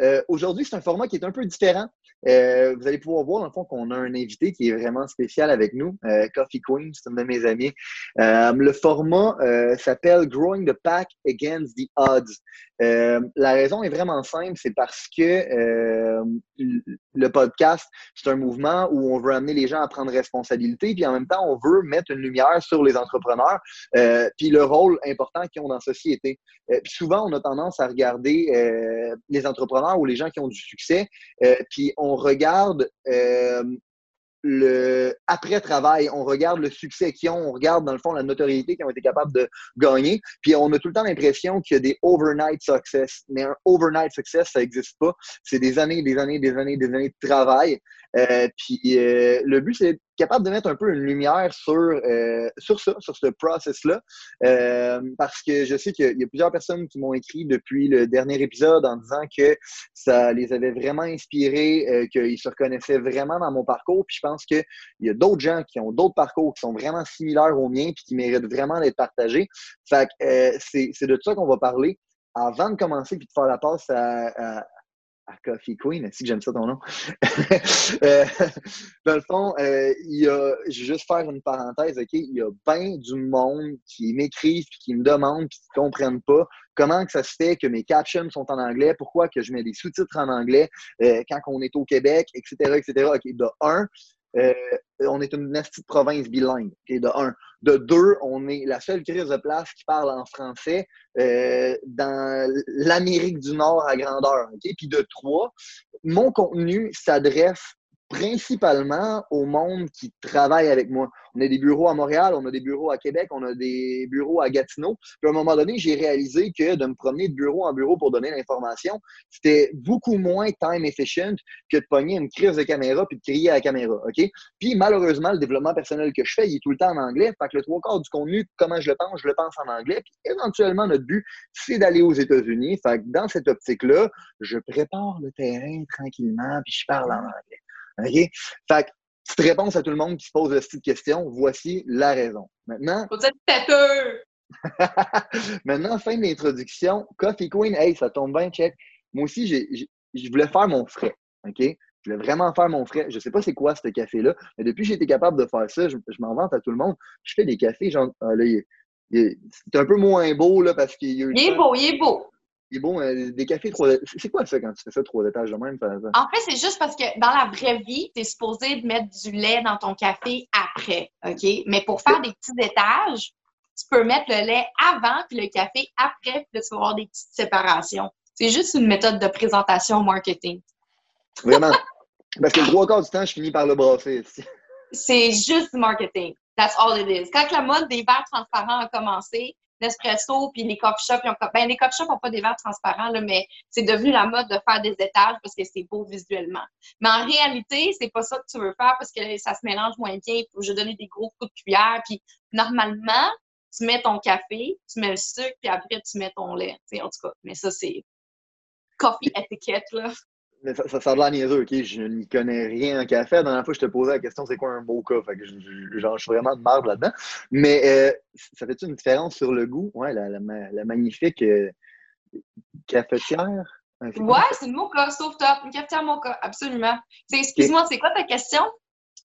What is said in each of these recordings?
Euh, aujourd'hui, c'est un format qui est un peu différent. Euh, vous allez pouvoir voir, dans le fond, qu'on a un invité qui est vraiment spécial avec nous, euh, Coffee Queen, c'est un de mes amis. le format s'appelle Growing the Pack Against the Odds. La raison est vraiment simple, c'est parce que le podcast, c'est un mouvement où on veut amener les gens à prendre responsabilité, puis en même temps, on veut mettre une lumière sur les entrepreneurs, puis le rôle important qu'ils ont dans la société. puis souvent, on a tendance à regarder les entrepreneurs ou les gens qui ont du succès, puis on regarde euh, le après-travail, on regarde le succès qu'ils ont, on regarde dans le fond la notoriété qu'ils ont été capables de gagner. Puis on a tout le temps l'impression qu'il y a des overnight success. Mais un overnight success, ça n'existe pas. C'est des années, des années, des années, des années de travail. Euh, puis euh, le but, c'est capable de mettre un peu une lumière sur, euh, sur ça, sur ce process-là. parce que je sais qu'il y a plusieurs personnes qui m'ont écrit depuis le dernier épisode en disant que ça les avait vraiment inspirés, qu'ils se reconnaissaient vraiment dans mon parcours. Puis je pense qu'il y a d'autres gens qui ont d'autres parcours qui sont vraiment similaires aux miens puis qui méritent vraiment d'être partagés. Fait que c'est de ça qu'on va parler avant de commencer puis de faire la passe à, à Coffee Queen, si j'aime ça ton nom? Euh, dans le fond, euh, il y a, je vais juste faire une parenthèse, OK? Il y a bien du monde qui m'écrivent, qui me demandent, qui ne comprennent pas comment que ça se fait que mes captions sont en anglais, pourquoi que je mets des sous-titres en anglais euh, quand on est au Québec, etc., etc. OK, de un, euh, on est une petite province bilingue, de un. De deux, on est la seule crise de place qui parle en français euh, dans l'Amérique du Nord à grandeur. Puis de trois, mon contenu s'adresse principalement au monde qui travaille avec moi. On a des bureaux à Montréal, on a des bureaux à Québec, on a des bureaux à Gatineau. Puis à un moment donné, j'ai réalisé que de me promener de bureau en bureau pour donner l'information, c'était beaucoup moins time efficient que de pogner une crise de caméra puis de crier à la caméra. OK? Puis malheureusement, le développement personnel que je fais, il est tout le temps en anglais. Fait que le trois quarts du contenu, comment je le pense, je le pense en anglais. Puis éventuellement, notre but, c'est d'aller aux États-Unis. Fait que dans cette optique-là, je prépare le terrain tranquillement puis je parle en anglais. OK? Fait que, petite réponse à tout le monde qui se pose cette question, voici la raison. Maintenant. Êtes têteux! Maintenant, fin de l'introduction. Coffee Queen, hey, ça tombe bien, check. Moi aussi, je voulais faire mon frais. OK? Je voulais vraiment faire mon frais. Je sais pas c'est quoi ce café-là, mais depuis que j'ai été capable de faire ça, je, m'en vante à tout le monde. Je fais des cafés, genre, ah, c'est un peu moins beau, là, parce qu'il y a Il est beau, il est beau. Bon, euh, des cafés trois C'est quoi ça quand tu fais ça trois étages de même? En fait, c'est juste parce que dans la vraie vie, tu es supposé de mettre du lait dans ton café après, OK? Mais pour faire des petits étages, tu peux mettre le lait avant puis le café après, puis tu vas avoir des petites séparations. C'est juste une méthode de présentation marketing. Vraiment. parce que le trois quarts du temps, je finis par le brasser. c'est juste du marketing. That's all it is. Quand la mode des verres transparents a commencé, Nespresso puis les coffee shops, ils ont, ben, les coffee shops n'ont pas des verres transparents, là, mais c'est devenu la mode de faire des étages parce que c'est beau visuellement. Mais en réalité, c'est pas ça que tu veux faire parce que ça se mélange moins bien. Faut je donner des gros coups de cuillère. Puis normalement, tu mets ton café, tu mets le sucre, puis après, tu mets ton lait. En tout cas, mais ça, c'est coffee étiquette, là ça, ça, ça a l'air niaiseux, OK? Je n'y connais rien en café. La dernière fois, je te posais la question, c'est quoi un beau cas? Fait que je, genre, je suis vraiment de marde là-dedans. Mais euh, ça fait-tu une différence sur le goût? Ouais, la, la, magnifique euh, cafetière? Ouais, c'est une mocha, sauf top. Une cafetière mocha, absolument. Excuse-moi, c'est quoi ta question?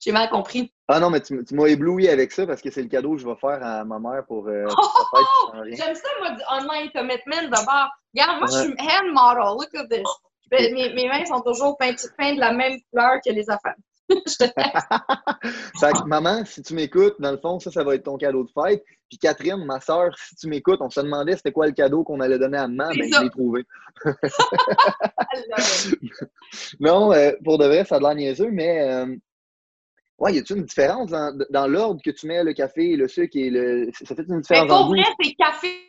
J'ai mal compris. Ah non, mais tu, m'as ébloui avec ça parce que c'est le cadeau que je vais faire à ma mère pour. Euh, oh, J'aime ça, moi, du online commitment d'abord. Regarde, moi, je suis hand model. Look at this. Ben, mes, mes, mains sont toujours peintes, de la même couleur que les affaires. fait que, maman, si tu m'écoutes, dans le fond, ça, ça va être ton cadeau de fête. Puis Catherine, ma soeur, si tu m'écoutes, on se demandait c'était quoi le cadeau qu'on allait donner à maman, ben je l'ai trouvé. non, euh, pour de vrai, ça a de l'air niaiseux, mais euh, ouais, y a-t-il une différence dans, l'ordre que tu mets le café, le sucre et le. Ça fait une différence mais pour vrai, c'est café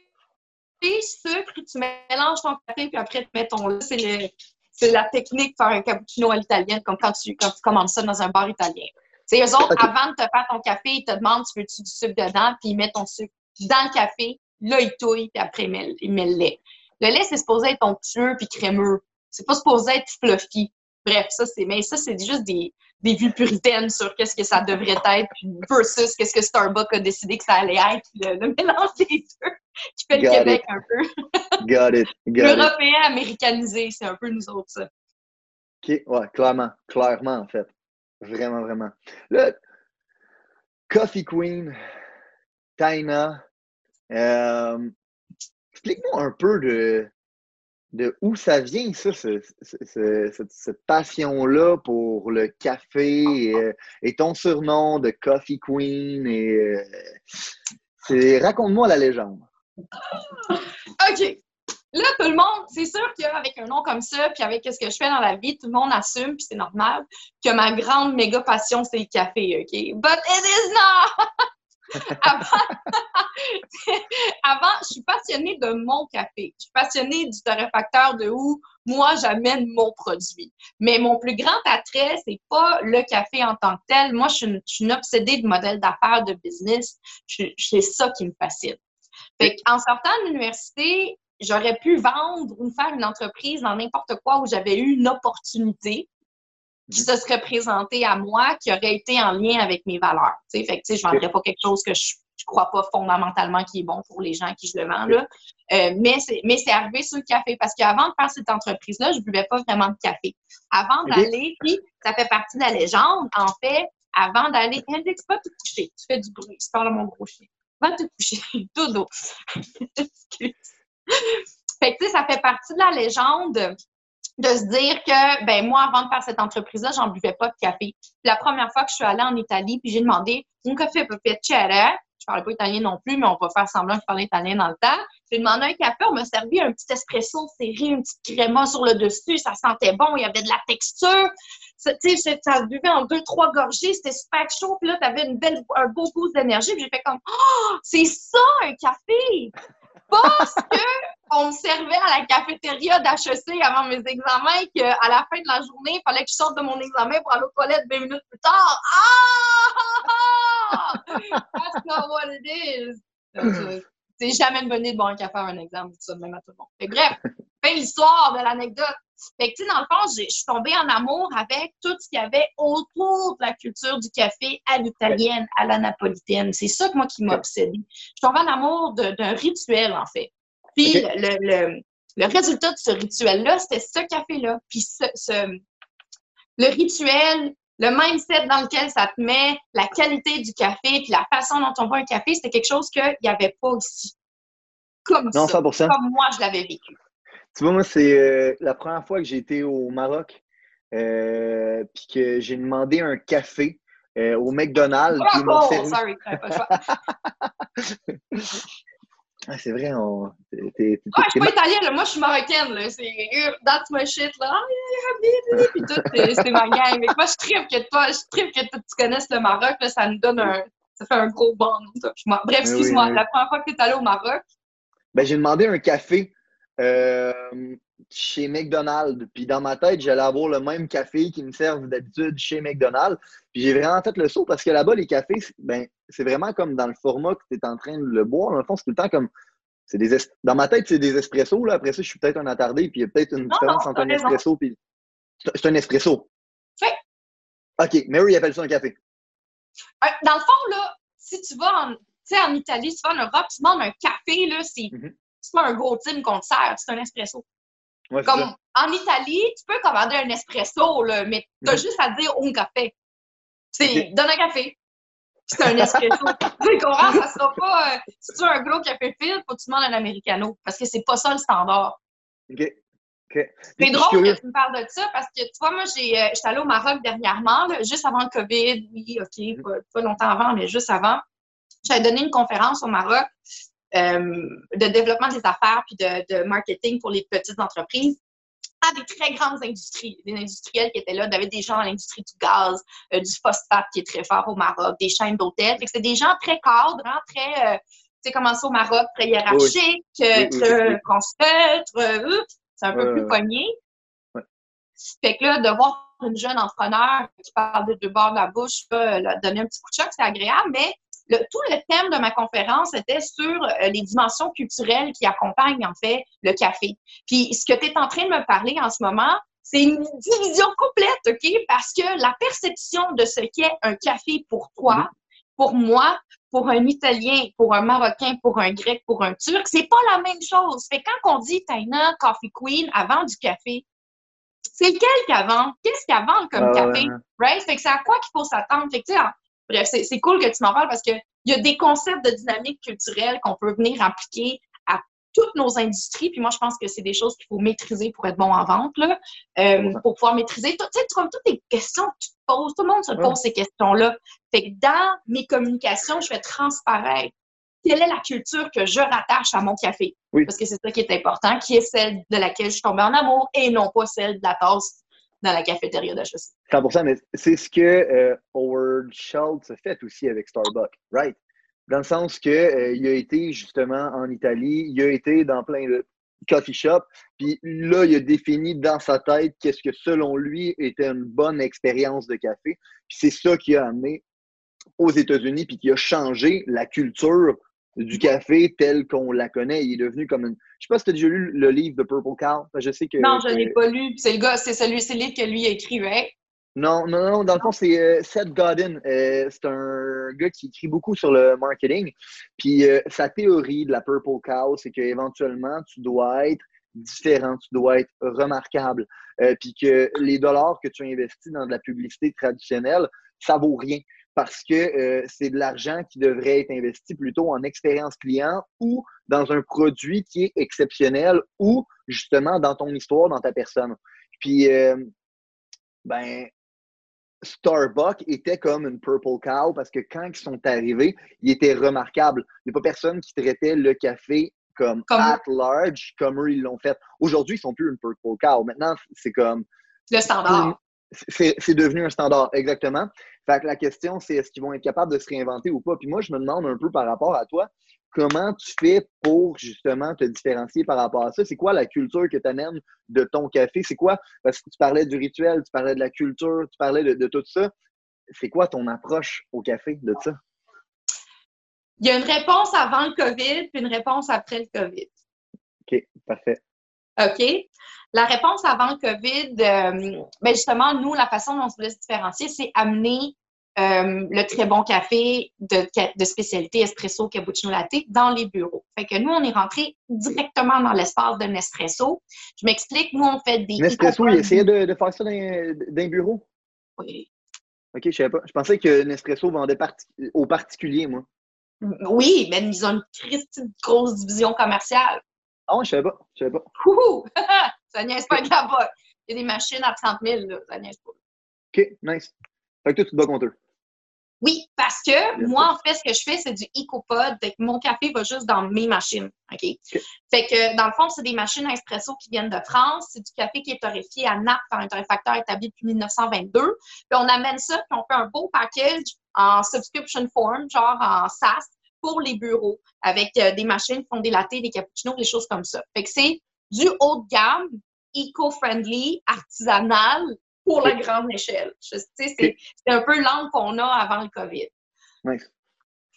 sucre, tu mélanges ton café, puis après, tu mets ton lait. C'est c'est la technique de faire un cappuccino à l'italienne, comme quand tu, quand tu commandes ça dans un bar italien. C'est eux autres, avant de te faire ton café, ils te demandent tu veux-tu du sucre dedans, puis ils mettent ton sucre dans le café, là, ils touillent, puis après, ils mettent, le lait. Le lait, c'est supposé être onctueux puis crémeux. C'est pas supposé être fluffy. Bref, ça, c'est, mais ça, c'est juste des, des vues puritaines sur qu'est-ce que ça devrait être versus qu'est-ce que Starbucks a décidé que ça allait être, le, mélange des deux qui fait le Québec un peu. Got it. L'Européen américanisé, c'est un peu nous autres, ça. OK, ouais, clairement, clairement, en fait. Vraiment, vraiment. Là, Coffee Queen, Taina, euh, explique-moi un peu de, de où ça vient, ça, cette, passion-là pour le café euh, et, ton surnom de Coffee Queen. Et, euh, raconte-moi la légende. OK. Là, tout le monde, c'est sûr qu'avec un nom comme ça, puis avec ce que je fais dans la vie, tout le monde assume, puis c'est normal, que ma grande méga passion, c'est le café, OK? But it is not! avant, je suis passionnée de mon café. Je suis passionnée du torréfacteur de où moi j'amène mon produit. Mais mon plus grand attrait, c'est pas le café en tant que tel. Moi, je suis une, obsédée de modèle d'affaires, de business. C'est ça qui me fascine. Fait en sortant de l'université, j'aurais pu vendre ou faire une entreprise dans n'importe quoi où j'avais eu une opportunité qui se serait présenté à moi, qui aurait été en lien avec mes valeurs. Fait que, je ne vendrais pas quelque chose que je ne crois pas fondamentalement qui est bon pour les gens à qui je le vends. Là. Euh, mais c'est arrivé sur le café parce qu'avant de faire cette entreprise-là, je ne buvais pas vraiment de café. Avant d'aller, puis ça fait partie de la légende, en fait, avant d'aller, Hendrix, pas te coucher, tu fais du bruit, tu parles à mon gros chien. Va te coucher, dodo. Excuse. Fait que, ça fait partie de la légende de se dire que, ben moi, avant de faire cette entreprise-là, j'en buvais pas de café. la première fois que je suis allée en Italie, puis j'ai demandé un café piacere. Je parlais pas italien non plus, mais on va faire semblant que je parlais italien dans le temps. J'ai demandé un café, on m'a servi un petit espresso serré, une petite créma sur le dessus, ça sentait bon, il y avait de la texture. Tu sais, ça buvait en deux, trois gorgées, c'était super chaud, puis là, tu avais une belle, un beau goût d'énergie. J'ai fait comme, oh, c'est ça, un café! Parce que on me servait à la cafétéria d'HEC avant mes examens qu'à la fin de la journée, il fallait que je sorte de mon examen pour aller aux toilettes 20 minutes plus tard. Ah! That's not what it is. C'est jamais une bonne idée de boire un café à un examen, ça même à tout le monde. bref, fin l'histoire de l'anecdote. Fait que, tu sais, dans le fond, je suis tombée en amour avec tout ce qu'il y avait autour de la culture du café à l'italienne, à la napolitaine. C'est ça que moi qui m'a obsédée. Je suis tombée en amour d'un rituel, en fait. Puis le, le, résultat de ce rituel-là, c'était ce café-là. Puis ce, le rituel, le mindset dans lequel ça te met, la qualité du café, puis la façon dont on boit un café, c'était quelque chose qu'il n'y avait pas ici. Comme ça. Comme moi, je l'avais vécu. Tu vois, moi, c'est euh, la première fois que j'ai été au Maroc, euh, puis que j'ai demandé un café euh, au McDonald's. Oh, sorry, pas Ah, c'est vrai, on. ah, je suis pas italienne, moi je suis marocaine. C'est that's my shit. Là. Ah, puis tout, c'est ma gang. Mais moi, je tripe que toi, je tripe que tu connaisses le Maroc. Là, ça nous donne un. Ça fait un gros bond. Bref, excuse-moi, la première fois que tu es allé au Maroc. Ben, j'ai demandé un café euh, chez McDonald's. Puis dans ma tête, j'allais avoir le même café qui me servent d'habitude chez McDonald's. Puis j'ai vraiment fait le saut parce que là-bas, les cafés, ben, c'est vraiment comme dans le format que tu es en train de le boire. Dans le fond, c'est tout le temps comme. Des Dans ma tête, c'est des espressos. Là. Après ça, je suis peut-être un attardé. Puis il y a peut-être une différence entre un espresso et. C'est un espresso. Oui. OK. Mary appelle ça un café. Euh, dans le fond, là, si tu vas en, en Italie, tu vas en Europe, tu demandes un café, là, c'est mm-hmm. pas un gros team qu'on te sert, c'est un espresso. Comme en Italie, tu peux commander un espresso, là, mais tu as mm-hmm. juste à dire un café. C'est donne un café. C'est un espresso. tu comprends? Ça sera pas. Euh, si tu veux un gros café fil, faut que tu demandes un americano. Parce que c'est pas ça le standard. OK. C'est drôle que tu me parles de ça parce que, tu vois, moi, j'ai, euh, j'étais allée au Maroc dernièrement, juste avant le COVID. Oui, OK, mm-hmm. pas, longtemps avant, mais juste avant. J'avais donné une conférence au Maroc euh, de développement des affaires puis de, marketing pour les petites entreprises à des très grandes industries, des industriels qui étaient là, il y avait des gens dans l'industrie du gaz, euh, du phosphate qui est très fort au Maroc, des chaînes d'hôtels. C'est des gens très cadres, hein, très, euh, tu sais, comment ça au Maroc, très hiérarchiques, très construits, c'est un peu plus pogné. Fait que là, de voir une jeune entrepreneur qui parle de deux bords de la bouche, là, donner un petit coup de choc, c'est agréable, mais le, tout le thème de ma conférence était sur euh, les dimensions culturelles qui accompagnent en fait le café. Puis ce que tu es en train de me parler en ce moment, c'est une division complète, OK? Parce que la perception de ce qu'est un café pour toi, mm-hmm. pour moi, pour un Italien, pour un Marocain, pour un Grec, pour un Turc, c'est pas la même chose. Fait quand on dit Taina Coffee Queen avant du café, c'est lequel qu'avant? Qu'est-ce qu'avant comme ah café? Right? Fait que c'est à quoi qu'il faut s'attendre? Fait que, bref, c'est cool que tu m'en parles parce qu'il y a des concepts de dynamique culturelle qu'on peut venir appliquer à toutes nos industries. Puis moi, je pense que c'est des choses qu'il faut maîtriser pour être bon en vente, là, euh, pour pouvoir maîtriser. Tu sais, toutes les questions que tu te poses, tout le monde se pose ces questions-là. Fait que dans mes communications, je vais transparaître quelle est la culture que je rattache à mon café. Parce que c'est ça qui est important, qui est celle de laquelle je suis tombée en amour et non pas celle de la tasse dans la cafétéria d'HEC. 100 mais c'est ce que euh, Howard Schultz a fait aussi avec Starbucks, right? Dans le sens qu'il euh, a été justement en Italie, il a été dans plein de coffee shops, puis là, il a défini dans sa tête qu'est-ce que selon lui était une bonne expérience de café. Puis c'est ça qui a amené aux États-Unis, puis qui a changé la culture du café tel qu'on la connaît. Il est devenu comme une. Je sais pas si tu as déjà lu le livre de Purple Cow. Je sais que. Non, je ne l'ai pas lu. C'est le gars, c'est celui, c'est le livre que lui écrivait. Non, non, non. Dans le fond, c'est euh, Seth Godin. Euh, c'est un gars qui écrit beaucoup sur le marketing. Puis euh, sa théorie de la Purple Cow, c'est qu'éventuellement, tu dois être différent, tu dois être remarquable. puis que les dollars que tu investis dans de la publicité traditionnelle, ça vaut rien parce que euh, c'est de l'argent qui devrait être investi plutôt en expérience client ou dans un produit qui est exceptionnel ou justement dans ton histoire, dans ta personne. Puis, euh, ben, Starbucks était comme une purple cow parce que quand ils sont arrivés, ils étaient remarquables. Il n'y a pas personne qui traitait le café comme, at large, comme eux, ils l'ont fait. Aujourd'hui, ils ne sont plus une purple cow. Maintenant, c'est comme. Le standard. C'est devenu un standard, exactement. Fait que la question, c'est est-ce qu'ils vont être capables de se réinventer ou pas? Puis moi, je me demande un peu par rapport à toi, comment tu fais pour justement te différencier par rapport à ça? C'est quoi la culture que tu amènes de ton café? C'est quoi? Parce que tu parlais du rituel, tu parlais de la culture, tu parlais de, tout ça. C'est quoi ton approche au café de ça? Il y a une réponse avant le COVID, puis une réponse après le COVID. OK, parfait. OK. La réponse avant le COVID, euh, ben justement, nous, la façon dont on se voulait se différencier, c'est amener euh, le très bon café de, de, spécialité espresso, cappuccino latte dans les bureaux. Fait que nous, on est rentré directement dans l'espace de Nespresso. Je m'explique, nous, on fait des. Nespresso, il essayait de, de, faire ça dans, dans les bureaux? Oui. OK, je savais pas. Je pensais que Nespresso vendait aux particuliers, moi. Oui, mais ils ont une grosse division commerciale. Non, je savais pas. Je savais pas. Ouh! ça niaise pas de là-bas. Il y a des machines à 30 000, là. Ça niaise pas. OK, nice. Fait que toi, tu te bats contre eux. Oui, parce que moi, en fait, ce que je fais, c'est du EcoPod. Fait que mon café va juste dans mes machines. OK? Fait que, dans le fond, c'est des machines à espresso qui viennent de France. C'est du café qui est torréfié à nappe par un torréfacteur établi depuis 1922. Puis on amène ça, puis on fait un beau package en subscription form, genre en SaaS, pour les bureaux avec euh, des machines qui font des lattes, des cappuccinos, des choses comme ça. Fait que c'est du haut de gamme, eco-friendly, artisanal pour la grande échelle. C'est un peu l'angle qu'on a avant le COVID.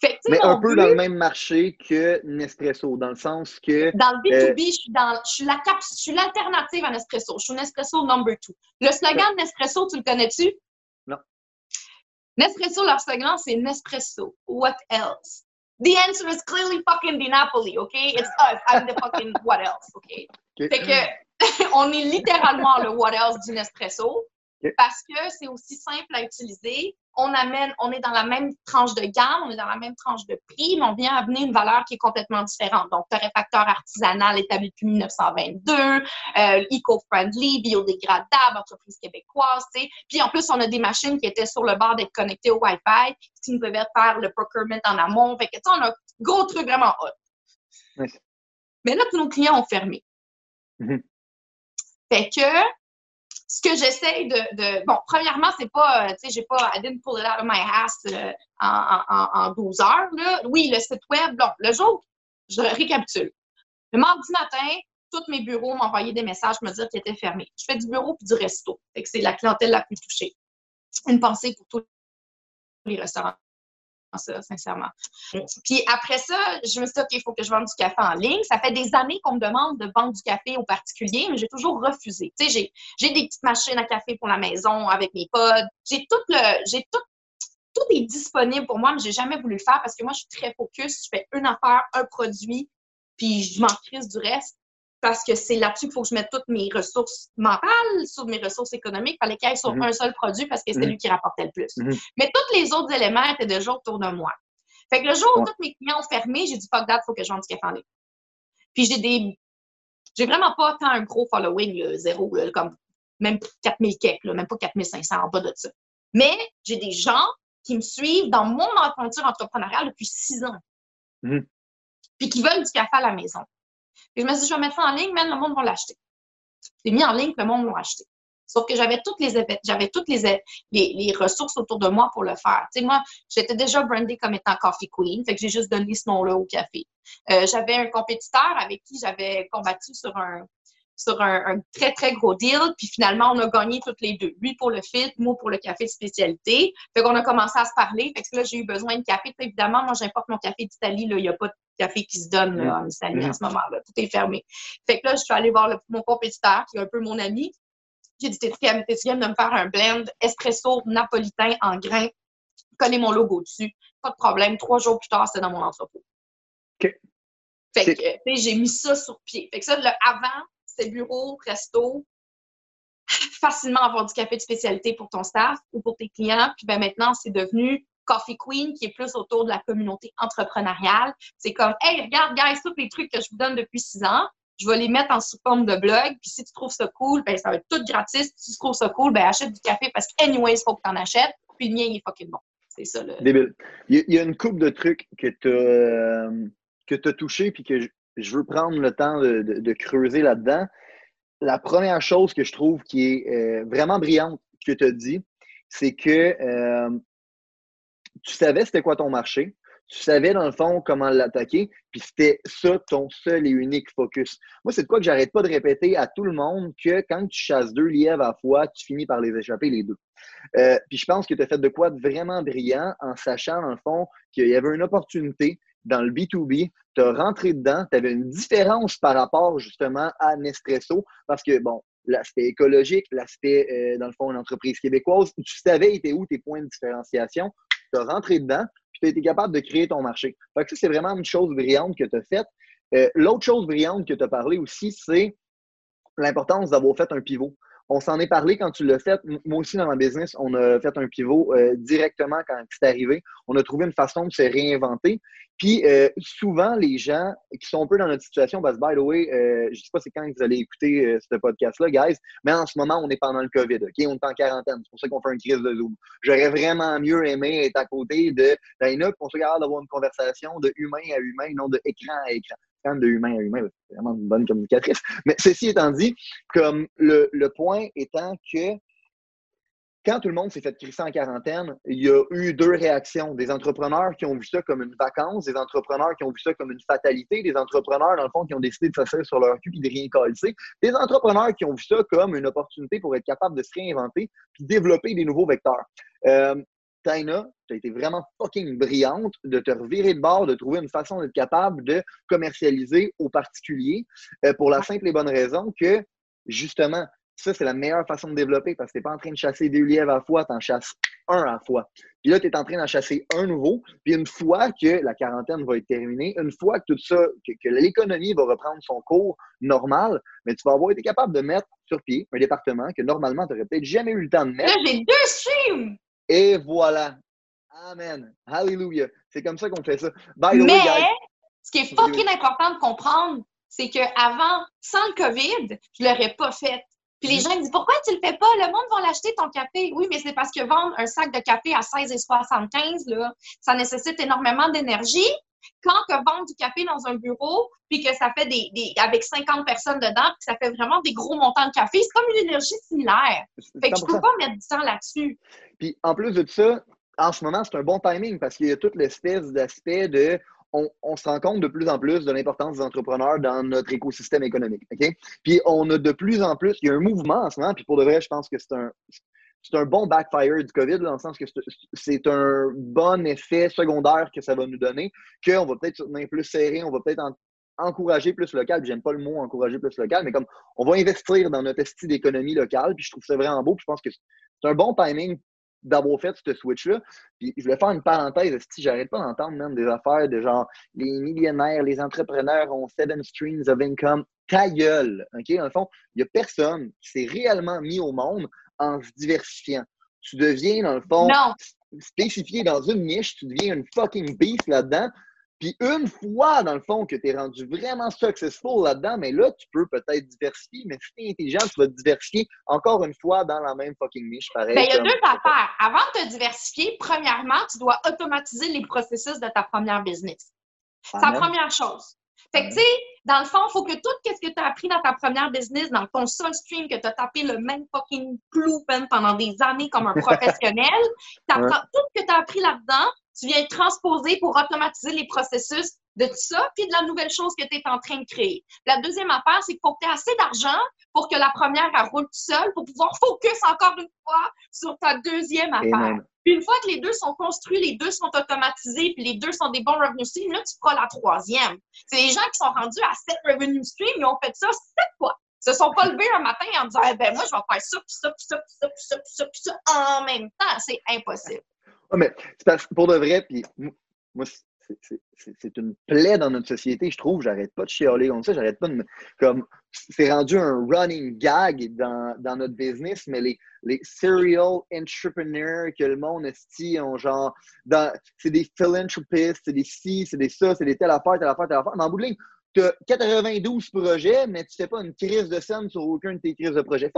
Fait Mais un peu dans le même marché que Nespresso, dans le sens que. Dans le B2B, euh, je suis dans je suis l'alternative à Nespresso. Je suis Nespresso number two. Le slogan de Nespresso, tu le connais-tu? Non. Nespresso, leur slogan, c'est Nespresso. What else? The answer is clearly fucking the Napoli, okay? It's us. I'm the fucking what else, okay? Fait que on est littéralement le what else du Nespresso parce que c'est aussi simple à utiliser. On amène, on est dans la même tranche de gamme, on est dans la même tranche de prix, mais on vient amener une valeur qui est complètement différente. Donc, torréfacteur artisanal établi depuis 1922, euh, eco-friendly, biodégradable, entreprise québécoise, tu sais. Puis en plus, on a des machines qui étaient sur le bord d'être connectées au Wi-Fi, qui nous permettent faire le procurement en amont. Fait que, tu sais, on a un gros truc vraiment hot. Mais là, tous nos clients ont fermé. Mm-hmm. Fait que ce que j'essaie de, Bon, premièrement, c'est pas, euh, tu sais, j'ai pas, I didn't pull it out of my ass euh, en, 12 heures. Là. Oui, le site web, bon, le jour, je récapitule. Le mardi matin, tous mes bureaux m'envoyaient des messages me dire qu'ils étaient fermés. Je fais du bureau puis du resto. C'est la clientèle la plus touchée. Une pensée pour tous les restaurants ça, sincèrement. Puis après ça, je me suis dit, OK, il faut que je vende du café en ligne. Ça fait des années qu'on me demande de vendre du café aux particuliers, mais j'ai toujours refusé. Tu sais, j'ai des petites machines à café pour la maison avec mes pods. J'ai tout le, j'ai tout, tout est disponible pour moi, mais j'ai jamais voulu le faire parce que moi, je suis très focus. Je fais une affaire, un produit, puis je m'en crise du reste parce que c'est là-dessus qu'il faut que je mette toutes mes ressources mentales, sur mes ressources économiques. Il fallait ait sur mhm. un seul produit parce que c'était mhm. lui qui rapportait le plus. Mhm. Mais tous les autres éléments étaient déjà autour de moi. Fait que le jour où tous mes clients ont fermé, j'ai dit fuck that, il faut que je vende du café en ligne. Puis j'ai des. J'ai vraiment pas tant un gros following, zéro, comme même 4000 kek, même pas 4500 en bas de ça. Mais j'ai des gens qui me suivent dans mon aventure entrepreneuriale depuis six ans. Puis qui veulent du café à la maison. Et je me suis dit, je vais mettre ça en ligne, mais le monde va l'acheter. J'ai mis en ligne, le monde va l'acheter. Sauf que j'avais toutes les ressources autour de moi pour le faire. Moi, j'étais déjà brandée comme étant Coffee Queen, fait que j'ai juste donné ce nom-là au café. Euh, j'avais un compétiteur avec qui j'avais combattu sur un, sur un, très, très gros deal. Puis finalement, on a gagné toutes les deux. Lui pour le fit, moi pour le café de spécialité. Fait qu'on a commencé à se parler. Fait que là, j'ai eu besoin de café. évidemment, moi, j'importe mon café d'Italie. Il n'y a pas de café qui se donne en Italie en ce moment-là. Tout est fermé. Fait que là, je suis allée voir mon compétiteur, qui est un peu mon ami. J'ai dit, t'es-tu game de me faire un blend espresso napolitain en grains? Coller mon logo dessus. Pas de problème. Trois jours plus tard, c'était dans mon entrepôt. OK. Fait que, j'ai mis ça sur pied. Fait que ça, le avant, c'est bureau, resto, facilement avoir du café de spécialité pour ton staff ou pour tes clients. Puis ben maintenant, c'est devenu Coffee Queen, qui est plus autour de la communauté entrepreneuriale. C'est comme, hey, regarde, guys, tous les trucs que je vous donne depuis six ans, je vais les mettre en sous forme de blog. Puis si tu trouves ça cool, ben ça va être tout gratis. Si tu trouves ça cool, ben achète du café parce qu'anyways, il faut que tu en achètes. Puis le mien, il est fucking bon. C'est ça. Le... Débile. Il y a une coupe de trucs que tu as, euh, que as touché puis que je, veux prendre le temps de, creuser là-dedans. La première chose que je trouve qui est euh, vraiment brillante que tu as dit, c'est que euh, tu savais c'était quoi ton marché, tu savais dans le fond comment l'attaquer, puis c'était ça ton seul et unique focus. Moi, c'est de quoi que j'arrête pas de répéter à tout le monde que quand tu chasses deux lièvres à la fois, tu finis par les échapper les deux. Euh, puis je pense que tu as fait de quoi de vraiment brillant en sachant dans le fond qu'il y avait une opportunité dans le B2B, tu as rentré dedans, tu avais une différence par rapport justement à Nespresso parce que, bon, l'aspect écologique, l'aspect, euh, dans le fond, une entreprise québécoise, tu savais étaient où tes points de différenciation tu as rentré dedans, puis tu as été capable de créer ton marché. Fait que ça, c'est vraiment une chose brillante que tu as faite. Euh, l'autre chose brillante que tu as parlé aussi, c'est l'importance d'avoir fait un pivot. On s'en est parlé quand tu l'as fait. Moi aussi, dans ma business, on a fait un pivot euh, directement quand c'est arrivé. On a trouvé une façon de se réinventer. Puis euh, souvent, les gens qui sont un peu dans notre situation, parce que, by the way, euh, je ne sais pas c'est quand vous allez écouter ce podcast-là, guys, mais en ce moment, on est pendant le COVID, OK? On est en quarantaine. C'est pour ça qu'on fait une crise de Zoom. J'aurais vraiment mieux aimé être à côté de Dina, qu'on soit capable d'avoir une conversation de humain à humain, non de écran à écran. De humain à humain, c'est vraiment une bonne communicatrice. Mais ceci étant dit, comme le, point étant que quand tout le monde s'est fait crisser en quarantaine, il y a eu deux réactions. Des entrepreneurs qui ont vu ça comme une vacance, des entrepreneurs qui ont vu ça comme une fatalité, des entrepreneurs, dans le fond, qui ont décidé de s'asseoir sur leur cul et de rien coller, des entrepreneurs qui ont vu ça comme une opportunité pour être capable de se réinventer puis développer des nouveaux vecteurs. Euh, Taina, tu as été vraiment fucking brillante de te revirer de bord, de trouver une façon d'être capable de commercialiser aux particuliers euh, pour la simple et bonne raison que, justement, ça, c'est la meilleure façon de développer parce que tu n'es pas en train de chasser deux lièvres à la fois, tu en chasses un à la fois. Puis là, tu es en train d'en chasser un nouveau. Puis une fois que la quarantaine va être terminée, une fois que tout ça, que, l'économie va reprendre son cours normal, mais tu vas avoir été capable de mettre sur pied un département que normalement, tu n'aurais peut-être jamais eu le temps de mettre. Là, j'ai deux streams! Et voilà. Amen. Hallelujah. C'est comme ça qu'on fait ça. By the mais, way, ce qui est fucking important de comprendre, c'est qu'avant, sans le COVID, je ne l'aurais pas fait. Puis les gens disent Pourquoi tu le fais pas? Le monde va l'acheter ton café. Oui, mais c'est parce que vendre un sac de café à 16,75, là, ça nécessite énormément d'énergie. Quand que vendre du café dans un bureau, puis que ça fait des, avec 50 personnes dedans, puis ça fait vraiment des gros montants de café, c'est comme une énergie similaire. Fait que je peux pas mettre du temps là-dessus. Puis en plus de ça, en ce moment, c'est un bon timing parce qu'il y a toute l'espèce d'aspect de on, se rend compte de plus en plus de l'importance des entrepreneurs dans notre écosystème économique. Puis on a de plus en plus, il y a un mouvement en ce moment, puis pour de vrai, je pense que c'est un, c'est un bon backfire du COVID, dans le sens que c'est un bon effet secondaire que ça va nous donner, qu'on va peut-être plus serré, on va peut-être encourager plus local. J'aime pas le mot encourager plus local, mais comme on va investir dans notre style d'économie locale, puis je trouve ça vraiment beau, puis je pense que c'est un bon timing d'avoir fait ce switch-là. Puis je voulais faire une parenthèse, si j'arrête pas d'entendre même des affaires de genre les millionnaires, les entrepreneurs ont seven streams of income. Ta gueule! OK? Dans le fond, il n'y a personne qui s'est réellement mis au monde en se diversifiant. Tu deviens, dans le fond, spécifié dans une niche, tu deviens une fucking beast là-dedans. Puis une fois, dans le fond, que tu es rendu vraiment successful là-dedans, mais là, tu peux peut-être diversifier, mais si tu es intelligent, tu vas te diversifier encore une fois dans la même fucking niche, pareil. Ben, il y a deux affaires. Avant de te diversifier, premièrement, tu dois automatiser les processus de ta première business. C'est la première chose. Fait que, tu sais, dans le fond, il faut que tout ce que tu as appris dans ta première business, dans ton seul stream, que tu as tapé le même fucking clou pendant des années comme un professionnel, tout ce que tu as appris là-dedans, tu viens transposer pour automatiser les processus de tout ça, puis de la nouvelle chose que tu es en train de créer. La deuxième affaire, c'est qu'il faut que tu aies assez d'argent pour que la première, elle roule tout seul, pour pouvoir focus encore une fois sur ta deuxième affaire. Puis une fois que les deux sont construits, les deux sont automatisés, puis les deux sont des bons revenus streams, là, tu feras la troisième. C'est les gens qui sont rendus à sept revenue streams, ils ont fait ça sept fois. Ils se sont pas levés un matin en disant eh ben moi, je vais faire ça, puis ça, puis ça, puis ça, puis ça, puis ça, puis ça, en même temps. C'est impossible. Ah, mais pour de vrai, puis moi, c'est une plaie dans notre société, je trouve. J'arrête pas de chialer comme ça. J'arrête pas de Comme, c'est rendu un running gag dans, dans notre business, mais les, les serial entrepreneurs que le monde esti ont genre. C'est des philanthropistes, c'est des ci, c'est des ça, c'est des telle affaire, telle affaire, telle affaire. Mais en bout de ligne, tu as 92 projets, mais tu fais pas une crise de scène sur aucun de tes crises de projets.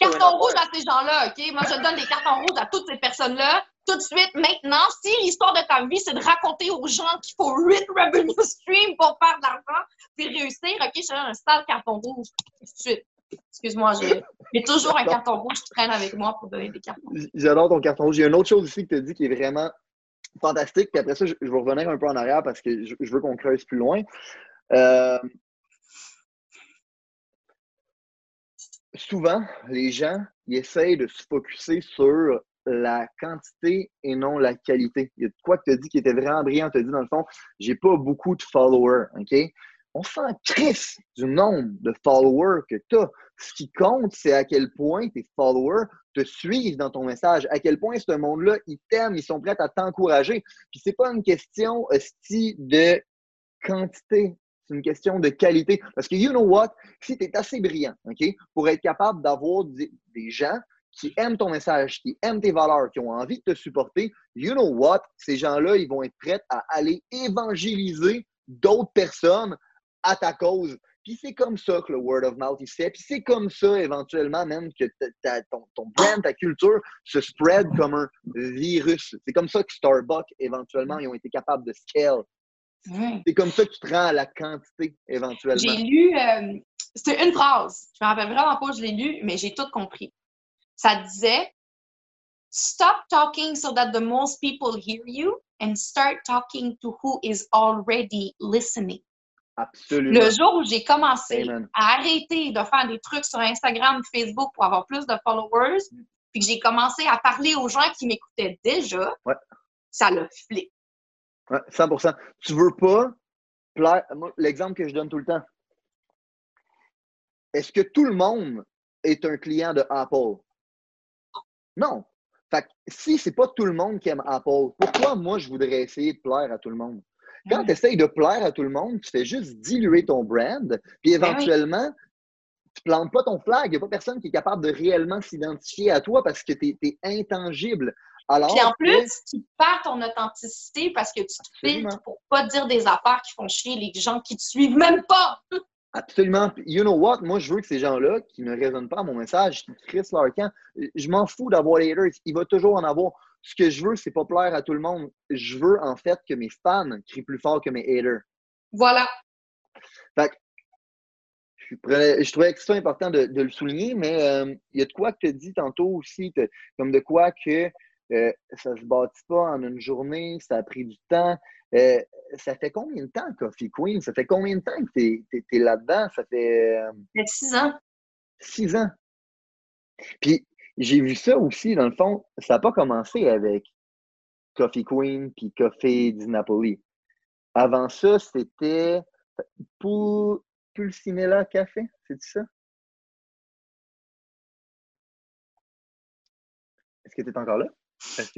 Carton rouge à ces gens-là, OK? Moi, je donne des cartons rouges à toutes ces personnes-là tout de suite, maintenant, si l'histoire de ta vie, c'est de raconter aux gens qu'il faut 8 revenue stream pour faire de l'argent, puis réussir, OK, j'ai un sale carton rouge. Tout de suite. Excuse-moi, j'ai toujours un carton rouge qui traîne avec moi pour donner des cartons. J'adore ton carton rouge. Il y a une autre chose ici que tu as dit qui est vraiment fantastique, puis après ça, je, vais revenir un peu en arrière parce que je, veux qu'on creuse plus loin. Euh, souvent, les gens, ils essayent de se focuser sur la quantité et non la qualité. Il y a quoi que tu as dit qui était vraiment brillant. Tu as dit, dans le fond, j'ai pas beaucoup de followers. OK? On s'en crisse du nombre de followers que tu as. Ce qui compte, c'est à quel point tes followers te suivent dans ton message, à quel point ce monde-là, ils t'aiment, ils sont prêts à t'encourager. Puis c'est pas une question aussi de quantité, c'est une question de qualité. Parce que, you know what, si tu es assez brillant, OK, pour être capable d'avoir des gens qui aiment ton message, qui aiment tes valeurs, qui ont envie de te supporter, you know what? Ces gens-là, ils vont être prêts à aller évangéliser d'autres personnes à ta cause. Puis c'est comme ça que le word of mouth il se fait. Puis c'est comme ça, éventuellement, même, que ton, ton, brand, ta culture se spread comme un virus. C'est comme ça que Starbucks, éventuellement, ils ont été capables de scale. C'est comme ça que tu te rends à la quantité, éventuellement. J'ai lu, euh, c'est une phrase. Je me rappelle vraiment pas, je l'ai lu, mais j'ai tout compris ça disait Stop talking so that the most people hear you and start talking to who is already listening. Absolument. Le jour où j'ai commencé à arrêter de faire des trucs sur Instagram, Facebook pour avoir plus de followers, puis que j'ai commencé à parler aux gens qui m'écoutaient déjà, ça l'a flippé. Ouais, 100% Tu veux pas plaire. L'exemple que je donne tout le temps. Est-ce que tout le monde est un client de Apple? Non. Fait que si c'est pas tout le monde qui aime Apple, pourquoi moi je voudrais essayer de plaire à tout le monde? Quand tu essayes de plaire à tout le monde, tu fais juste diluer ton brand, puis ben éventuellement, tu plantes pas ton flag. Il n'y a pas personne qui est capable de réellement s'identifier à toi parce que tu es, intangible. Alors, puis en plus, tu perds ton authenticité parce que tu te filtres pour pas dire des affaires qui font chier les gens qui te suivent même pas. Absolument. You know what? Moi, je veux que ces gens-là qui ne résonnent pas à mon message, qui crissent leur camp, je m'en fous d'avoir les haters. Il va toujours en avoir. Ce que je veux, c'est pas plaire à tout le monde. Je veux, en fait, que mes fans crient plus fort que mes haters. Voilà. Fait je, trouvais que c'est important de, le souligner, mais euh, il y a de quoi que tu as dit tantôt aussi, comme de quoi que euh, ça se bâtit pas en une journée, ça a pris du temps. Euh, ça fait combien de temps, Coffee Queen? Ça fait combien de temps que tu es, là-dedans? Ça fait. Euh, ça fait six ans. Six ans. Puis j'ai vu ça aussi, dans le fond, ça n'a pas commencé avec Coffee Queen puis Coffee di Napoli. Avant ça, c'était Pulcinella Café, c'est ça? Est-ce que tu es encore là?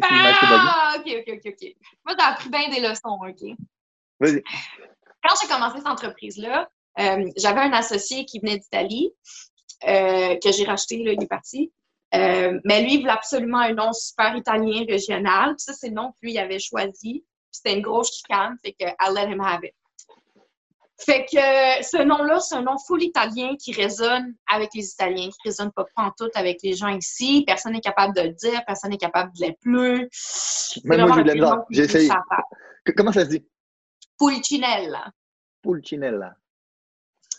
ah, ok, ok, ok, ok. Moi, t'as appris bien des leçons, ok? Vas-y. Quand j'ai commencé cette entreprise-là, euh, j'avais un associé qui venait d'Italie, euh, que j'ai racheté, là, il est parti. Euh, mais lui, il voulait absolument un nom super italien régional. ça, c'est le nom que lui avait choisi. C'était une grosse chicane, fait que I let him have it. Fait que ce nom-là, c'est un nom full italien qui résonne avec les Italiens, qui résonne pas tout avec les gens ici. Personne n'est capable de le dire, personne n'est capable de l'appeler. Même moi, j'ai de la J'ai essayé. Comment ça se dit? Pulcinella. Pulcinella.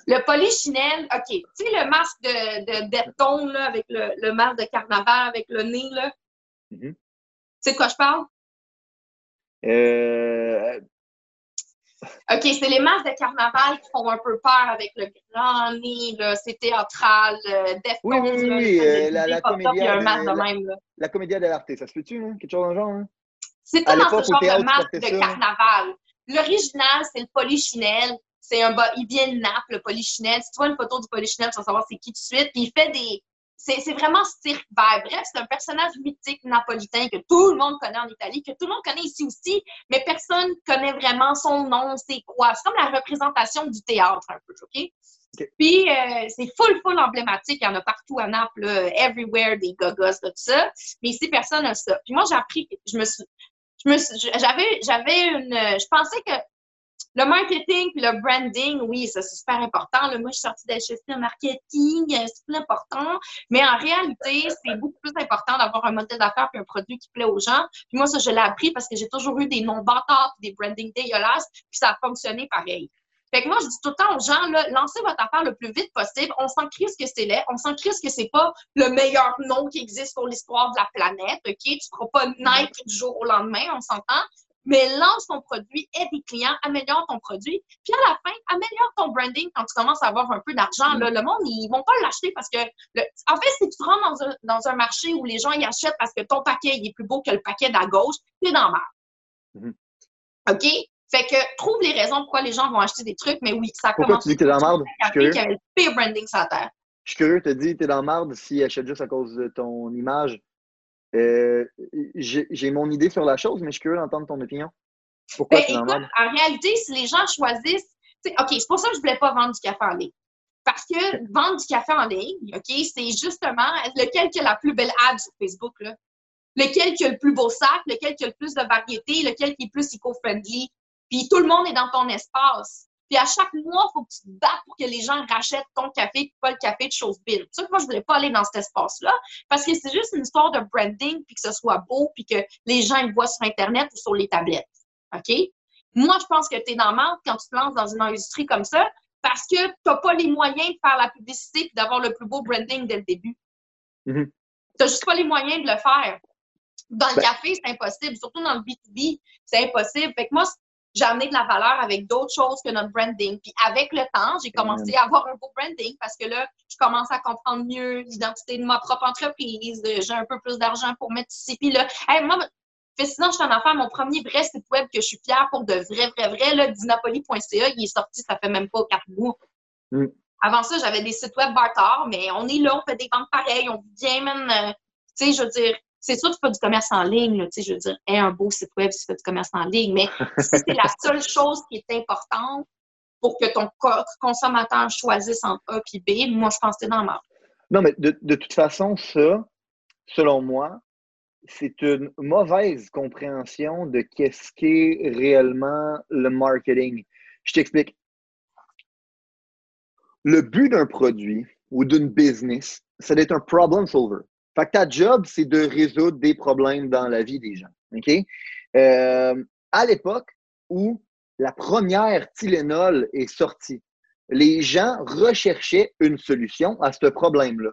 Le polichinelle, OK. Tu sais, le masque de, de là, avec le, le, masque de carnaval, avec le nez, là? Mm-hmm. Tu sais de quoi je parle? Euh, OK, c'est les masques de carnaval qui font un peu peur avec le grand nez, c'est théâtral, euh, Oui, oui, oui, euh, la, la, comédia, de, la, comédia de l'arte, ça se peut-tu, hein? quelque chose dans le genre? Hein? C'était dans ce genre de masque de carnaval. L'original, c'est le polichinelle. C'est un bas, il vient de Naples, le polichinelle. Si tu vois une photo du polichinelle, tu vas savoir c'est qui tout de suite. Puis il fait des, c'est vraiment cirque vibe. Bref, c'est un personnage mythique napolitain que tout le monde connaît en Italie, que tout le monde connaît ici aussi, mais personne connaît vraiment son nom, c'est quoi. C'est comme la représentation du théâtre un peu, OK? Puis, euh, c'est full, full emblématique. Il y en a partout à Naples, everywhere, des gogos, tout ça. Mais ici, personne n'a ça. Puis moi, j'ai appris, je me suis, j'avais, j'avais une, je pensais que le marketing puis le branding, oui, ça c'est super important. moi, je suis sortie d'HSP en marketing, euh, c'est plus important. Mais en réalité, c'est beaucoup plus important d'avoir un modèle d'affaires et un produit qui plaît aux gens. Puis moi, ça, je l'ai appris parce que j'ai toujours eu des noms bâtards des branding dégueulasses, puis ça a fonctionné pareil. Fait que moi, je dis tout le temps aux gens, là, lancez votre affaire le plus vite possible. On s'en crie ce que c'est laid. On s'en crie ce que c'est pas le meilleur nom qui existe pour l'histoire de la planète. OK? Tu ne feras pas Nike du jour au lendemain, on s'entend? Mais lance ton produit, aide des clients, améliore ton produit. Puis à la fin, améliore ton branding quand tu commences à avoir un peu d'argent. Le monde, ils vont pas l'acheter parce que, en fait, si tu rentres dans un, dans un, marché où les gens y achètent parce que ton paquet il est plus beau que le paquet de la gauche, c'est normal. Mm OK? Fait que trouve les raisons pourquoi les gens vont acheter des trucs, mais oui, ça pourquoi commence. tu dis que t'es dans la merde? Je suis le pire branding sur la terre. Je suis curieux, tu dis t'es dans la merde s'ils achètent juste à cause de ton image. Euh, j'ai mon idée sur la chose, mais je suis curieux d'entendre ton opinion. Pourquoi ben, écoute, en réalité, si les gens choisissent. OK, c'est pour ça que je ne voulais pas vendre du café en ligne. Parce que vendre du café en ligne, OK, c'est justement lequel qui a la plus belle ad sur Facebook, là? Lequel qui a le plus beau sac, lequel qui a le plus de variété, lequel qui est plus eco-friendly. Puis tout le monde est dans ton espace. Puis à chaque mois, il faut que tu te battes pour que les gens rachètent ton café, pas le café de choses C'est ça que moi, je voulais pas aller dans cet espace-là, parce que c'est juste une histoire de branding, puis que ce soit beau, puis que les gens le voient sur Internet ou sur les tablettes. OK? Moi, je pense que tu es dans monde quand tu te lances dans une industrie comme ça, parce que tu n'as pas les moyens de faire la publicité et d'avoir le plus beau branding dès le début. Mm-hmm. Tu n'as juste pas les moyens de le faire. Dans le ben café, c'est impossible. Surtout dans le B2B, c'est impossible. Fait que moi, j'ai amené de la valeur avec d'autres choses que notre branding. Puis avec le temps, j'ai commencé à avoir un beau branding parce que là, je commence à comprendre mieux l'identité de ma propre entreprise. J'ai un peu plus d'argent pour mettre ici. Puis là, moi, sinon, je suis en affaire, mon premier vrai site web que je suis fière pour de vrai, vrai, vrai, là, dinapoli.ca, il est sorti, ça fait même pas quatre mois. Mm. Avant ça, j'avais des sites web bâtards, mais on est là, on fait des ventes pareilles, on vient même, euh, tu sais, je veux dire, c'est sûr que tu fais du commerce en ligne, tu sais, je veux dire, un beau site web si tu fais du commerce en ligne, mais c'est la seule chose qui est importante pour que ton consommateur choisisse entre A et B, moi, je pense que c'est dans Non, mais de, de, toute façon, ça, selon moi, c'est une mauvaise compréhension de qu'est-ce qu'est réellement le marketing. Je t'explique. Le but d'un produit ou d'une business, c'est d'être un problem solver. Fait que ta job, c'est de résoudre des problèmes dans la vie des gens. OK? Euh, à l'époque où la première Tylenol est sortie, les gens recherchaient une solution à ce problème-là.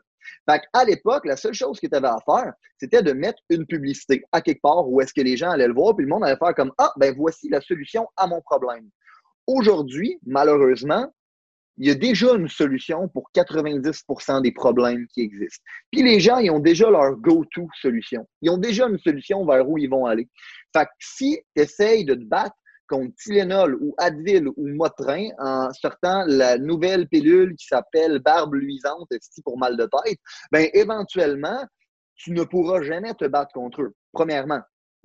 Fait à l'époque, la seule chose que tu avais à faire, c'était de mettre une publicité à quelque part où est-ce que les gens allaient le voir, puis le monde allait faire comme Ah, ben voici la solution à mon problème. Aujourd'hui, malheureusement, il y a déjà une solution pour 90% des problèmes qui existent. Puis les gens, ils ont déjà leur go-to solution. Ils ont déjà une solution vers où ils vont aller. Fait que si tu essayes de te battre contre Tylenol ou Advil ou Motrin en sortant la nouvelle pilule qui s'appelle barbe luisante pour mal de tête, ben éventuellement, tu ne pourras jamais te battre contre eux. Premièrement,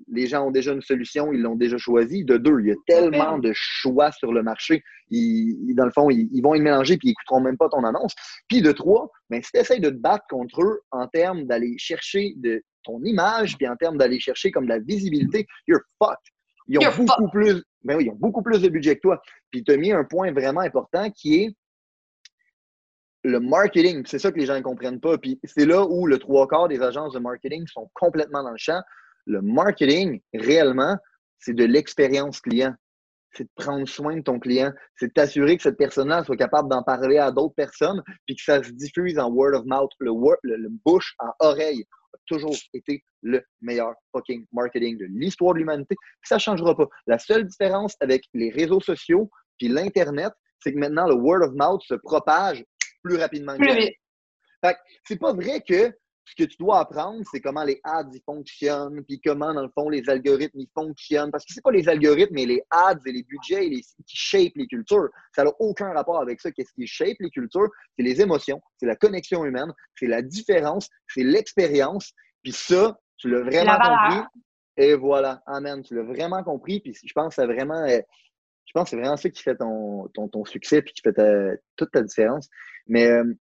les gens ont déjà une solution, ils l'ont déjà choisi. De deux, il y a tellement de choix sur le marché. Ils, dans le fond, ils, vont y mélanger puis ils n'écouteront même pas ton annonce. Puis de trois, ben, si tu essaies de te battre contre eux en termes d'aller chercher de ton image, puis en termes d'aller chercher comme de la visibilité, you're fucked. Ils ont, beaucoup plus, ben oui, ils ont beaucoup plus de budget que toi. Puis tu as mis un point vraiment important qui est le marketing. C'est ça que les gens ne comprennent pas. Puis c'est là où le trois quarts des agences de marketing sont complètement dans le champ. Le marketing, réellement, c'est de l'expérience client. C'est de prendre soin de ton client. C'est de t'assurer que cette personne-là soit capable d'en parler à d'autres personnes, puis que ça se diffuse en word of mouth. Le, word, le, bouche en oreille a toujours été le meilleur fucking marketing de l'histoire de l'humanité. Ça ne changera pas. La seule différence avec les réseaux sociaux puis l'Internet, c'est que maintenant, le word of mouth se propage plus rapidement. Plus vite. c'est pas vrai que ce que tu dois apprendre, c'est comment les ads y fonctionnent, puis comment, dans le fond, les algorithmes y fonctionnent. Parce que c'est pas les algorithmes, mais les ads et les budgets qui shape les cultures. Ça n'a aucun rapport avec ça. Qu'est-ce qui shape les cultures? C'est les émotions, c'est la connexion humaine, c'est la différence, c'est l'expérience. Puis ça, tu l'as vraiment compris. Et voilà, amen, tu l'as vraiment compris. Puis je pense que c'est vraiment, euh, je pense c'est vraiment ça qui fait ton, ton, succès puis qui fait toute ta différence. Mais, euh,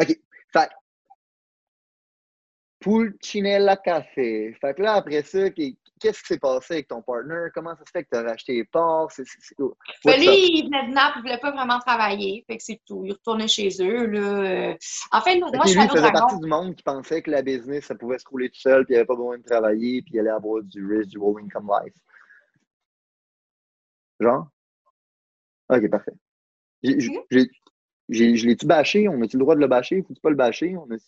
OK. Fait Pulcinella Café. Fait que là, après ça, qu'est-ce qui s'est passé avec ton partner? Comment ça se fait que tu as racheté les parts? Ben, lui, il venait de Naples, il ne voulait pas vraiment travailler. Fait que c'est tout. Il retournait chez eux. Là. En fait, moi, je suis lui, partie du monde qui pensait que la business, ça pouvait se rouler tout seul, puis il n'y avait pas besoin de travailler, puis il allait avoir du risk, du low income life. Genre? OK, parfait. je l'ai-tu bâché? On a-tu le droit de le bâcher? Faut-tu pas le bâcher? On a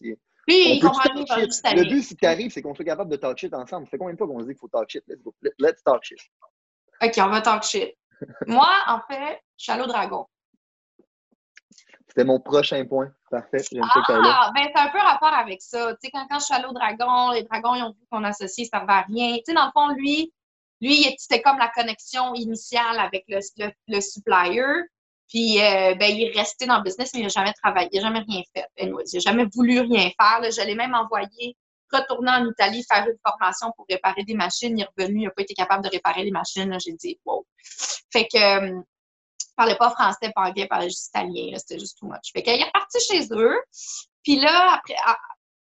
Le but, si tu arrives, c'est qu'on soit capable de talk shit ensemble. Ça fait combien de fois qu'on se dit qu'il faut talk shit? Let's go. Let's talk shit. OK, on va talk shit. Moi, en fait, je suis allée au dragon. C'était mon prochain point. Parfait. Ah, ben, c'est un peu rapport avec ça. Tu sais, quand, quand je suis allée au dragon, les dragons, ils ont vu qu'on associait, ça ne servait à rien. Tu sais, dans le fond, lui, lui, c'était comme la connexion initiale avec le, le supplier. Puis, euh, ben, il est resté dans le business, mais il n'a jamais travaillé, il n'a jamais rien fait. Anyway, il n'a jamais voulu rien faire. Je l'ai même envoyé retourner en Italie, faire une formation pour réparer des machines. Il est revenu, il n'a pas été capable de réparer les machines. J'ai dit, wow. Fait que, euh, il parlait pas français, pas anglais, il parlait juste italien. C'était juste too much. Fait qu'il est reparti chez eux. Puis là, après, ah,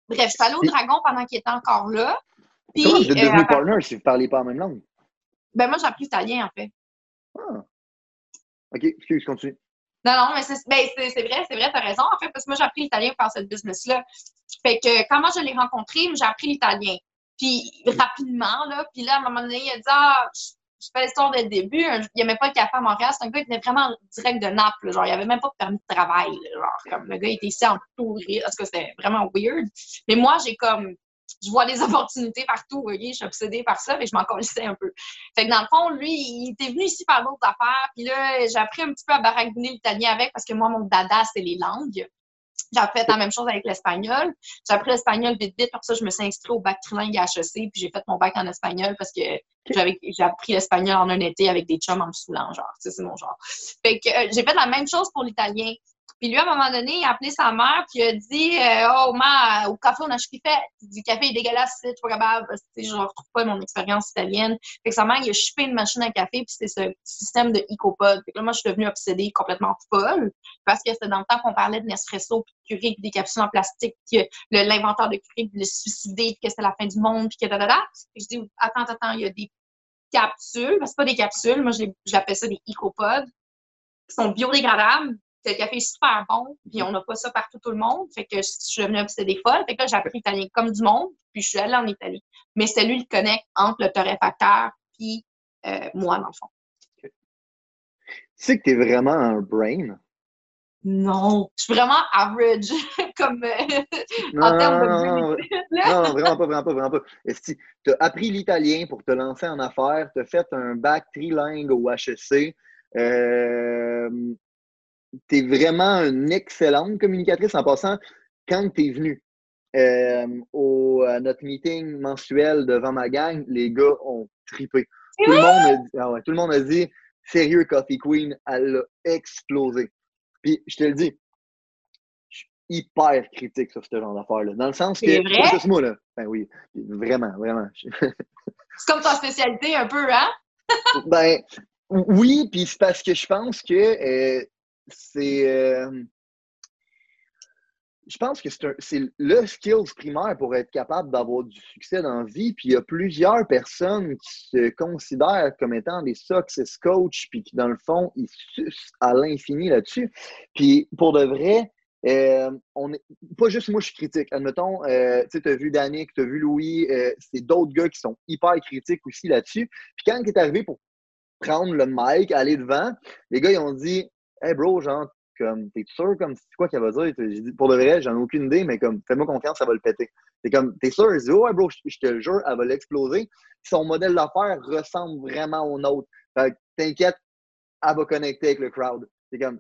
bref, je suis allée au Dragon pendant qu'il était encore là. Puis, Comment vous êtes devenu euh, partner si vous ne parlez pas en même langue? Ben, moi, j'ai appris l'italien, en fait. Ah. OK, excuse, continue. Non, non, mais c'est ben, vrai, c'est vrai, tu as raison, en fait, parce que moi, j'ai appris l'italien pour faire cette business-là. Fait que moi, je l'ai rencontré, j'ai appris l'italien. Puis rapidement, là, puis là, à un moment donné, il a dit Ah, je fais l'histoire dès le début. Il n'aimait pas le café à Montréal. C'est un gars qui était vraiment direct de Naples. Genre, il avait même pas de permis de travail. genre, comme le gars était ici en touriste. Parce que c'était vraiment weird. Mais moi, j'ai comme je vois des opportunités partout, ok? Je suis obsédée par ça, mais je m'en connaissais un peu. Fait que dans le fond, lui, il était venu ici par d'autres affaires, puis là, j'ai appris un petit peu à baragouiner l'italien avec parce que moi, mon dada, c'est les langues. J'ai fait la même chose avec l'espagnol. J'ai appris l'espagnol vite, vite. Pour ça, je me suis inscrite au bac trilingue à HEC, puis j'ai fait mon bac en espagnol parce que j'avais, j'ai appris l'espagnol en un été avec des chums en me saoulant, genre. C'est mon genre. Fait que euh, j'ai fait la même chose pour l'italien. Puis lui, à un moment donné, il a appelé sa mère, puis il a dit euh, Oh, ma, au café, on a chiffé. Du café est dégueulasse, c'est capable. Je ne retrouve pas mon expérience italienne. Fait que sa mère, il a chippé une machine à café, puis c'est ce système de EcoPod. Fait que là, moi, je suis devenue obsédée, complètement folle, parce que c'était dans le temps qu'on parlait de Nespresso, puis de Keurig, des capsules en plastique, que l'inventeur de Keurig voulait se suicider, puis que c'était la fin du monde, puis que da, da, da. je dis Attends, attends, il y a des capsules. C'est pas des capsules, moi, j'appelle ça des EcoPods, qui sont biodégradables le café est super bon, puis on n'a pas ça partout tout le monde. Fait que je suis devenue obsédée folle. Fait que là, j'ai appris l'italien comme du monde, puis je suis allée en Italie. Mais c'est lui le connect entre le torréfacteur puis euh, moi, dans le fond. Tu sais que tu es vraiment un brain? Non, je suis vraiment average comme non, en termes de non, non, vraiment pas, vraiment pas, vraiment pas. Tu as appris l'italien pour te lancer en affaires, tu as fait un bac trilingue au HEC. Euh, tu es vraiment une excellente communicatrice en passant. Quand tu es venu euh, au, à notre meeting mensuel devant ma gang, les gars ont tripé. Tout le, monde a dit, ah ouais, tout le monde a dit, sérieux, Coffee Queen, elle a explosé. Puis, je te le dis, je suis hyper critique sur ce genre d'affaires-là. Dans le sens que. C'est vrai? Pas moi, là. Ben oui, vraiment, vraiment. c'est comme ta spécialité un peu, hein? ben, oui, puis c'est parce que je pense que euh, c'est. Euh, je pense que c'est le skills primaire pour être capable d'avoir du succès dans la vie. Puis il y a plusieurs personnes qui se considèrent comme étant des success coach, puis qui, dans le fond, ils sucent à l'infini là-dessus. Puis pour de vrai, euh, on est, pas juste moi, je suis critique. Admettons, euh, tu as vu Danick, tu as vu Louis, euh, c'est d'autres gars qui sont hyper critiques aussi là-dessus. Puis quand il est arrivé pour prendre le mic, aller devant, les gars, ils ont dit Hey bro, genre, comme, t'es sûr, comme, c'est quoi qu'elle va dire? J'ai dit, pour de vrai, j'en ai aucune idée, mais comme, fais-moi confiance, ça va le péter. C'est comme, t'es sûr? Il dit, ouais, bro, je, te le jure, elle va l'exploser. Son modèle d'affaires ressemble vraiment au nôtre. Fait t'inquiète, elle va connecter avec le crowd. C'est comme,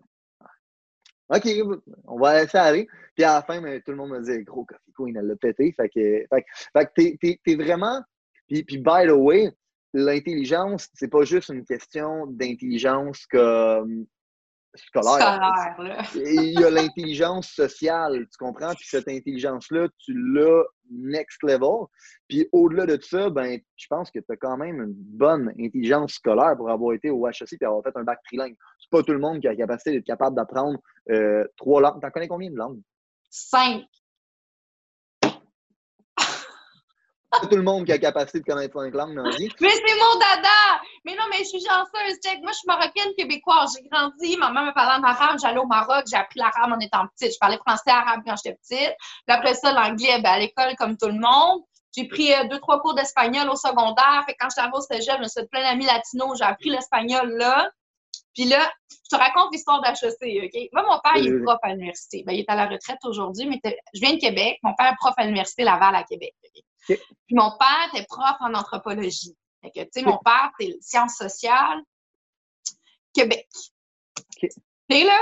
OK, on va laisser aller. Puis à la fin, mais, tout le monde me dit, gros, Coffee Queen, elle l'a pété. Fait que, fait, t'es, vraiment. Puis, puis, by the way, l'intelligence, c'est pas juste une question d'intelligence comme scolaire. Il y a l'intelligence sociale, tu comprends? Puis cette intelligence-là, tu l'as next level. Puis au-delà de ça, ben, je pense que tu as quand même une bonne intelligence scolaire pour avoir été au HEC et avoir fait un bac trilingue. C'est pas tout le monde qui a la capacité d'être capable d'apprendre euh, trois langues. T'en connais combien de langues? Cinq tout le monde qui a la capacité de connaître cinq langues dans la vie. Mais c'est mon dada! Mais non, mais je suis chanceuse, check. Moi, je suis marocaine québécoise. J'ai grandi, ma maman me parlait en arabe, j'allais au Maroc, j'ai appris l'arabe en étant petite. Je parlais français arabe quand j'étais petite. Puis après ça, l'anglais, ben, à l'école, comme tout le monde. J'ai pris euh, deux, trois cours d'espagnol au secondaire. Fait que quand j'étais au cégep, je me suis plein d'amis latinos, j'ai appris l'espagnol là. Puis là, je te raconte l'histoire d'HEC, OK? Moi, mon père, il est prof à l'université. Ben, il est à la retraite aujourd'hui, mais je viens de Québec. Mon père est prof à l'université Laval à Québec. Puis mon père était prof en anthropologie. Fait que, tu sais, mon père, c'est sciences sociales, Québec. Et là,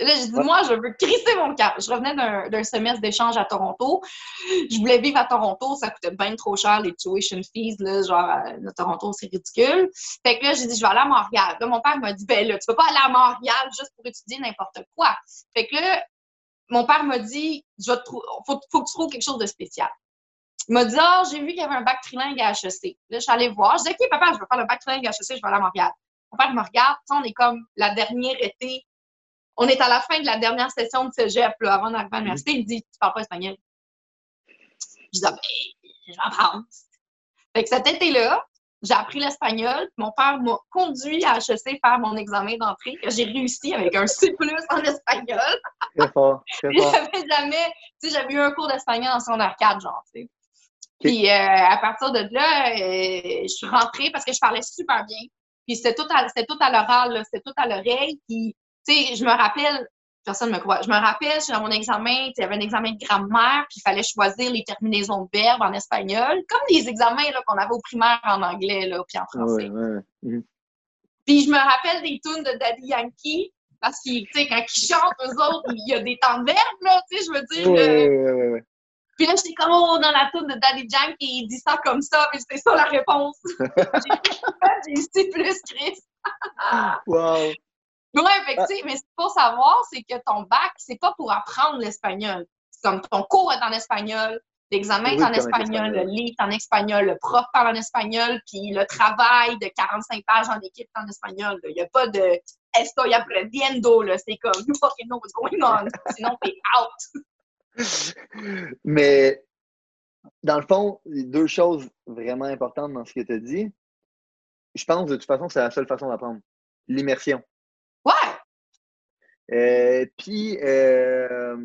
Là, j'ai dit, moi, je veux crisser mon camp. Je revenais d'un semestre d'échange à Toronto. Je voulais vivre à Toronto. Ça coûtait bien trop cher, les tuition fees. Là, genre, euh, Toronto, c'est ridicule. Fait que là, j'ai dit, je vais aller à Montréal. Là, mon père m'a dit, ben là, tu peux pas aller à Montréal juste pour étudier n'importe quoi. Fait que là, mon père m'a dit, il faut, faut que tu trouves quelque chose de spécial. Il m'a dit, ah, j'ai vu qu'il y avait un bac trilingue à HEC. Là, je suis allée voir. Je dis, OK, papa, je veux faire le bac trilingue à HEC, je vais aller à Montréal. Mon père me regarde, on est comme la dernière été on est à la fin de la dernière session de cégep, là, avant d'arriver à l'université. Il me dit Tu parles pas espagnol Je dis ah, ben, je vais apprendre. Fait que cet été-là, j'ai appris l'espagnol. Mon père m'a conduit à HEC faire mon examen d'entrée. J'ai réussi avec un C en espagnol. Très fort. Très fort. J'avais jamais, tu sais, j'avais eu un cours d'espagnol en secondaire 4, genre, tu sais. Puis euh, à partir de là, euh, je suis rentrée parce que je parlais super bien. Puis c'était tout à, tout à l'oral, c'était tout à l'oreille. Puis tu sais, je me rappelle, personne ne me croit, je me rappelle, dans mon examen, il y avait un examen de grammaire, puis il fallait choisir les terminaisons de verbes en espagnol, comme les examens qu'on avait au primaire en anglais, là, puis en français. Mhm. Puis je me rappelle des tunes de Daddy Yankee, parce que, tu sais, quand ils chantent, eux autres, il y a des temps de verbes, là, tu sais, je veux dire. Euh... Puis là, j'étais comme, oh, dans la tune de Daddy Yankee, il dit ça comme ça, mais c'était ça la réponse. j'ai eu plus, Chris. wow! Oui, effectivement, mais ce qu'il faut savoir, c'est que ton bac, c'est pas pour apprendre l'espagnol. C'est comme ton cours est en espagnol, l'examen est en espagnol, le livre est en espagnol, le prof parle en espagnol, puis le travail de 45 pages en équipe est en espagnol. Il n'y a pas de estoy aprendiendo, c'est comme you fucking know what's going on, sinon t'es out. mais dans le fond, deux choses vraiment importantes dans ce que tu as dit. Je pense de toute façon, c'est la seule façon d'apprendre. L'immersion. Ouais! Euh, puis, euh,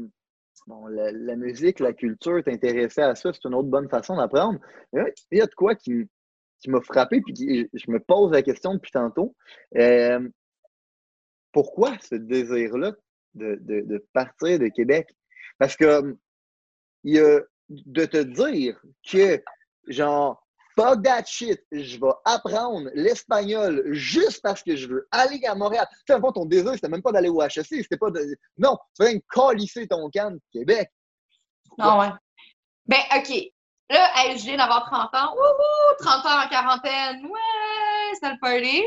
bon, la, musique, la culture, t'intéresser à ça, c'est une autre bonne façon d'apprendre. Il y a de quoi qui, m'a frappé, puis je me pose la question depuis tantôt. Euh, pourquoi ce désir-là de, partir de Québec? Parce que il y a de te dire que, genre, fuck that shit, je vais apprendre l'espagnol juste parce que je veux aller à Montréal. Tu sais, ton désir, c'était même pas d'aller au HSC, c'était pas de. Non, tu veux calisser ton camp de Québec. Non, ouais. Ben, OK. Là, je viens d'avoir 30 ans. Wouhou! 30 ans en quarantaine. Ouais, c'est le party.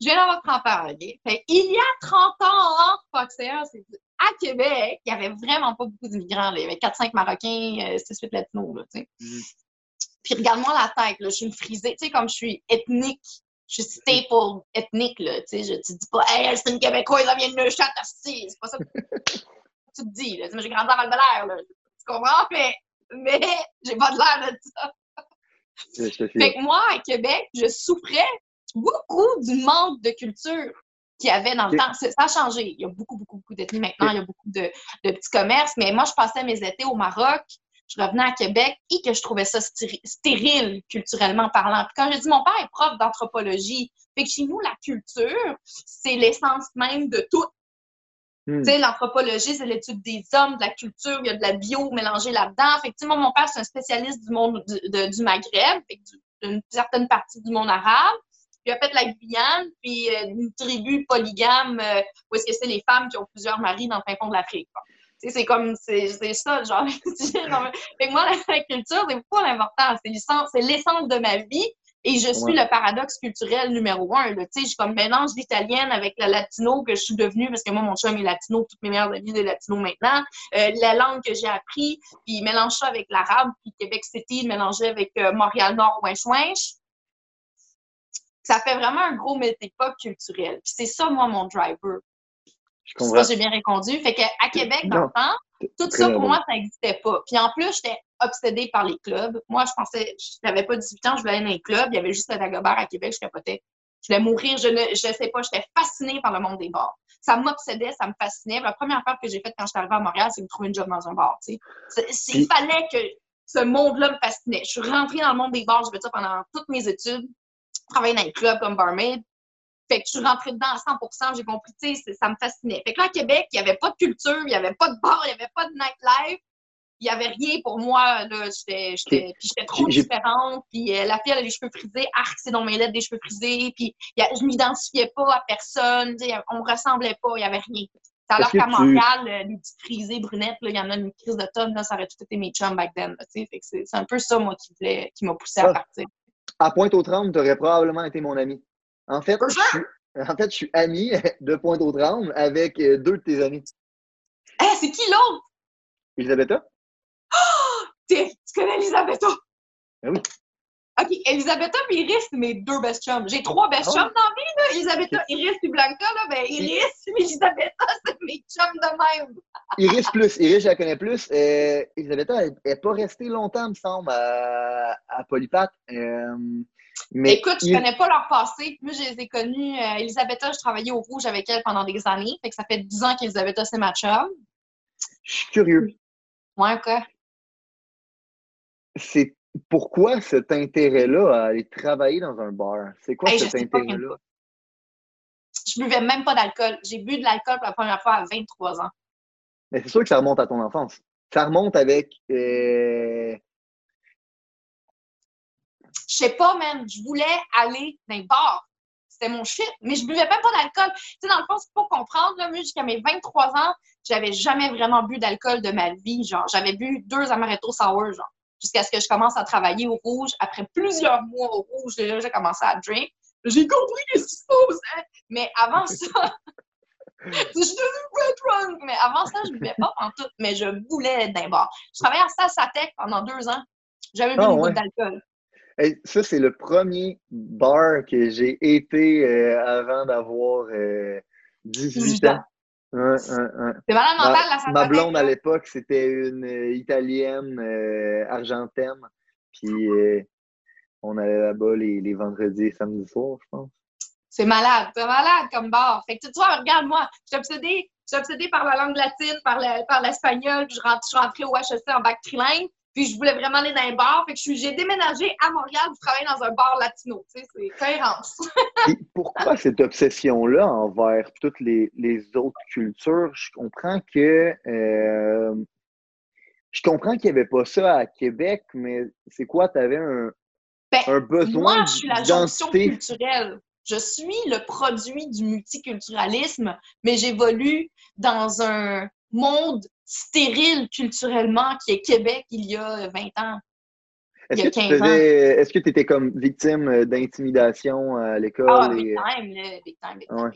Je viens d'avoir 30 ans, OK? Fait, il y a 30 ans, c'est à Québec, il n'y avait vraiment pas beaucoup d'immigrants. Il y avait 4-5 Marocains, 6-8 euh, Latinos, là. Mm. Puis regarde-moi la tête, là, je suis une frisée, tu sais, comme je suis ethnique, je suis staple ethnique, là, tu sais, je te dis pas, hey, c'est une Québécoise, elle vient de Neuchâtel, c'est pas ça que tu te dis, là. J'ai grandi à val là. Tu comprends? Mais, mais j'ai pas de l'air de ça. fait que moi, à Québec, je souffrais beaucoup du manque de culture qu'il y avait dans le temps. Ça a changé. Il y a beaucoup, beaucoup, beaucoup d'ethnies maintenant. Il y a beaucoup de, de, petits commerces. Mais moi, je passais mes étés au Maroc. Je revenais à Québec et que je trouvais ça stérile culturellement parlant. Puis quand j'ai dit, mon père est prof d'anthropologie. Fait que chez nous, la culture, c'est l'essence même de tout. Hmm. Tu sais, l'anthropologie, c'est l'étude des hommes, de la culture, il y a de la bio mélangée là-dedans. Fait que, mon père, c'est un spécialiste du monde du, du Maghreb, d'une certaine partie du monde arabe. Il a fait la Guyane, puis euh, une tribu polygame, euh, où est-ce que c'est les femmes qui ont plusieurs maris dans le fin fond de l'Afrique. C'est comme, c'est ça, genre. fait que moi, la culture, c'est pas l'important. C'est l'essence de ma vie. Et je suis le paradoxe culturel numéro un. Tu sais, je suis comme mélange d'italienne avec la latino que je suis devenue, parce que moi, mon chum est latino, toutes mes meilleures amies sont latino maintenant. Euh, la langue que j'ai appris, puis mélange ça avec l'arabe, puis Québec City, mélanger avec Montréal-Nord, Winch-Winch ça fait vraiment un gros métépa culturel. Puis c'est ça, moi, mon driver. Je comprends. j'ai bien répondu. Fait qu'à Québec, dans le temps, tout ça, pour moi, ça n'existait pas. Puis en plus, j'étais obsédée par les clubs. Moi, je pensais, je n'avais pas 18 ans, je voulais aller dans les clubs. Il y avait juste le Dagobert à Québec, je capotais. Je voulais mourir, je ne je sais pas, j'étais fascinée par le monde des bars. Ça m'obsédait, ça me fascinait. La première fois que j'ai faite quand je suis arrivée à Montréal, c'est de trouver une job dans un bar. Il fallait que ce monde-là me fascinait. Je suis rentrée dans le monde des bars, je veux dire, pendant toutes mes études travailler dans un club comme barmaid. Fait que je suis rentrée dedans à 100% j'ai compris, tu sais, ça me fascinait. Fait que là, à Québec, il n'y avait pas de culture, il n'y avait pas de bar, il n'y avait pas de nightlife. Il n'y avait rien pour moi, là. J'étais trop différente. Puis euh, la fille, elle a les cheveux frisés. Arc, c'est dans mes lettres des cheveux frisés. Puis a, je m'identifiais pas à personne. On ne ressemblait pas, il n'y avait rien. Alors qu'à Montréal, euh, les petites frisées brunettes, il y en a une crise de tonne, ça aurait tout été mes chums back then. C'est un peu ça, moi, qui, qui m'a poussé à partir à Pointe-aux-Trembles, tu aurais probablement été mon ami. En fait, je suis, en fait, je suis ami de Pointe-aux-Trembles avec euh, deux de tes amis. Eh, c'est qui l'autre? Elisabetta? Oh! Tu connais Elisabetta? Ben oui. OK, Elisabetta et Iris, c'est mes deux best chums. J'ai trois best ah chums dans la vie, là. Elisabetta, Iris et Blanca, là. Ben, Iris et Elisabetta, c'est mes chums de même. Iris plus. Iris, je la connais plus. Euh, Elisabetta, elle n'est pas restée longtemps, me semble, à, à Polypat. Euh, mais Écoute, je ne connais pas leur passé. Moi, je les ai connus. Euh, Elisabetta, je travaillais au Rouge avec elle pendant des années. Fait que ça fait 10 ans qu'Elisabetta, c'est ma chum. Je suis curieux. Ouais, quoi? C'est pourquoi cet intérêt-là à aller travailler dans un bar? C'est quoi cet intérêt-là? Je buvais même pas d'alcool. J'ai bu de l'alcool pour la première fois à 23 ans. Mais c'est sûr que ça remonte à ton enfance. Ça remonte avec. Euh... Je sais pas, man. Je voulais aller dans un bar. C'était mon shit. Mais je buvais même pas d'alcool. Tu sais, dans le fond, c'est pour comprendre. Là, jusqu'à mes 23 ans, j'avais jamais vraiment bu d'alcool de ma vie. Genre, j'avais bu deux amaretto sour, genre jusqu'à ce que je commence à travailler au rouge. Après plusieurs mois au rouge, déjà, j'ai commencé à drink. J'ai compris ce qui se passe. Mais avant ça, je suis devenue drunk. Mais avant ça, je ne buvais pas en tout, mais je voulais être d'un bar. Je travaillais à Sassatec pendant deux ans. J'avais bu une goutte d'alcool. ça, c'est le premier bar que j'ai été euh, avant d'avoir 18 C'est malade mental, la Ma blonde, à l'époque, c'était une euh, Italienne euh, argentine. Puis euh, on allait là-bas les, les, vendredis et samedis soirs, je pense. C'est malade. C'est malade comme bar. Fait que tu vois, regarde-moi. Je suis obsédée, obsédée par la langue latine, par l'espagnol. Par je, je suis rentrée au HEC en bac trilingue. Puis je voulais vraiment aller dans un bar. Fait que j'ai déménagé à Montréal pour travailler dans un bar latino. Tu sais, c'est cohérence. Et pourquoi cette obsession-là envers toutes les, autres cultures? Je comprends que euh, je comprends qu'il n'y avait pas ça à Québec, mais c'est quoi? Tu avais un, ben, un besoin Moi, je suis la jonction culturelle. Je suis le produit du multiculturalisme, mais j'évolue dans un monde stérile culturellement qui est Québec il y a 20 ans. Est-ce que, tu est-ce que tu étais comme victime d'intimidation à l'école? Ah, big time, big time, big time,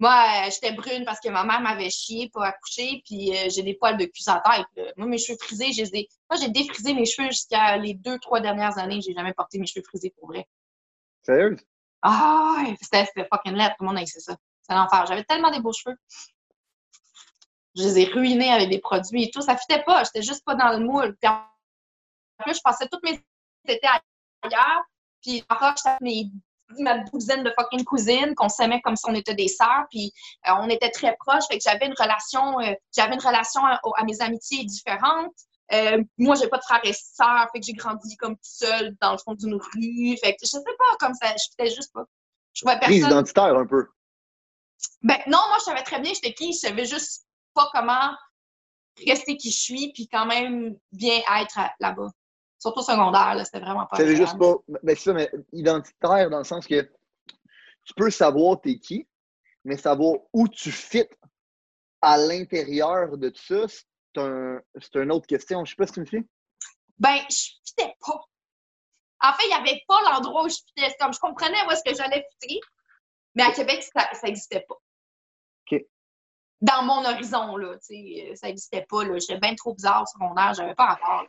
Moi, j'étais brune parce que ma mère m'avait chié pour accoucher, puis euh, j'ai des poils de cul à tête. Moi, mes cheveux frisés, j'ai Moi, j'ai défrisé mes cheveux jusqu'à les deux, trois dernières années. J'ai jamais porté mes cheveux frisés pour vrai. Sérieux? Ah, c'était fucking laid. Tout le monde a ça. C'est l'enfer. J'avais tellement des beaux cheveux je les ai ruinés avec des produits et tout. Ça fitait pas. J'étais juste pas dans le moule. Puis en plus, je passais toutes mes étés ailleurs. Puis encore, j'étais ma douzaine de fucking cousines qu'on s'aimait comme si on était des sœurs. Puis euh, on était très proches. Fait que j'avais une relation, euh, j'avais une relation à, mes amitiés différentes. Euh, moi, j'ai pas de frères et sœurs, fait que j'ai grandi comme seule dans le fond d'une rue. Fait que je sais pas, comme ça, je fitais juste pas. Je vois personne. identitaire un peu. Ben non, moi je savais très bien j'étais qui, je savais juste pas comment rester qui je suis, puis quand même bien être là-bas. Surtout secondaire, c'était vraiment pas. C'est juste pas. Ben, ça, mais identitaire dans le sens que tu peux savoir t'es qui, mais savoir où tu fites à l'intérieur de tout ça, c'est un, une autre question. Je sais pas si tu me fies. Ben, je fitais pas. En fait, il n'y avait pas l'endroit où je fitais. Comme je comprenais où est-ce que j'allais fitter, mais à Québec, ça n'existait pas dans mon horizon, là, sais, ça n'existait pas. J'étais bien trop bizarre au secondaire, j'avais pas encore.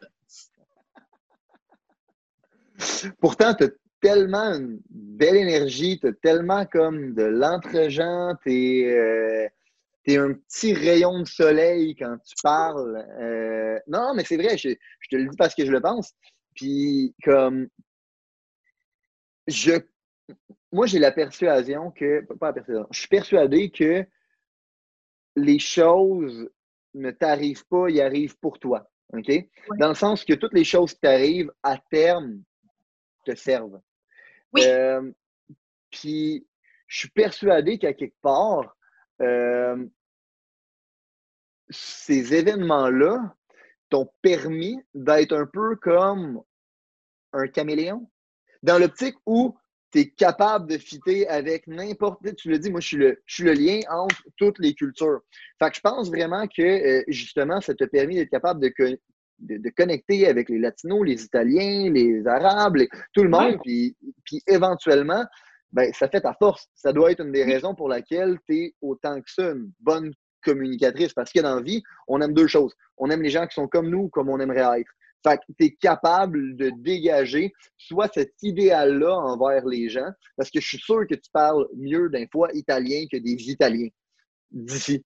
Pourtant, tu as tellement une belle énergie, tu as tellement comme de l'entre-gens, tu es, euh, un petit rayon de soleil quand tu parles. Euh, non, mais c'est vrai, je, je, te le dis parce que je le pense. Puis, comme, je, moi, j'ai la persuasion que, pas la persuasion, je suis persuadé que les choses ne t'arrivent pas, ils arrivent pour toi. OK? Dans le sens que toutes les choses qui t'arrivent, à terme, te servent. Oui. Euh, puis, je suis persuadé qu'à quelque part, euh, ces événements-là t'ont permis d'être un peu comme un caméléon. Dans l'optique où tu es capable de fitter avec n'importe tu le dis, moi je suis le, je suis le lien entre toutes les cultures. Fait que je pense vraiment que euh, justement, ça te permis d'être capable de, de, connecter avec les Latinos, les Italiens, les Arabes, tout le monde, puis, puis éventuellement, ben, ça fait ta force. Ça doit être une des raisons pour laquelle tu es autant que ça une bonne communicatrice. Parce que dans la vie, on aime deux choses. On aime les gens qui sont comme nous, comme on aimerait être. Fait que tu es capable de dégager soit cet idéal-là envers les gens, parce que je suis sûr que tu parles mieux d'un fois italien que des Italiens d'ici.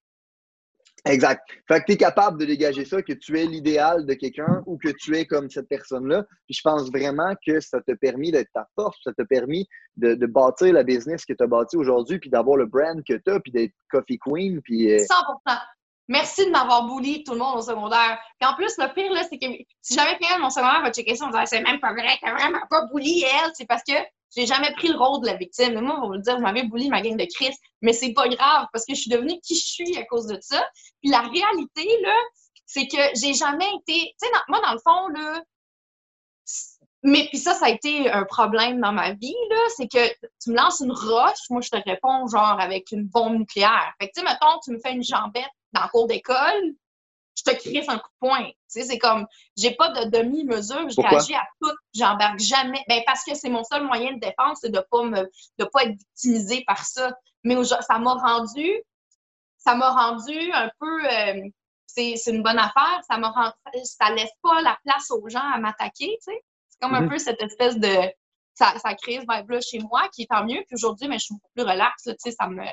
Exact. Fait que tu es capable de dégager ça, que tu es l'idéal de quelqu'un ou que tu es comme cette personne-là. Puis je pense vraiment que ça t'a permis d'être ta force, ça t'a permis de, bâtir la business que tu as bâti aujourd'hui, puis d'avoir le brand que tu as, puis d'être Coffee Queen. Puis, 100%. Merci de m'avoir bully tout le monde au secondaire. Puis en plus, le pire, là, c'est que si jamais quelqu'un mon secondaire va checker c'est même pas vrai, t'as vraiment pas bully elle. C'est parce que j'ai jamais pris le rôle de la victime. Mais moi, on va vous dire, vous m'avez bully ma gang de Chris. Mais c'est pas grave parce que je suis devenue qui je suis à cause de ça. Puis la réalité, là, c'est que j'ai jamais été. Tu sais, moi, dans le fond, là, mais puis ça, ça a été un problème dans ma vie, là, c'est que tu me lances une roche, moi je te réponds genre avec une bombe nucléaire. Fait que tu sais, mettons, tu me fais une jambette dans le cours d'école, je te crisse un coup de poing. Tu sais, c'est comme, j'ai pas de demi-mesure, je réagis à tout, j'embarque jamais. Ben, parce que c'est mon seul moyen de défense, c'est de pas me, de pas être victimisé par ça. Mais ça m'a rendu, ça m'a rendu un peu, euh, c'est une bonne affaire, ça m'a rendu, ça laisse pas la place aux gens à m'attaquer, tu sais. C'est comme un mm-hmm. peu cette espèce de, ça, ça crée ce vibe-là chez moi, qui est tant mieux. Puis aujourd'hui, mais je suis beaucoup plus relax, tu sais, ça me,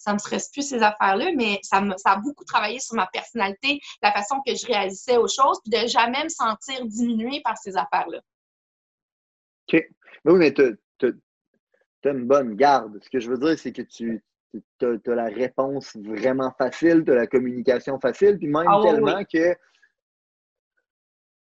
ça me stresse plus ces affaires-là, mais ça, me, ça a beaucoup travaillé sur ma personnalité, la façon que je réalisais aux choses, puis de jamais me sentir diminuée par ces affaires-là. OK. oui, mais tu as, une bonne garde. Ce que je veux dire, c'est que tu as, la réponse vraiment facile, tu as la communication facile, puis même ah tellement que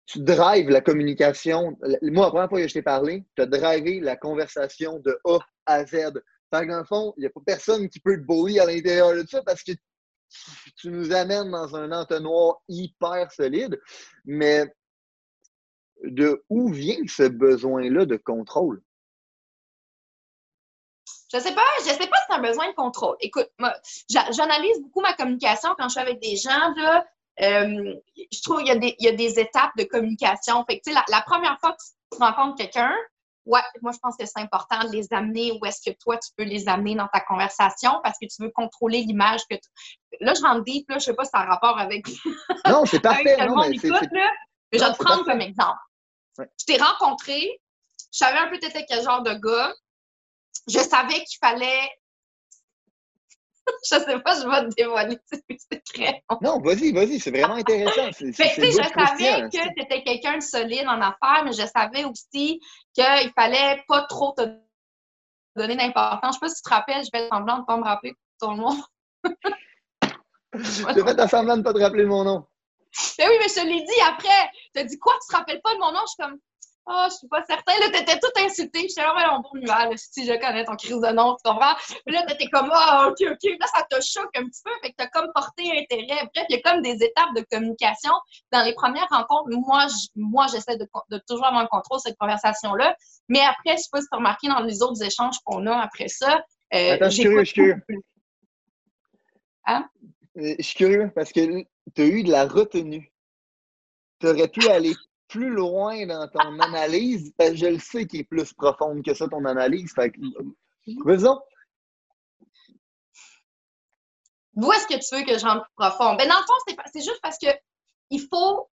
tu drives la communication. Moi, la première fois que je t'ai parlé, tu as drivé la conversation de A à Z. Fait dans le fond, il n'y a pas personne qui peut te bully à l'intérieur de ça parce que tu nous amènes dans un entonnoir hyper solide. Mais de où vient ce besoin-là de contrôle? Je sais pas, je sais pas si c'est un besoin de contrôle. Écoute, moi, j'analyse beaucoup ma communication quand je suis avec des gens. Là, euh, je trouve qu'il y, a des étapes de communication. Fait que, la, la première fois que tu rencontres quelqu'un, ouais, moi, je pense que c'est important de les amener où est-ce que toi, tu peux les amener dans ta conversation parce que tu veux contrôler l'image que tu... Là, je rentre deep, là, je sais pas si ça a rapport avec... Non, c'est parfait. non, mais, écoute, là, mais je vais te prendre comme exemple. Je t'ai rencontré, je savais un peu t'étais quel genre de gars, je savais qu'il fallait. je sais pas, je vais te dévoiler tes secrets. Non, vas-y, vas-y, c'est vraiment intéressant. je savais que tu étais quelqu'un de solide en affaires, mais je savais aussi qu'il fallait pas trop te donner d'importance. Je sais pas si tu te rappelles, je vais semblant de pas me rappeler ton nom. J'ai fait semblant de ne pas te rappeler mon nom. Mais oui, mais je te l'ai dit après. Tu as dit quoi, tu te rappelles pas de mon nom? Je suis comme, ah, oh, je suis pas certain. Là, t'étais tout insulté. J'étais là, ouais, bon nuage, si je connais ton crise de nom, tu comprends? Puis là, t'étais comme, ah, oh, ok, ok. Là, ça te choque un petit peu. Fait que t'as comme porté intérêt. Bref, il y a comme des étapes de communication. Dans les premières rencontres, moi, moi j'essaie de, de, toujours avoir un contrôle sur cette conversation-là. Mais après, je sais pas si tu as remarqué dans les autres échanges qu'on a après ça. Euh, Attends, je suis curieux, je suis curieux. Hein? Euh, je suis curieux parce que tu as eu de la retenue. Tu aurais pu aller plus loin dans ton analyse, je le sais qu'il est plus profonde que ça, ton analyse. Fait que, vas D'où est-ce que tu veux que je rentre plus profond? Ben, dans le fond, c'est juste parce que il faut,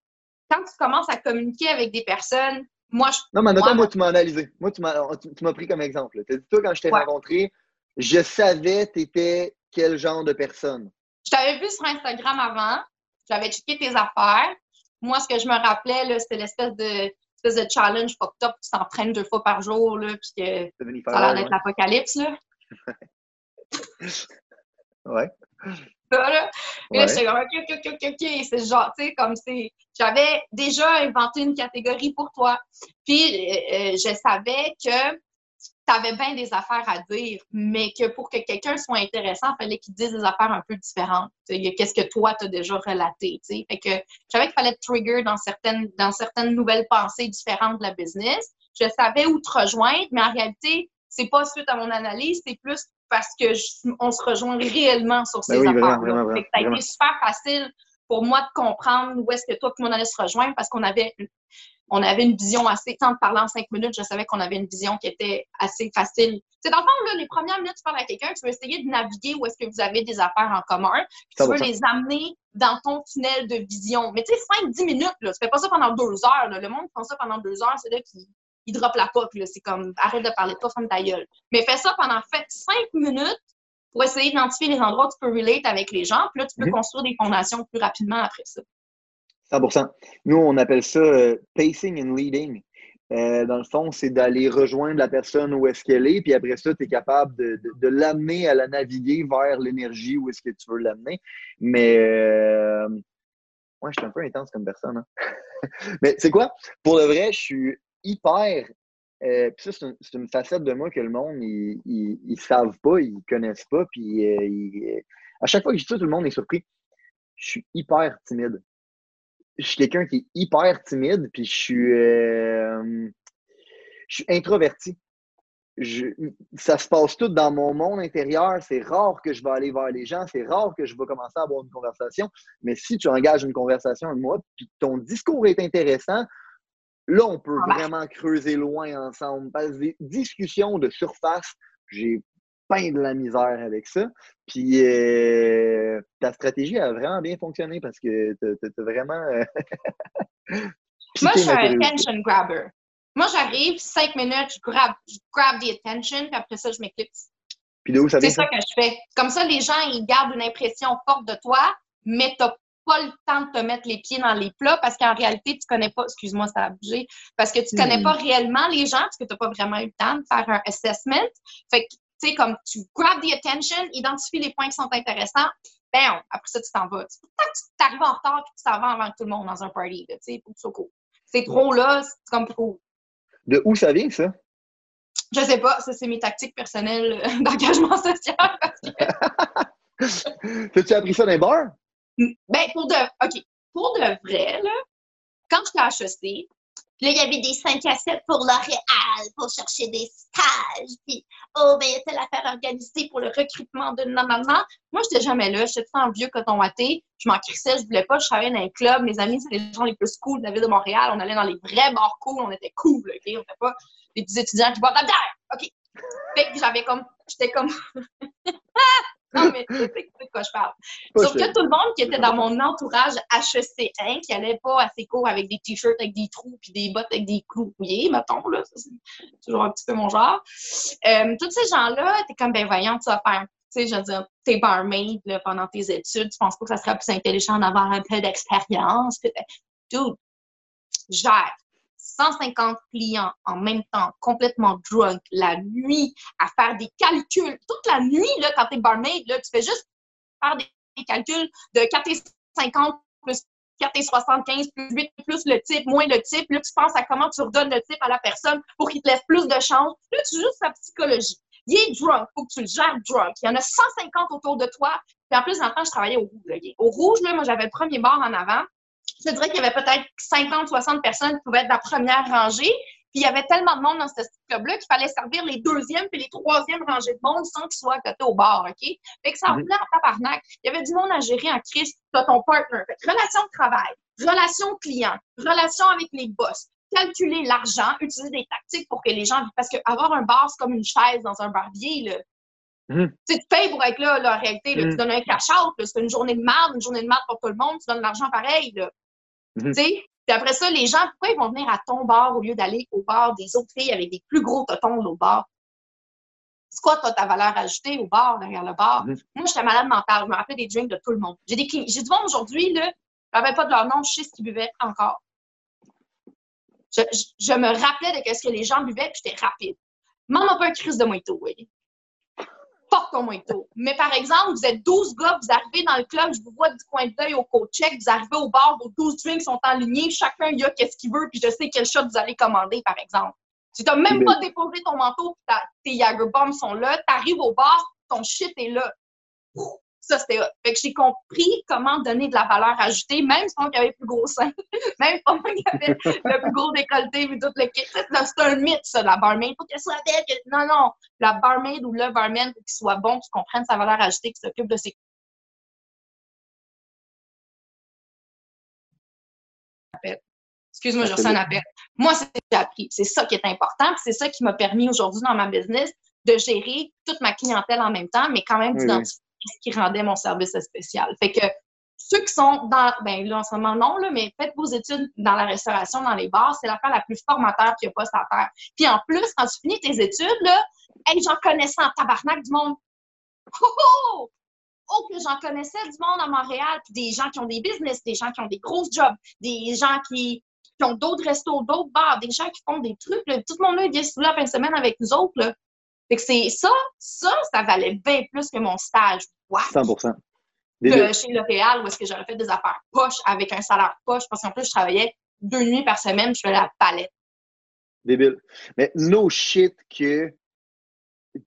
quand tu commences à communiquer avec des personnes, moi, je. Non, mais maintenant, moi, tu m'as analysé. Moi, tu m'as pris comme exemple. Tu dit, toi, quand je t'ai rencontré, je savais tu étais quel genre de personne. Je t'avais vu sur Instagram avant, j'avais checké tes affaires, moi, ce que je me rappelais, c'était l'espèce de, de challenge fucked up, tu t'entraînes deux fois par jour, là, puis que ça a l'air d'être l'apocalypse, là. ouais. Ça, là. Et là, j'étais comme, OK, OK, OK, OK, c'est genre, tu sais, comme c'est. J'avais déjà inventé une catégorie pour toi. Puis, euh, euh, je savais que tu avais bien des affaires à dire, mais que pour que quelqu'un soit intéressant, il fallait qu'il dise des affaires un peu différentes. Qu'est-ce que toi, tu as déjà relaté? T'sais. Fait que je savais qu'il fallait te trigger dans certaines, dans certaines nouvelles pensées différentes de la business. Je savais où te rejoindre, mais en réalité, c'est pas suite à mon analyse, c'est plus parce que on se rejoint réellement sur ben ces affaires-là. Ça a été super facile pour moi de comprendre où est-ce que toi et moi on allait se rejoindre parce qu'on avait on avait une vision assez, tant de parler en cinq minutes, je savais qu'on avait une vision qui était assez facile. C'est dans le fond, là, les premières minutes, tu parles à quelqu'un, tu veux essayer de naviguer où est-ce que vous avez des affaires en commun, puis tu veux les amener dans ton tunnel de vision. Mais tu sais, 5-10 minutes, là, tu fais pas ça pendant deux heures. Là. Le monde qui fait ça pendant deux heures, c'est là qu'il il drop la pop. C'est comme, arrête de parler de toi, ferme ta gueule. Mais fais ça pendant, fait, cinq minutes pour essayer d'identifier les endroits où tu peux relate avec les gens, puis là, tu peux construire des fondations plus rapidement après ça. 100% Nous, on appelle ça euh, pacing and leading. Euh, dans le fond, c'est d'aller rejoindre la personne où est-ce qu'elle est, puis après ça, tu es capable de, l'amener à la naviguer vers l'énergie où est-ce que tu veux l'amener. Mais euh, moi, je suis un peu intense comme personne. Hein. Mais c'est quoi? Pour le vrai, je suis hyper. Euh, ça, c'est une, facette de moi que le monde, ils ne savent pas, ils connaissent pas. Puis à chaque fois que je dis ça, tout le monde est surpris. Je suis hyper timide je suis quelqu'un qui est hyper timide, puis je suis, euh, je suis introverti. ça se passe tout dans mon monde intérieur. C'est rare que je vais aller vers les gens. C'est rare que je vais commencer à avoir une conversation. Mais si tu engages une conversation avec moi, puis ton discours est intéressant, là, on peut vraiment creuser loin ensemble. Parce que des discussions de surface, j'ai peint de la misère avec ça. Puis euh, ta stratégie a vraiment bien fonctionné parce que tu vraiment. Euh, Moi, je suis un attention grabber. Moi, j'arrive, cinq minutes, je grab, je grab the attention, puis après ça, je m'éclipse. Puis d'où ça C'est ça que je fais. Comme ça, les gens, ils gardent une impression forte de toi, mais tu n'as pas le temps de te mettre les pieds dans les plats parce qu'en réalité, tu connais pas, excuse-moi, ça a bougé, parce que tu connais hmm. pas réellement les gens, parce que tu n'as pas vraiment eu le temps de faire un assessment. Fait que tu sais, comme tu grab the attention, identifie les points qui sont intéressants, ben, après ça, tu t'en vas. Que tu t'arrives en retard et tu t'en vas avant tout le monde dans un party, tu sais, pour que cool. C'est trop là, c'est comme trop. De où ça vient, ça? Je sais pas, ça, c'est mes tactiques personnelles euh, d'engagement social. T'as-tu appris ça dans les bars? Ben, pour de. OK. Pour de vrai, là, quand j'étais à HEC, là, il y avait des 5 à 7 pour L'Oréal, pour chercher des stages. Puis, oh, ben, il y a telle affaire organisée pour le recrutement de non, non, non. Moi, j'étais jamais là. J'étais tout en vieux coton watté. Je m'en crissais, je voulais pas. Je travaillais dans un club. Mes amis, c'était les gens les plus cool de la ville de Montréal. On allait dans les vrais bars cool. On était cool, OK? On fait pas des petits étudiants qui boivent la bière. OK. Fait que j'avais comme. J'étais comme. Non, mais tu sais de quoi je parle. Sauf que tout le monde qui était dans mon entourage HEC1, qui allait pas à ses cours avec des t-shirts avec des trous puis des bottes avec des clous mouillés, mettons, là, c'est toujours un petit peu mon genre. Euh, tous ces gens-là, t'es comme, ben voyons, tu vas faire, tu sais, je veux dire, t'es barmaid là, pendant tes études, tu penses pas que ça serait plus intelligent d'avoir un peu d'expérience? Dude, gère 150 clients en même temps, complètement drunk, la nuit, à faire des calculs. Toute la nuit, là, quand tu es barmaid, là, tu fais juste faire des, calculs de 4 et 50 plus 4 et 75 plus 8 plus le type, moins le type. Là, tu penses à comment tu redonnes le type à la personne pour qu'il te laisse plus de chance. Là, tu joues sa psychologie. Il est drunk, faut que tu le gères drunk. Il y en a 150 autour de toi. Puis en plus, dans le temps, je travaillais au rouge. Au rouge, là, moi, j'avais le premier bar en avant je dirais qu'il y avait peut-être 50, 60 personnes qui pouvaient être la première rangée. Puis il y avait tellement de monde dans ce club-là qu'il fallait servir les deuxièmes puis les troisièmes rangées de monde sans qu'ils soient à côté au bar, OK? Fait que ça roulait en tabarnak. Il y avait du monde à gérer en crise. Tu ton partner. Fait relation de travail, relation client, relation avec les boss, calculer l'argent, utiliser des tactiques pour que les gens... Parce qu'avoir un bar, c'est comme une chaise dans un barbier, là. Mhm. Tu payes pour être là, là en réalité. Tu mhm. donnes un cash-out. C'est une journée de merde, une journée de merde pour tout le monde. Tu donnes l'argent pareil. Là. Mhm. Puis après ça, les gens, pourquoi ils vont venir à ton bar au lieu d'aller au bar des autres filles avec des plus gros totons au bar? C'est quoi toi, ta valeur ajoutée au bar, derrière le bar? Mhm. Moi, j'étais malade mentale. Je me rappelais des drinks de tout le monde. J'ai des J'ai du monde aujourd'hui, là, je ne pas de leur nom, je sais ce qu'ils buvaient encore. Je, me rappelais de ce que les gens buvaient, puis j'étais rapide. M'en pas un crise de mojito, oui porte ton mojito. Mais par exemple, vous êtes 12 gars, vous arrivez dans le club, je vous vois du coin d'œil au coach-check, vous arrivez au bar, vos 12 drinks sont en ligne, chacun il a qu'est-ce qu'il veut, puis je sais quel shot vous allez commander, par exemple. Tu n'as même pas déposé ton manteau, tes Jagger Bombs sont là, tu arrives au bar, ton shit est là. Ça, c'était Fait que j'ai compris comment donner de la valeur ajoutée, même si on avait plus gros sein, même si on avait le plus gros décolleté, mais tout le kit. C'est un mythe, ça, la barmaid. Faut qu'elle soit belle. Non, non. La barmaid ou le barman, faut qu'il soit bon, qu'il comprenne sa valeur ajoutée, qu'il s'occupe de ses Excuse-moi, je reçois un appel. Moi, c'est ce que j'ai appris. C'est ça qui est important. C'est ça qui m'a permis aujourd'hui dans ma business de gérer toute ma clientèle en même temps, mais quand même d'identifier ce qui rendait mon service spécial. Fait que ceux qui sont dans, ben là, en ce moment, non, là, mais faites vos études dans la restauration, dans les bars, c'est l'affaire la plus formateur qu'il n'y a pas à faire. Puis en plus, quand tu finis tes études, là, hey, j'en connaissais en tabarnak du monde. Oh, oh! oh que j'en connaissais du monde à Montréal, puis des gens qui ont des business, des gens qui ont des grosses jobs, des gens qui, qui ont d'autres restos, d'autres bars, des gens qui font des trucs. Tout le monde là, vient se la fin de semaine avec nous autres. Là. Fait que c'est ça, ça, ça valait bien plus que mon stage. What? 100 que chez L'Oréal, où est-ce que j'aurais fait des affaires poches avec un salaire poche, parce qu'en plus, je travaillais deux nuits par semaine, je faisais la palette. Débile. Mais no shit que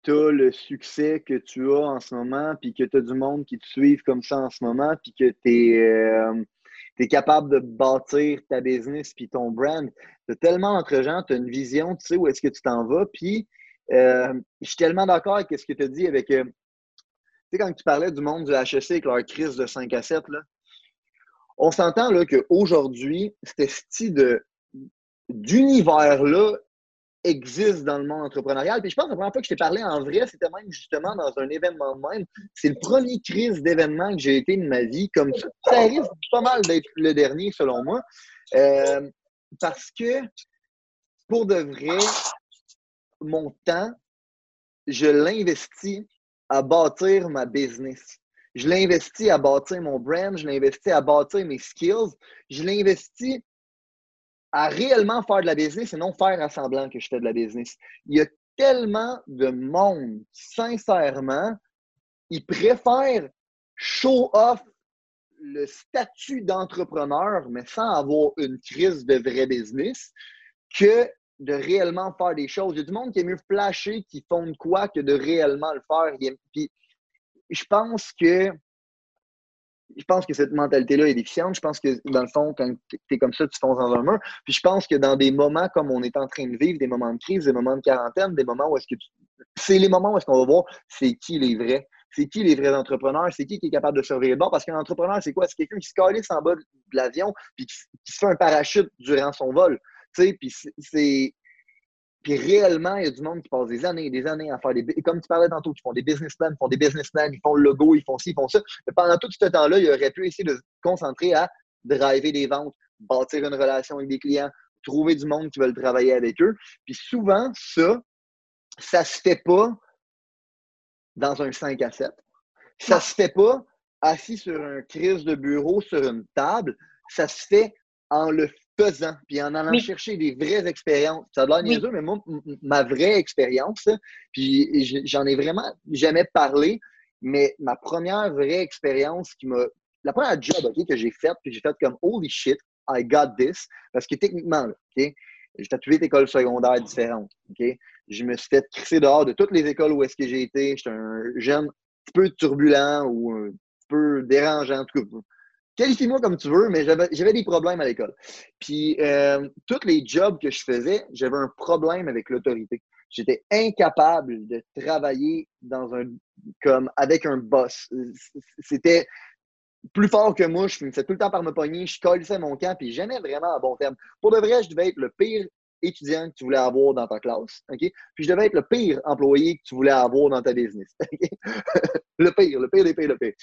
tu as le succès que tu as en ce moment, puis que tu as du monde qui te suive comme ça en ce moment, puis que tu es, es, capable de bâtir ta business puis ton brand. Tu as tellement entre gens, tu as une vision, tu sais où est-ce que tu t'en vas, puis euh, je suis tellement d'accord avec ce que tu as dit avec. Euh, tu sais, quand tu parlais du monde du HEC avec leur crise de 5 à 7, là, on s'entend qu'aujourd'hui, ce style d'univers-là existe dans le monde entrepreneurial. Puis je pense que la première fois que je t'ai parlé en vrai, c'était même justement dans un événement de même. C'est le premier crise d'événement que j'ai été de ma vie. Comme ça, ça risque pas mal d'être le dernier, selon moi. Euh, parce que, pour de vrai, mon temps, je l'investis à bâtir ma business. Je l'investis à bâtir mon brand, je l'investis à bâtir mes skills, je l'investis à réellement faire de la business et non faire à semblant que je fais de la business. Il y a tellement de monde, sincèrement, ils préfèrent show off le statut d'entrepreneur, mais sans avoir une crise de vrai business, que de réellement faire des choses. Il y a du monde qui est mieux flasher, qui font de quoi, que de réellement le faire. Puis, je pense que je pense que cette mentalité-là est déficiente. Je pense que, dans le fond, quand tu es comme ça, tu fonces dans un mur. Puis je pense que dans des moments comme on est en train de vivre, des moments de crise, des moments de quarantaine, des moments où est-ce que C'est les moments où est-ce qu'on va voir c'est qui les vrais. C'est qui les vrais entrepreneurs? C'est qui qui est capable de surveiller le bord? Parce qu'un entrepreneur, c'est quoi? C'est quelqu'un qui se calisse en bas de l'avion puis qui, se fait un parachute durant son vol. Puis c'est puis réellement, il y a du monde qui passe des années et des années à faire des. Comme tu parlais tantôt, qui font des business plans, ils font des business plans, ils font le logo, ils font ci, ils font ça. Pendant tout ce temps-là, il aurait pu essayer de se concentrer à driver des ventes, bâtir une relation avec des clients, trouver du monde qui veut travailler avec eux. Puis souvent, ça, ça se fait pas dans un 5 à 7. Ça se fait pas assis sur un crise de bureau, sur une table. Ça se fait en le pesant, puis en allant chercher des vraies expériences. Ça a l'air niaiseux, mais moi, ma vraie expérience, puis j'en ai vraiment jamais parlé, mais ma première vraie expérience qui m'a. La première job que j'ai faite, puis j'ai fait comme Holy shit, I got this. Parce que techniquement, OK, j'ai fait huit écoles secondaires différentes. Je me suis fait crisser dehors de toutes les écoles où est-ce que j'ai été. J'étais un jeune un petit peu turbulent ou un petit peu dérangeant. En tout cas, qualifie-moi comme tu veux, mais j'avais des problèmes à l'école. Puis, euh, tous les jobs que je faisais, j'avais un problème avec l'autorité. J'étais incapable de travailler dans un, comme avec un boss. C'était plus fort que moi. Je finissais tout le temps par me pogner. Je collissais mon camp, puis jamais vraiment à bon terme. Pour de vrai, je devais être le pire étudiant que tu voulais avoir dans ta classe. Puis je devais être le pire employé que tu voulais avoir dans ta business. le pire, le pire des pires, le pire.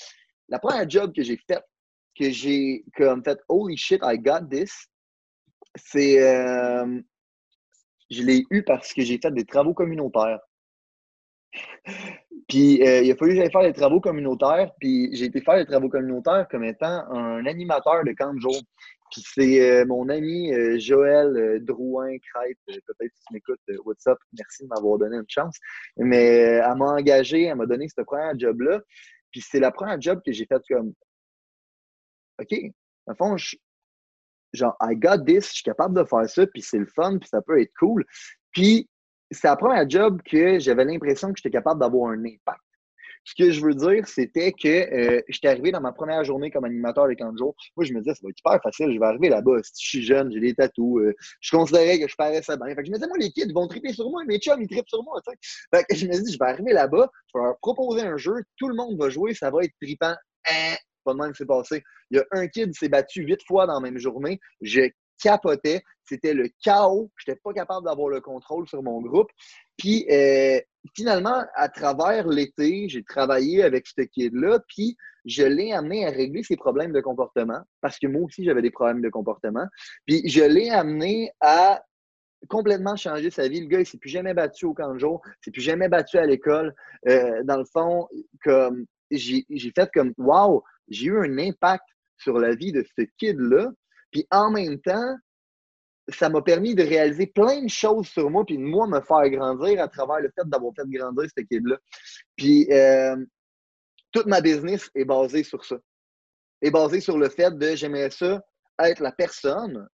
La première job que j'ai faite, que j'ai comme fait Holy shit, I got this. C'est. Euh, je l'ai eu parce que j'ai fait des travaux communautaires. puis euh, il a fallu que j'aille faire des travaux communautaires. Puis j'ai été faire des travaux communautaires comme étant un animateur de camp de jour. Puis c'est euh, mon ami Joël Drouin Crête, peut-être si tu m'écoutes, what's up, merci de m'avoir donné une chance. Mais elle m'a engagé, elle m'a donné ce premier job-là. Puis c'est la première job que j'ai faite comme OK, à fond, genre, I got this, je suis capable de faire ça, puis c'est le fun, puis ça peut être cool. Puis, c'est la première job que j'avais l'impression que j'étais capable d'avoir un impact. Ce que je veux dire, c'était que euh, j'étais arrivé dans ma première journée comme animateur de camp Moi, je me disais, ça va être super facile, je vais arriver là-bas. Si je suis jeune, j'ai des tatous, euh, je considérais que je paraissais bien. Fait que je me disais, moi, les kids vont triper sur moi, mes chums, ils trippent sur moi. Fait que je me dis, je vais arriver là-bas, je vais leur proposer un jeu, tout le monde va jouer, ça va être trippant. Hein? Pas de même s'est passé. Il y a un kid qui s'est battu huit fois dans la même journée. Je capotais. C'était le chaos. Je n'étais pas capable d'avoir le contrôle sur mon groupe. Puis euh, finalement, à travers l'été, j'ai travaillé avec ce kid-là. Puis je l'ai amené à régler ses problèmes de comportement parce que moi aussi, j'avais des problèmes de comportement. Puis je l'ai amené à complètement changer sa vie. Le gars, il s'est plus jamais battu au camp de jour, il s'est plus jamais battu à l'école. Euh, dans le fond, comme j'ai fait comme Wow, j'ai eu un impact sur la vie de ce kid-là. Puis en même temps, ça m'a permis de réaliser plein de choses sur moi, puis de moi me faire grandir à travers le fait d'avoir fait grandir ce kid-là. Puis euh, toute ma business est basée sur ça. Est basée sur le fait de j'aimerais ça être la personne,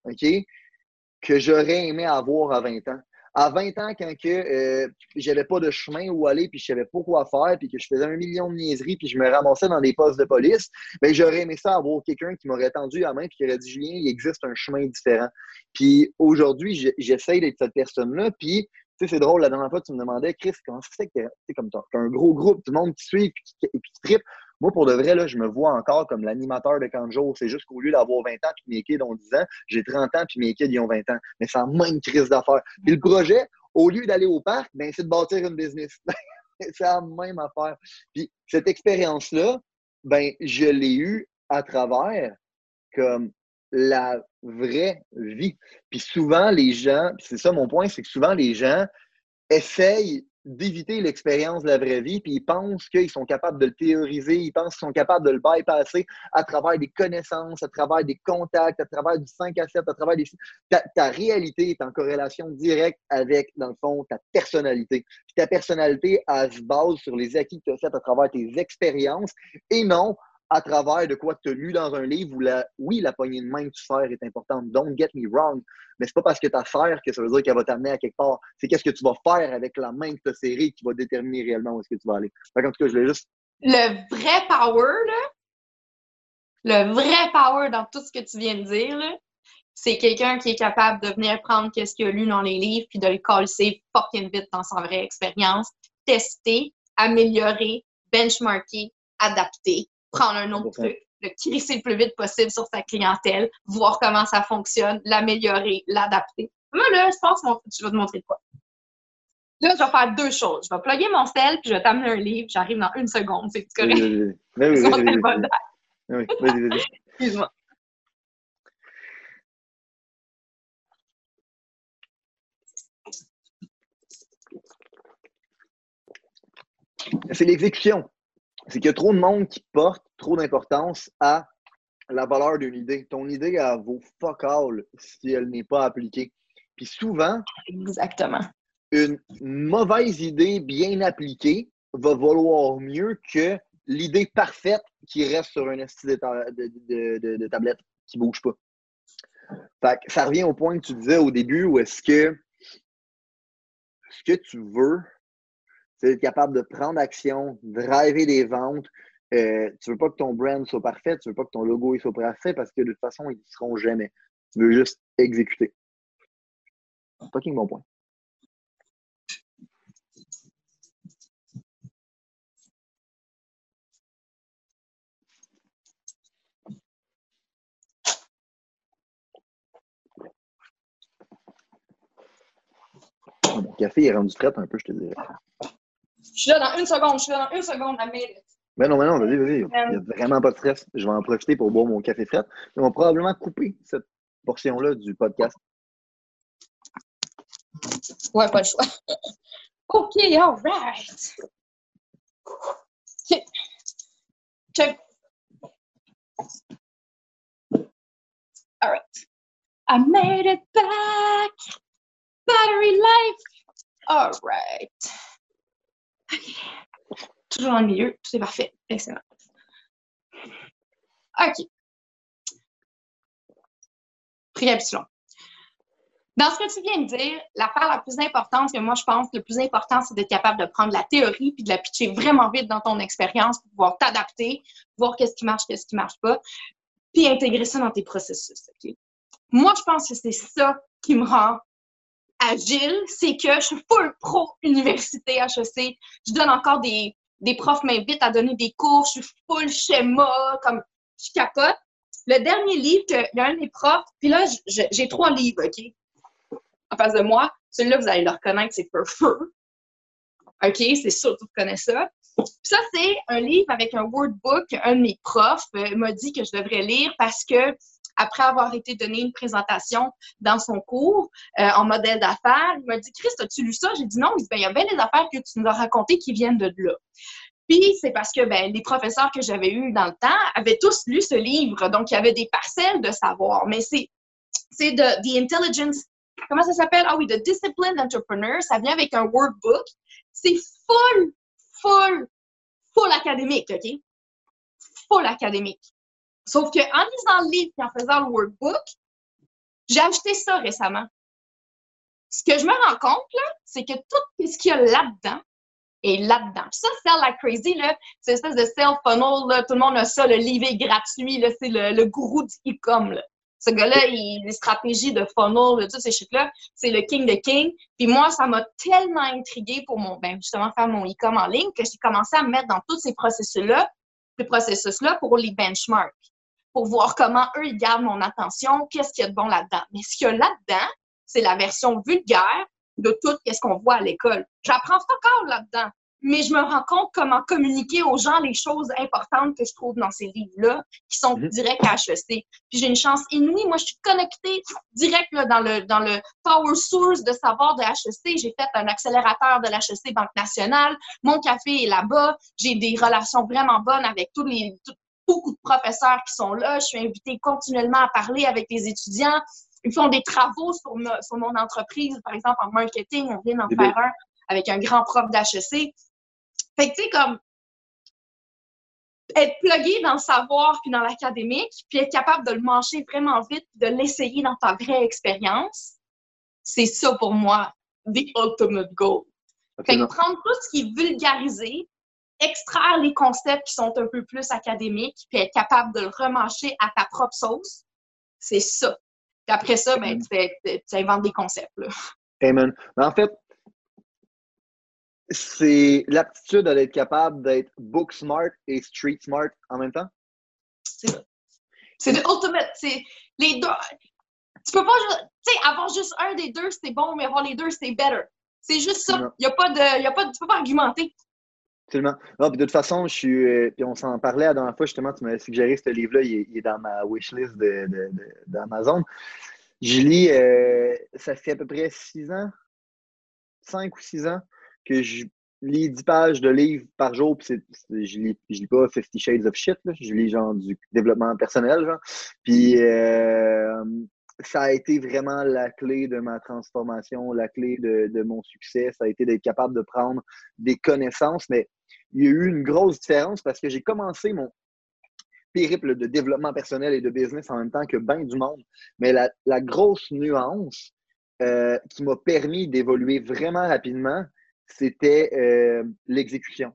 que j'aurais aimé avoir à 20 ans à 20 ans, quand que euh, j'avais pas de chemin où aller, puis je savais pas quoi faire, puis que je faisais un million de niaiseries, puis je me ramassais dans des postes de police, ben j'aurais aimé ça avoir quelqu'un qui m'aurait tendu la main, puis qui aurait dit Julien, il existe un chemin différent. Puis aujourd'hui, j'essaye d'être cette personne-là, puis tu sais, c'est drôle, la dernière fois, tu me demandais, Chris, comment ça se fait que tu comme as un gros groupe, tout le monde qui suit et qui, qui tripe. Moi, pour de vrai, là, je me vois encore comme l'animateur de Kanjo. C'est juste qu'au lieu d'avoir 20 ans puis mes kids ont 10 ans, j'ai 30 ans puis mes kids ils ont 20 ans. Mais c'est en même crise d'affaires. Puis le projet, au lieu d'aller au parc, ben, c'est de bâtir une business. c'est la même affaire. Puis cette expérience-là, ben, je l'ai eue à travers comme la vraie vie. Puis souvent, les gens, c'est ça mon point, c'est que souvent les gens essayent d'éviter l'expérience de la vraie vie, puis ils pensent qu'ils sont capables de le théoriser, ils pensent qu'ils sont capables de le bypasser à travers des connaissances, à travers des contacts, à travers du 5 à 7, à travers des... Ta, ta réalité est en corrélation directe avec, dans le fond, ta personnalité. Puis ta personnalité, elle se base sur les acquis que tu as fait à travers tes expériences et non à travers de quoi tu as lu dans un livre où, la, oui, la poignée de main que tu sers est importante. Don't get me wrong. Mais c'est pas parce que tu as serre que ça veut dire qu'elle va t'amener à quelque part. C'est qu'est-ce que tu vas faire avec la main que tu as serrée qui va déterminer réellement où est-ce que tu vas aller. en tout cas, je voulais juste. Le vrai power, là, le vrai power dans tout ce que tu viens de dire, c'est quelqu'un qui est capable de venir prendre ce qu'il a lu dans les livres puis de le calcer fucking vite dans sa vraie expérience, tester, améliorer, benchmarker, adapter, prendre un autre truc, le crisser le plus vite possible sur sa clientèle, voir comment ça fonctionne, l'améliorer, l'adapter. Moi, là, je pense que je vais te montrer quoi. Là, je vais faire deux choses. Je vais plugger mon sel, puis je vais t'amener un livre. J'arrive dans une seconde. C'est correct? Oui, oui, vas-y, vas-y. Excuse-moi. C'est l'exécution. C'est qu'il y a trop de monde qui porte trop d'importance à la valeur d'une idée. Ton idée, elle vaut fuck all si elle n'est pas appliquée. Puis souvent, Exactement. une mauvaise idée bien appliquée va valoir mieux que l'idée parfaite qui reste sur un esti de, de, tablette qui ne bouge pas. Fait ça revient au point que tu disais au début où est-ce que ce que tu veux, c'est être capable de prendre action, driver des ventes. Euh, tu veux pas que ton brand soit parfait, tu veux pas que ton logo soit parfait parce que de toute façon, ils ne seront jamais. Tu veux juste exécuter. Fucking bon point. Mon café est rendu prêt un peu, je te dirais. Je suis là dans une seconde, je suis là dans une seconde, minute. Ben non, mais non, vas-y, vas-y. Il n'y a vraiment pas de stress. Je vais en profiter pour boire mon café frais. Ils vont probablement couper cette portion-là du podcast. Ouais, pas le choix. OK, all right. OK. Check. All right. I made it back. Battery life. All right. Toujours dans le milieu, c'est parfait. Excellent. OK. Préemption. Dans ce que tu viens de dire, l'affaire la plus importante que moi je pense, le plus important, c'est d'être capable de prendre la théorie puis de la pitcher vraiment vite dans ton expérience pour pouvoir t'adapter, voir qu'est-ce qui marche, qu'est-ce qui marche pas, puis intégrer ça dans tes processus. Moi, je pense que c'est ça qui me rend agile, c'est que je suis full pro université HEC. Je donne encore des, des profs m'invitent à donner des cours, je suis full schéma, comme je capote. Le dernier livre il y a un des profs, puis là, j'ai trois livres, OK? En face de moi. Celui-là, vous allez le reconnaître, c'est Fur OK? C'est sûr que vous connaissez ça. Puis ça, c'est un livre avec un workbook. Un de mes profs euh, m'a dit que je devrais lire parce que après avoir été donné une présentation dans son cours euh, en modèle d'affaires, il m'a dit Chris, as-tu lu ça? J'ai dit non. Il dit ben, il y a bien des affaires que tu nous as racontées qui viennent de là. Puis c'est parce que ben, les professeurs que j'avais eus dans le temps avaient tous lu ce livre, donc il y avait des parcelles de savoir. Mais c'est c'est de The Intelligence. Comment ça s'appelle? Ah oui, The Disciplined Entrepreneur. Ça vient avec un workbook. C'est full, full, full académique, OK? Full académique. Sauf qu'en lisant le livre et en faisant le workbook, j'ai acheté ça récemment. Ce que je me rends compte, c'est que tout ce qu'il y a là-dedans est là-dedans. ça, Sell Like Crazy, c'est une espèce de sell funnel, tout le monde a ça, le livre gratuit, c'est le, gourou du e-com. Ce gars-là, il les stratégies de funnel, tout ces shit-là, c'est le king de king. Puis moi, ça m'a tellement intrigué pour mon, ben, justement faire mon e-com en ligne que j'ai commencé à me mettre dans tous ces processus-là, ces processus-là pour les benchmarks pour voir comment eux, ils gardent mon attention, qu'est-ce qu'il y a de bon là-dedans. Mais ce qu'il y a là-dedans, c'est la version vulgaire de tout ce qu'on voit à l'école. J'apprends pas encore là-dedans, mais je me rends compte comment communiquer aux gens les choses importantes que je trouve dans ces livres-là, qui sont mhm. directs à HEC. Puis j'ai une chance inouïe. Moi, je suis connectée direct dans, le, dans le power source de savoir de HEC. J'ai fait un accélérateur de l'HEC Banque Nationale. Mon café est là-bas. J'ai des relations vraiment bonnes avec tous les, beaucoup de professeurs qui sont là. Je suis invitée continuellement à parler avec les étudiants. Ils font des travaux sur, sur mon entreprise, par exemple en marketing. On vient d'en faire un avec un grand prof d'HEC. Fait que, tu sais, comme, être plugué dans le savoir puis dans l'académique, puis être capable de le manger vraiment vite, de l'essayer dans ta vraie expérience, c'est ça pour moi, the ultimate goal. Fait que prendre tout ce qui est vulgarisé, extraire les concepts qui sont un peu plus académiques, puis être capable de le remarcher à ta propre sauce, c'est ça. Puis après ça, ben, tu, inventes des concepts. Là. Amen. en fait, c'est l'aptitude d'être capable d'être book smart et street smart en même temps? C'est ça. C'est le ultimate. C'est les deux. Tu peux pas, tu sais, avoir juste un des deux, c'était bon, mais avoir les deux, c'était better. C'est juste ça. Y a pas de, y a pas, tu peux pas argumenter. Absolument. Non, puis de toute façon, je suis. Euh, puis on s'en parlait la dernière fois, justement, tu m'avais suggéré ce livre-là, il, est dans ma wishlist d'Amazon. De, de, je lis, euh, ça fait à peu près six ans, cinq ou six ans, que je lis dix pages de livres par jour, puis je lis, je lis pas Fifty Shades of Shit, là, je lis genre du développement personnel, genre. Puis euh, ça a été vraiment la clé de ma transformation, la clé de, de mon succès. Ça a été d'être capable de prendre des connaissances, mais il y a eu une grosse différence parce que j'ai commencé mon périple de développement personnel et de business en même temps que bien du monde. Mais la, grosse nuance euh, qui m'a permis d'évoluer vraiment rapidement, c'était euh, l'exécution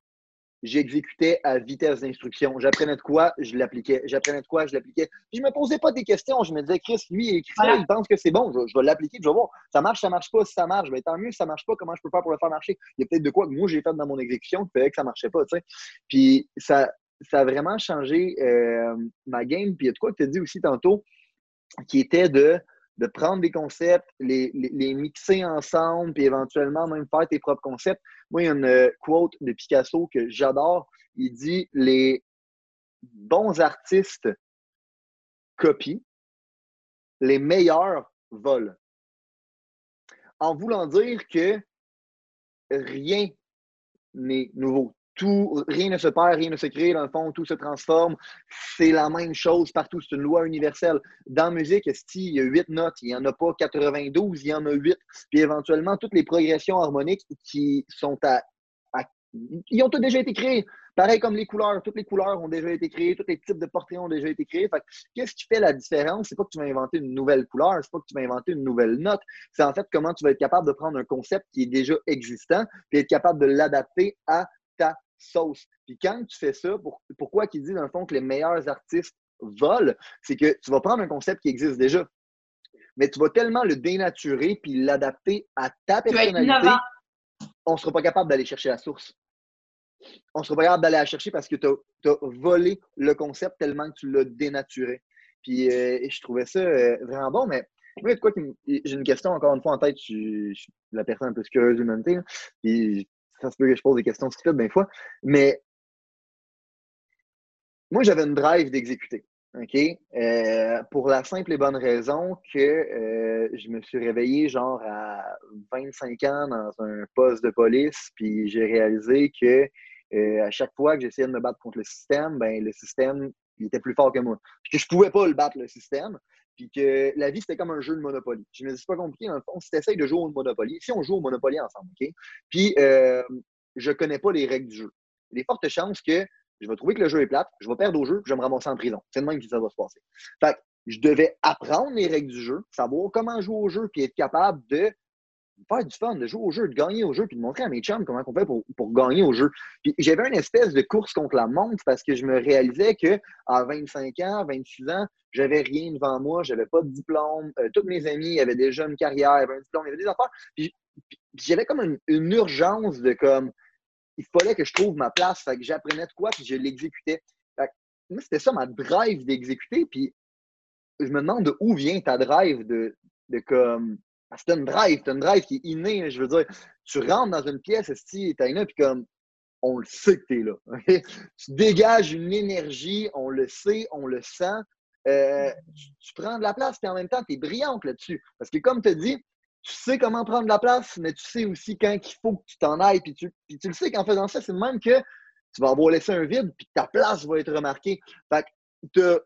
j'exécutais à vitesse d'instruction. J'apprenais de quoi, je l'appliquais. J'apprenais de quoi, je l'appliquais. Je me posais pas des questions. Je me disais, Chris, lui, il écrit ça, il pense que c'est bon. Je, vais l'appliquer, je vais voir. Ça marche, ça marche pas. Si ça marche, ben, tant mieux. Si ça marche pas, comment je peux faire pour le faire marcher? Il y a peut-être de quoi que moi, j'ai fait dans mon exécution qui faisait que ça marchait pas, tu sais. Puis ça, ça a vraiment changé euh, ma game. Puis il y a de quoi que tu as dit aussi tantôt, qui était de de prendre des concepts, les, mixer ensemble, puis éventuellement même faire tes propres concepts. Moi, il y a une euh, quote de Picasso que j'adore. Il dit Les bons artistes copient, les meilleurs volent. En voulant dire que rien n'est nouveau rien ne se perd, rien ne se crée, dans le fond, tout se transforme. C'est la même chose partout, c'est une loi universelle. Dans la musique, il y a 8 notes, il n'y en a pas 92, il y en a 8. Puis éventuellement, toutes les progressions harmoniques qui sont à, ils ont tous déjà été créés. Pareil comme les couleurs, toutes les couleurs ont déjà été créées, tous les types de portraits ont déjà été créés. qu'est-ce qui fait la différence? C'est pas que tu vas inventer une nouvelle couleur, c'est pas que tu vas inventer une nouvelle note. C'est en fait comment tu vas être capable de prendre un concept qui est déjà existant et être capable de l'adapter à sauce. Puis quand tu fais ça, pourquoi qu'il dit dans le fond que les meilleurs artistes volent, c'est que tu vas prendre un concept qui existe déjà, mais tu vas tellement le dénaturer puis l'adapter à ta personnalité, on ne sera pas capable d'aller chercher la source. On ne sera pas capable d'aller la chercher parce que tu as, volé le concept tellement que tu l'as dénaturé. Puis euh, je trouvais ça euh, vraiment bon, mais moi, quoi j'ai une question encore une fois en tête, je, suis la personne un peu curieuse de l'humanité. Puis ça se peut que je pose des questions stupides des fois, mais moi, j'avais une drive d'exécuter. OK? Euh, pour la simple et bonne raison que euh, je me suis réveillé genre à 25 ans dans un poste de police, puis j'ai réalisé que euh, à chaque fois que j'essayais de me battre contre le système, ben le système était plus fort que moi. Puis que je pouvais pas le battre, le système puis que la vie, c'était comme un jeu de Monopoly. Je me dis, c'est pas compliqué, dans le fond, si tu essayes de jouer au Monopoly, si on joue au Monopoly ensemble, OK? Puis, euh, je connais pas les règles du jeu. Il y a fortes chances que je vais trouver que le jeu est plate, je vais perdre au jeu, puis je vais me ramasser en prison. C'est de même que ça va se passer. Fait que je devais apprendre les règles du jeu, savoir comment jouer au jeu, puis être capable de faire du fun, de jouer au jeu, de gagner au jeu, puis de montrer à mes chums comment on fait pour, pour gagner au jeu. Puis j'avais une espèce de course contre la montre parce que je me réalisais que à 25 ans, 26 ans, j'avais rien devant moi, j'avais pas de diplôme. Euh, tous mes amis avaient déjà une carrière, avaient un diplôme, ils avaient des affaires. J'avais comme une, urgence de comme il fallait que je trouve ma place, fait que j'apprenais de quoi, puis je l'exécutais. Moi, c'était ça ma drive d'exécuter, puis je me demande de où vient ta drive de, de comme c'est une drive, c'est une drive qui est innée. Je veux dire, tu rentres dans une pièce, si t'as une, puis comme on le sait que t'es là. Tu dégages une énergie, on le sait, on le sent. Euh, tu, prends de la place, puis en même temps, tu es brillante là-dessus. Parce que comme tu as dit, tu sais comment prendre de la place, mais tu sais aussi quand il faut que tu t'en ailles, puis tu, puis tu le sais qu'en faisant ça, c'est même que tu vas avoir laissé un vide, puis ta place va être remarquée. Fait que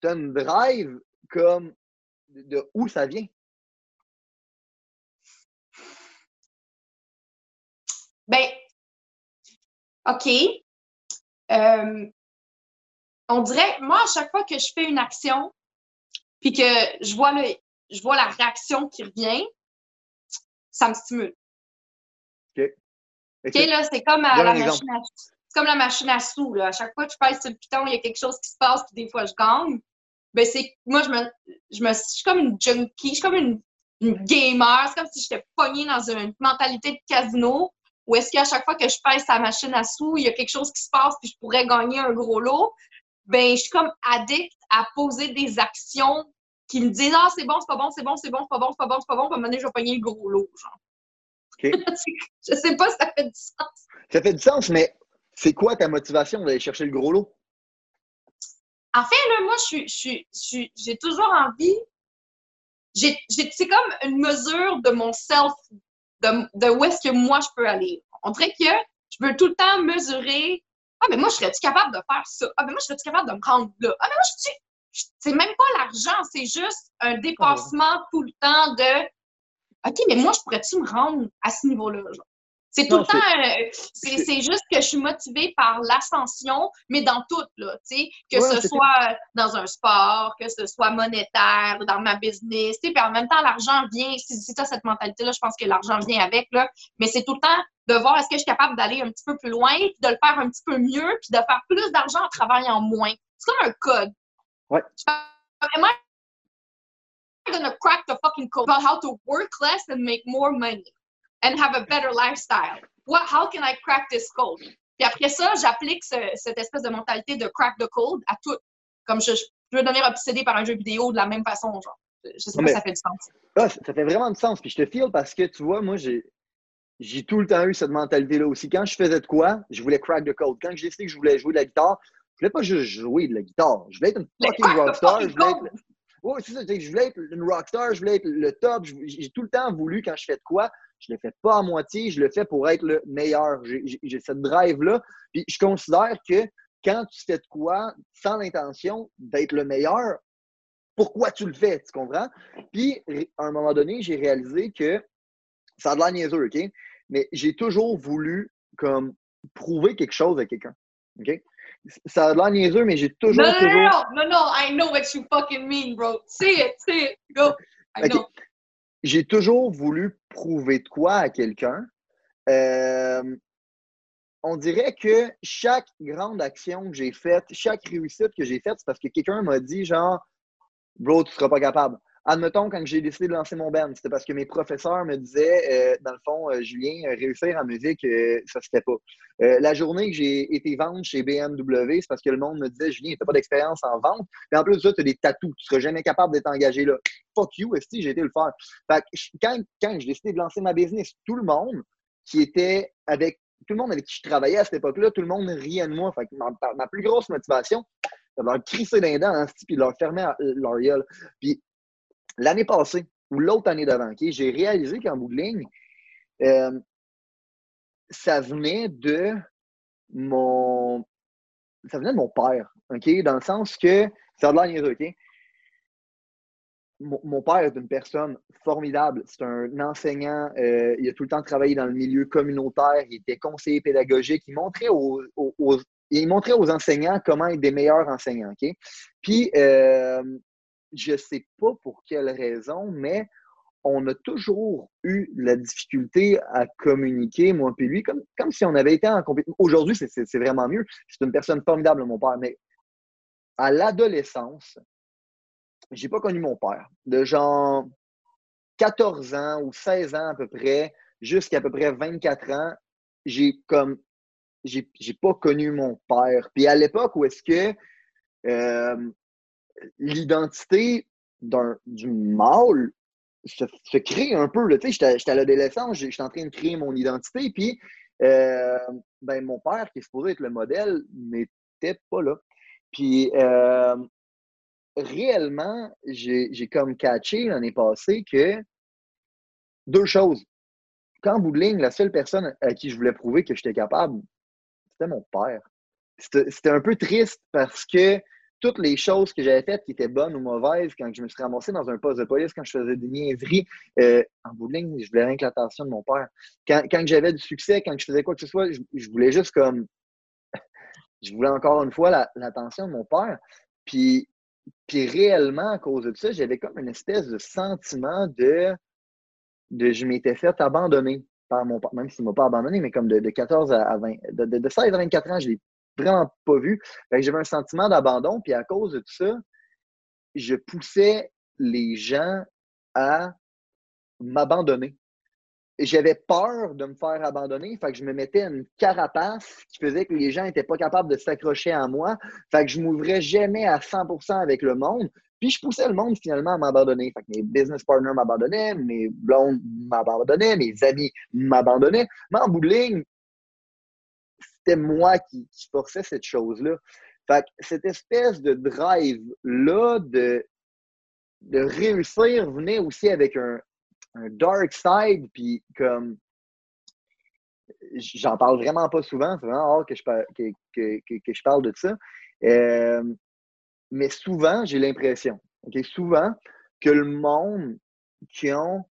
tu as une drive comme de où ça vient. Ben, OK. Euh, on dirait, moi, à chaque fois que je fais une action, puis que je vois, le, je vois la réaction qui revient, ça me stimule. OK. OK, là, c'est comme la machine à comme la machine à sous. Là. À chaque fois que je passe sur le piton, il y a quelque chose qui se passe, puis des fois, je gagne. Ben, c'est, moi, je me, je me, je suis comme une junkie, je suis comme une, une gamer. C'est comme si j'étais pognée dans une mentalité de casino où est-ce qu'à chaque fois que je pèse sa machine à sous, il y a quelque chose qui se passe puis je pourrais gagner un gros lot, ben je suis comme addict à poser des actions qui me disent Ah, c'est bon, c'est pas bon, c'est bon, c'est bon, c'est pas bon, c'est pas bon, c'est pas bon, puis à un moment donné, je vais pogner le gros lot, genre. OK. je sais pas si ça fait du sens. Ça fait du sens, mais c'est quoi ta motivation d'aller chercher le gros lot? En fait, là, moi, j'ai toujours envie. C'est comme une mesure de mon self, de, où est-ce que moi je peux aller. On dirait que je veux tout le temps mesurer. Ah, mais moi, je serais-tu capable de faire ça? Ah, mais moi, je serais-tu capable de me rendre là? Ah, mais moi, je suis. C'est même pas l'argent, c'est juste un dépassement tout le temps de OK, mais moi, je pourrais-tu me rendre à ce niveau-là? C'est tout le temps, euh, c'est juste que je suis motivée par l'ascension, mais dans tout, là, tu sais, que ce soit dans un sport, que ce soit monétaire, dans ma business, tu sais, puis en même temps, l'argent vient, si, si tu as cette mentalité-là, je pense que l'argent vient avec, là, mais c'est tout le temps de voir est-ce que je suis capable d'aller un petit peu plus loin, puis de le faire un petit peu mieux, puis de faire plus d'argent en travaillant moins. C'est comme un code. Ouais. Am I gonna crack the fucking code? About how to work less and make more money? And have a better lifestyle. What, how can I crack this code? Puis après ça, j'applique cette espèce de mentalité de crack the code à tout. Comme je, je veux devenir obsédé par un jeu vidéo de la même façon, genre. Je sais pas si ça fait du sens. Ah, ça fait vraiment du sens. Puis je te file parce que, tu vois, moi, j'ai j'ai tout le temps eu cette mentalité-là aussi. Quand je faisais de quoi, je voulais crack the code. Quand j'ai décidé que je voulais jouer de la guitare, je voulais pas juste jouer de la guitare. Je voulais être une fucking rockstar. Je voulais être... Oui, c'est ça. Je voulais être une rockstar, je voulais être le top. J'ai tout le temps voulu, quand je fais de quoi, je ne le fais pas à moitié, je le fais pour être le meilleur. J'ai cette drive-là. Puis je considère que quand tu fais de quoi sans l'intention d'être le meilleur, pourquoi tu le fais, tu comprends? Puis, à un moment donné, j'ai réalisé que ça a de l'air niaiseux, OK? Mais j'ai toujours voulu comme prouver quelque chose à quelqu'un. OK? Ça a de l'air niaiseux, mais j'ai toujours. Non, non, toujours... non, non, non, I know what you fucking mean, bro. Say it, say it, go. I know j'ai toujours voulu prouver de quoi à quelqu'un. Euh, on dirait que chaque grande action que j'ai faite, chaque réussite que j'ai faite, c'est parce que quelqu'un m'a dit genre, bro, tu seras pas capable. Admettons, quand j'ai décidé de lancer mon band, c'était parce que mes professeurs me disaient, euh, dans le fond, euh, Julien, réussir en musique, ça se fait pas. la journée que j'ai été vendre chez BMW, c'est parce que le monde me disait, Julien, t'as pas d'expérience en vente. Et en plus de ça, tu as des tatous. Tu seras jamais capable d'être engagé là. Fuck you, si j'ai été le faire. Fait quand, quand j'ai décidé de lancer ma business, tout le monde qui était avec tout le monde avec qui je travaillais à cette époque-là, tout le monde riait de moi. Fait ma, plus grosse motivation, de leur crisser les dents, hein, puis de leur fermer leur gueule. Puis l'année passée, ou l'autre année d'avant, j'ai réalisé qu'en bout de ligne, euh, ça venait de mon. Ça venait de mon père, OK? Dans le sens que. Ça a de l'air OK? Mon, père est une personne formidable. C'est un enseignant. Euh, il a tout le temps travaillé dans le milieu communautaire. Il était conseiller pédagogique. Il montrait aux, il montrait aux enseignants comment être des meilleurs enseignants. Puis, euh, je ne sais pas pour quelle raison, mais on a toujours eu la difficulté à communiquer, moi et lui, comme, comme si on avait été en compétition. Aujourd'hui, c'est vraiment mieux. C'est une personne formidable, mon père. Mais à l'adolescence, j'ai pas connu mon père. De genre 14 ans ou 16 ans à peu près, jusqu'à peu près 24 ans, j'ai comme j'ai pas connu mon père. Puis à l'époque où est-ce que euh, l'identité du mâle se, crée un peu. J'étais à l'adolescence, j'étais en train de créer mon identité, puis euh, ben, mon père, qui est supposé être le modèle, n'était pas là. Puis euh, réellement, j'ai comme catché l'année passée que deux choses. Quand bout de ligne, la seule personne à qui je voulais prouver que j'étais capable, c'était mon père. C'était un peu triste parce que toutes les choses que j'avais faites qui étaient bonnes ou mauvaises, quand je me suis ramassé dans un poste de police, quand je faisais des niaiseries, euh, en bout de ligne, je voulais rien que l'attention de mon père. Quand, quand j'avais du succès, quand je faisais quoi que ce soit, je, voulais juste comme je voulais encore une fois l'attention de mon père. Puis, puis réellement, à cause de ça, j'avais comme une espèce de sentiment de, je m'étais fait abandonner par mon père, même s'il ne m'a pas abandonné, mais comme de, 14 à 20, de, de, 16 à 24 ans, je l'ai vraiment pas vu. J'avais un sentiment d'abandon, puis à cause de tout ça, je poussais les gens à m'abandonner j'avais peur de me faire abandonner. Fait je me mettais une carapace qui faisait que les gens n'étaient pas capables de s'accrocher à moi. Fait que je m'ouvrais jamais à 100% avec le monde. Puis je poussais le monde finalement à m'abandonner. Fait que mes business partners m'abandonnaient, mes blondes m'abandonnaient, mes amis m'abandonnaient. Mais en bout de ligne, c'était moi qui, qui forçais cette chose-là. Fait que cette espèce de drive-là de, de réussir venait aussi avec un, dark side, puis comme j'en parle vraiment pas souvent, c'est vraiment rare que je, parle, que, je parle de ça. Euh, mais souvent, j'ai l'impression, souvent, que le monde qui ont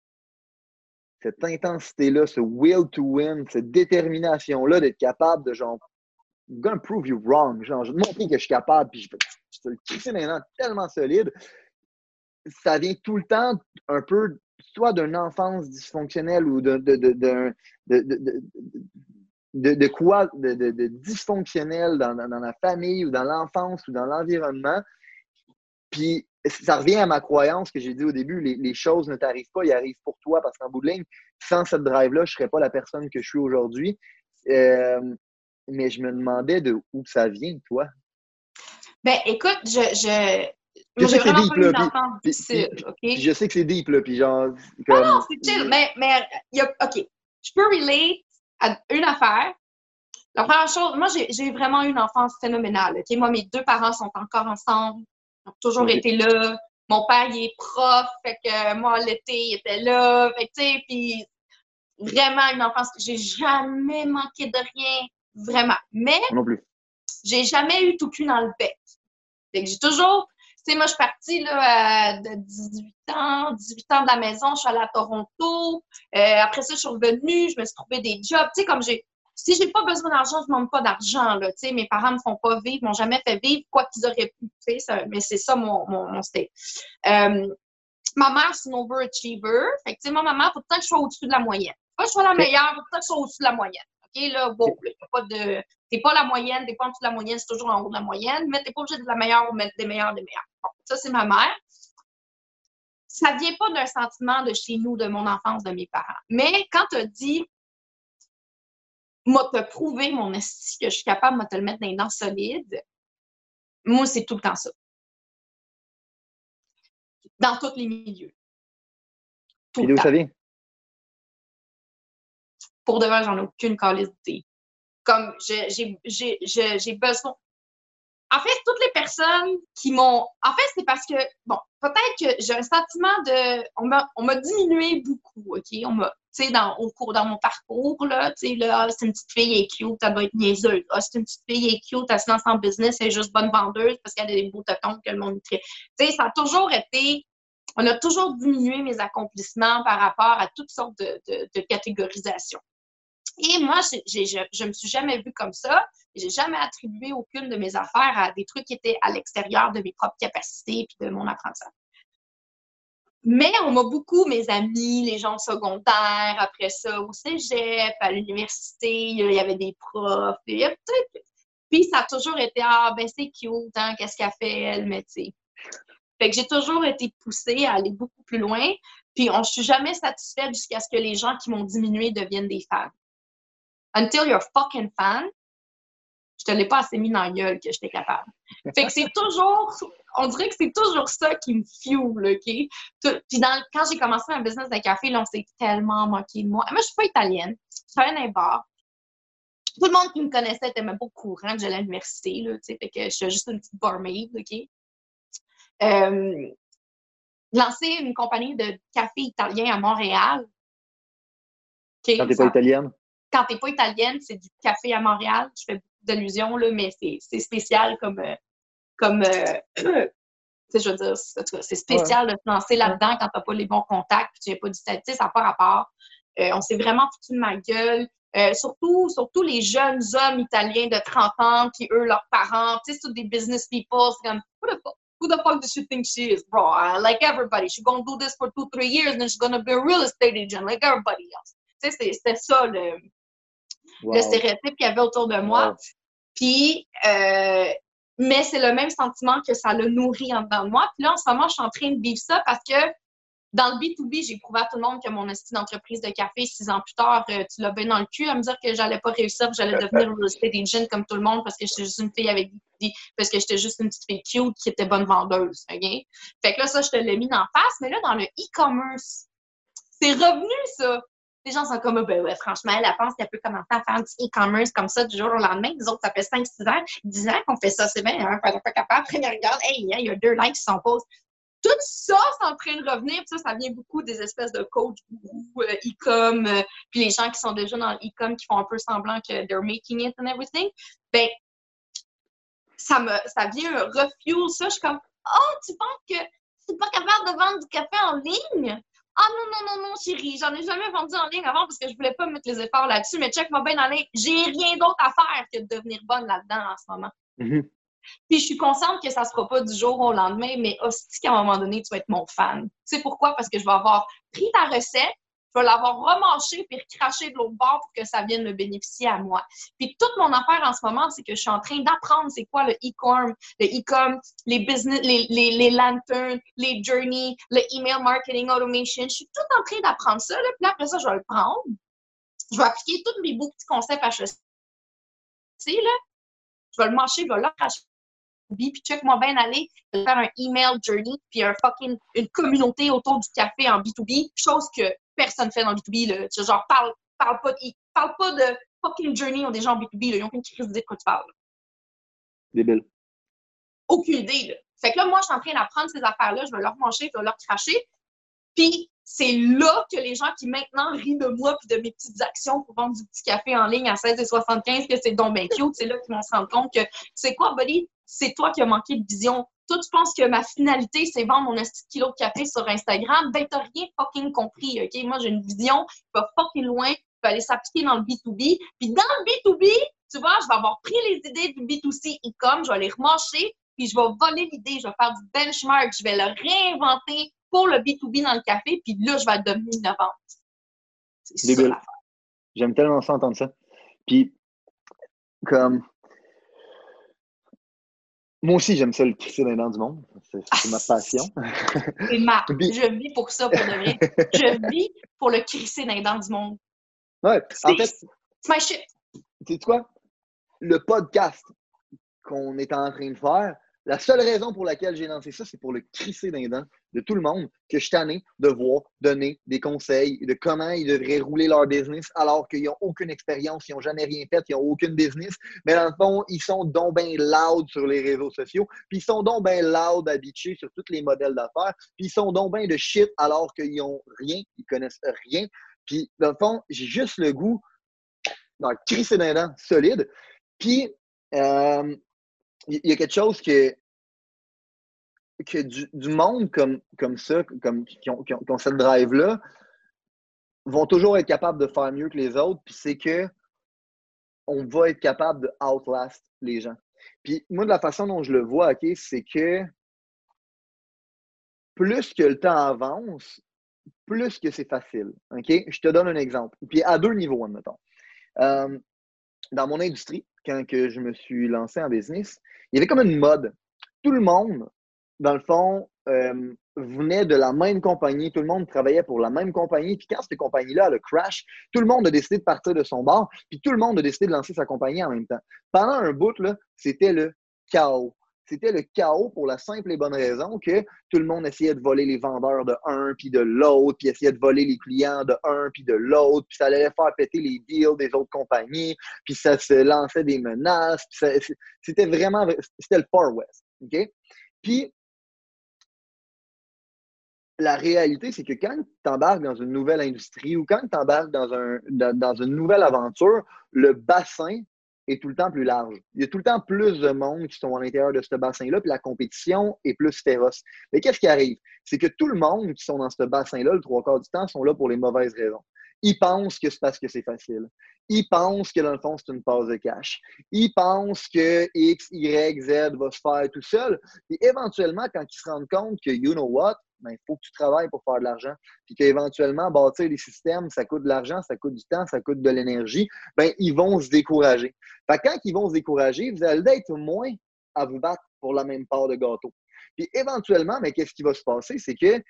cette intensité-là, ce will to win, cette détermination-là d'être capable de genre, I'm gonna prove you wrong, genre, je vais te montrer que je suis capable, puis je, je te le crisser maintenant tellement solide, ça vient tout le temps un peu soit d'une enfance dysfonctionnelle ou de, de, de, de quoi de, dysfonctionnel dans, dans, la famille ou dans l'enfance ou dans l'environnement. Puis ça revient à ma croyance que j'ai dit au début, les, les choses ne t'arrivent pas, ils arrivent pour toi parce qu'en bout de ligne, sans cette drive-là, je ne serais pas la personne que je suis aujourd'hui. Euh, mais je me demandais de où ça vient, toi. Ben, écoute, je, je, sais que c'est deep, là. Je sais que c'est deep, là. Puis genre. Comme... Non, non, c'est chill. Mais, mais y a, OK. Je peux relate à une affaire. La première chose, moi, j'ai vraiment eu une enfance phénoménale. OK? Moi, mes deux parents sont encore ensemble. Ils ont toujours été là. Mon père, il est prof. Fait que moi, l'été, il était là. Fait tu sais, puis vraiment une enfance que j'ai jamais manqué de rien. Vraiment. Mais. Non plus. J'ai jamais eu tout cul dans le bec. Fait que j'ai toujours sais, moi, je suis partie là, de 18 ans, 18 ans de la maison, je suis allée à Toronto. Euh, après ça, je suis revenue, je me suis trouvé des jobs. Tu sais, comme j'ai. Si j'ai pas besoin d'argent, je ne demande pas d'argent. Là, mes parents me font pas vivre, m'ont jamais fait vivre quoi qu'ils auraient pu. Sais, mais c'est ça mon, mon, mon state. Euh, ma mère, c'est une overachiever. Fait que, tu sais, moi, ma mère, il faut que je sois au-dessus de la moyenne. Pas que je sois la meilleure, il faut que je sois au-dessus de la moyenne. OK, là, bon, il a pas de. T'es pas la moyenne, t'es pas en dessous de la moyenne, c'est toujours en haut de la moyenne, mais t'es pas obligé de la meilleure ou mettre des meilleurs des meilleurs. Bon, ça, c'est ma mère. Ça vient pas d'un sentiment de chez nous, de mon enfance, de mes parents. Mais quand tu as dit, moi, te prouver mon esti que je suis capable de te le mettre dans les dents solides, moi, c'est tout le temps ça. Dans tous les milieux. Tout Et d'où ça vient? Pour de vrai, j'en ai aucune qualité comme j'ai besoin. En fait, toutes les personnes qui m'ont. En fait, c'est parce que, bon, peut-être que j'ai un sentiment de. On m'a diminué beaucoup, OK? On m'a. Tu sais, dans, au cours, dans mon parcours, là, tu sais, là, ah, c'est une petite fille, elle est cute, elle doit être niaiseuse. Ah, c'est une petite fille, elle est cute, elle se lance en business, elle est juste bonne vendeuse parce qu'elle a des beaux totons que le monde Tu sais, ça a toujours été on a toujours diminué mes accomplissements par rapport à toutes sortes de, de, de catégorisations. Et moi, je, je me suis jamais vue comme ça. J'ai jamais attribué aucune de mes affaires à des trucs qui étaient à l'extérieur de mes propres capacités et de mon apprentissage. Mais on m'a beaucoup, mes amis, les gens secondaires, après ça, au cégep, à l'université, il y avait des profs, puis ça a toujours été Ah, ben c'est cute, hein, qu'est-ce qu'elle fait, elle, mais tu sais. Fait que j'ai toujours été poussée à aller beaucoup plus loin. Puis on, je suis jamais satisfaite jusqu'à ce que les gens qui m'ont diminué deviennent des fans until you're fucking fan, je te l'ai pas assez mis dans la gueule que j'étais capable. Fait que c'est toujours, on dirait que c'est toujours ça qui me fuel, OK? Puis dans, quand j'ai commencé un business de café, là, on s'est tellement moqué de moi. Moi, je suis pas italienne. Je travaille dans un bar. Tout le monde qui me connaissait était même pas au courant que j'allais à l'université, là, tu sais. Fait que je suis juste une petite barmaid, OK? Euh, lancer une compagnie de café italien à Montréal. Okay, quand t'es pas italienne? Quand t'es pas italienne, c'est du café à Montréal. Je fais beaucoup d'allusions, là, mais c'est spécial comme. Euh, comme euh, je veux dire, c'est spécial de se lancer là-dedans quand t'as pas les bons contacts, puis tu n'as pas d'Italie. Ça n'a pas rapport. on s'est vraiment foutu de ma gueule. surtout, surtout les jeunes hommes italiens de 30 ans qui, eux, leurs parents, tu sais, c'est des business people, c'est comme, who the fuck? Who the fuck does she think she is, bro? like everybody. She's gonna do this for two, three years, and then she's gonna be a real estate agent like everybody else. Tu sais, c'était ça le, le stéréotype qu'il y avait autour de moi. Puis, euh, mais c'est le même sentiment que ça le nourrit en dedans de moi. Puis là, en ce moment, je suis en train de vivre ça parce que dans le B2B, j'ai prouvé à tout le monde que mon estime d'entreprise de café, six ans plus tard, euh, tu l'as bien dans le cul à me dire que j'allais pas réussir, que j'allais devenir real estate agent comme tout le monde parce que j'étais juste une fille avec des, parce que j'étais juste une petite fille cute qui était bonne vendeuse. Fait que là, ça, je te l'ai mis en face. Mais là, dans le e-commerce, c'est revenu, ça les gens sont comme, ben ouais, franchement, elle, pense qu'elle peut commencer à faire du e-commerce comme ça du jour au lendemain. Les autres, ça fait 5, 6 ans, 10 ans qu'on fait ça, c'est bien, hein, pas capable. Après, ils regardent, hey, il y a deux likes qui sont posés. Tout ça, c'est en train de revenir. Puis ça, ça vient beaucoup des espèces de coach euh, e-com, euh, puis les gens qui sont déjà dans l'e-com qui font un peu semblant que they're making it and everything. Ben, ça me, ça vient refuel ça. Je suis comme, oh, tu penses que tu pas capable de vendre du café en ligne? Ah non, non, non, non, chérie, j'en ai jamais vendu en ligne avant parce que je voulais pas mettre les efforts là-dessus, mais check-moi bien en ligne. J'ai rien d'autre à faire que de devenir bonne là-dedans en ce moment. Mm-hmm. Puis je suis consciente que ça se fera pas du jour au lendemain, mais aussi qu'à un moment donné, tu vas être mon fan. Tu sais pourquoi? Parce que je vais avoir pris ta recette, vais l'avoir remanché puis recraché de l'autre bord pour que ça vienne me bénéficier à moi. Puis toute mon affaire en ce moment, c'est que je suis en train d'apprendre c'est quoi le e-com, le e-com, les business, les, les, lanterns, les journeys, le email marketing automation. Je suis tout en train d'apprendre ça. Là. Puis après ça, je vais le prendre. Je vais appliquer tous mes beaux petits concepts HEC. Là. Je vais le mâcher, je vais le recracher puis check-moi bien aller faire un email journey puis un fucking une communauté autour du café en B2B, chose que personne fait dans le B2B. Là. Tu genre, parle, parle, pas de, parle pas de fucking journey aux des gens en B2B. Là. Ils n'ont aucune crise de quoi tu parles. Débile. Aucune idée. Là. Fait que là, moi, je suis en train d'apprendre ces affaires-là. Je vais leur manger, je vais leur cracher. Puis c'est là que les gens qui maintenant rient de moi puis de mes petites actions pour vendre du petit café en ligne à 16,75 que c'est donc bien cute, c'est là qu'ils vont se rendre compte que c'est quoi, buddy? C'est toi qui as manqué de vision toi, tu penses que ma finalité, c'est vendre mon petit kilo de café sur Instagram, ben, t'as rien fucking compris, OK? Moi, j'ai une vision qui va fucking loin, qui va aller s'appliquer dans le B2B. Puis dans le B2B, tu vois, je vais avoir pris les idées du B2C e-com, je vais les remarcher, puis je vais voler l'idée, je vais faire du benchmark, je vais le réinventer pour le B2B dans le café, puis là, je vais devenir innovante. C'est ça J'aime tellement ça entendre ça. Puis, comme, moi aussi, j'aime ça le crisser dans les dents du monde. C'est ma passion. C'est ma. Je vis pour ça, pour de vrai. Je vis pour le crisser dans les dents du monde. Ouais, en fait. C'est shit. Tu sais quoi? Le podcast qu'on est en train de faire, la seule raison pour laquelle j'ai lancé ça, c'est pour le crisser d'un dents de tout le monde que je suis tanné de voir donner des conseils de comment ils devraient rouler leur business alors qu'ils n'ont aucune expérience, ils n'ont jamais rien fait, ils n'ont aucune business. Mais dans le fond, ils sont donc bien loud sur les réseaux sociaux, puis ils sont donc bien loud habitués sur tous les modèles d'affaires, puis ils sont donc bien de shit alors qu'ils n'ont rien, ils connaissent rien. Puis dans le fond, j'ai juste le goût d'un crisser d'un solide. Puis, euh, il y a quelque chose que, que du, monde comme, comme ça, comme, qui, ont, cette drive-là, vont toujours être capables de faire mieux que les autres, puis c'est que on va être capable de outlast les gens. Puis moi, de la façon dont je le vois, OK, c'est que plus que le temps avance, plus que c'est facile. Je te donne un exemple. Puis à deux niveaux, admettons. Euh, dans mon industrie, quand que je me suis lancé en business, il y avait comme une mode. Tout le monde, dans le fond, euh, venait de la même compagnie, tout le monde travaillait pour la même compagnie. Puis quand cette compagnie-là, le crash, tout le monde a décidé de partir de son bar, puis tout le monde a décidé de lancer sa compagnie en même temps. Pendant un bout, c'était le chaos c'était le chaos pour la simple et bonne raison que tout le monde essayait de voler les vendeurs de un puis de l'autre, puis essayait de voler les clients de un puis de l'autre, puis ça allait faire péter les deals des autres compagnies, puis ça se lançait des menaces. C'était vraiment, c'était le Far West. OK? Puis, la réalité, c'est que quand tu embarques dans une nouvelle industrie ou quand tu embarques dans, un, dans une nouvelle aventure, le bassin est tout le temps plus large. Il y a tout le temps plus de monde qui sont à l'intérieur de ce bassin-là, puis la compétition est plus féroce. Mais qu'est-ce qui arrive? C'est que tout le monde qui sont dans ce bassin-là, le trois quarts du temps, sont là pour les mauvaises raisons. Ils pensent que c'est parce que c'est facile. Ils pensent que dans le fond, c'est une passe de cash. Ils pensent que X, Y, Z va se faire tout seul. Et éventuellement, quand ils se rendent compte que, you know what, ben, il faut que tu travailles pour faire de l'argent. Puis qu'éventuellement, bâtir des systèmes, ça coûte de l'argent, ça coûte du temps, ça coûte de l'énergie, ben, ils vont se décourager. Fait quand ils vont se décourager, vous allez être moins à vous battre pour la même part de gâteau. Puis éventuellement, mais qu'est-ce qui va se passer? C'est que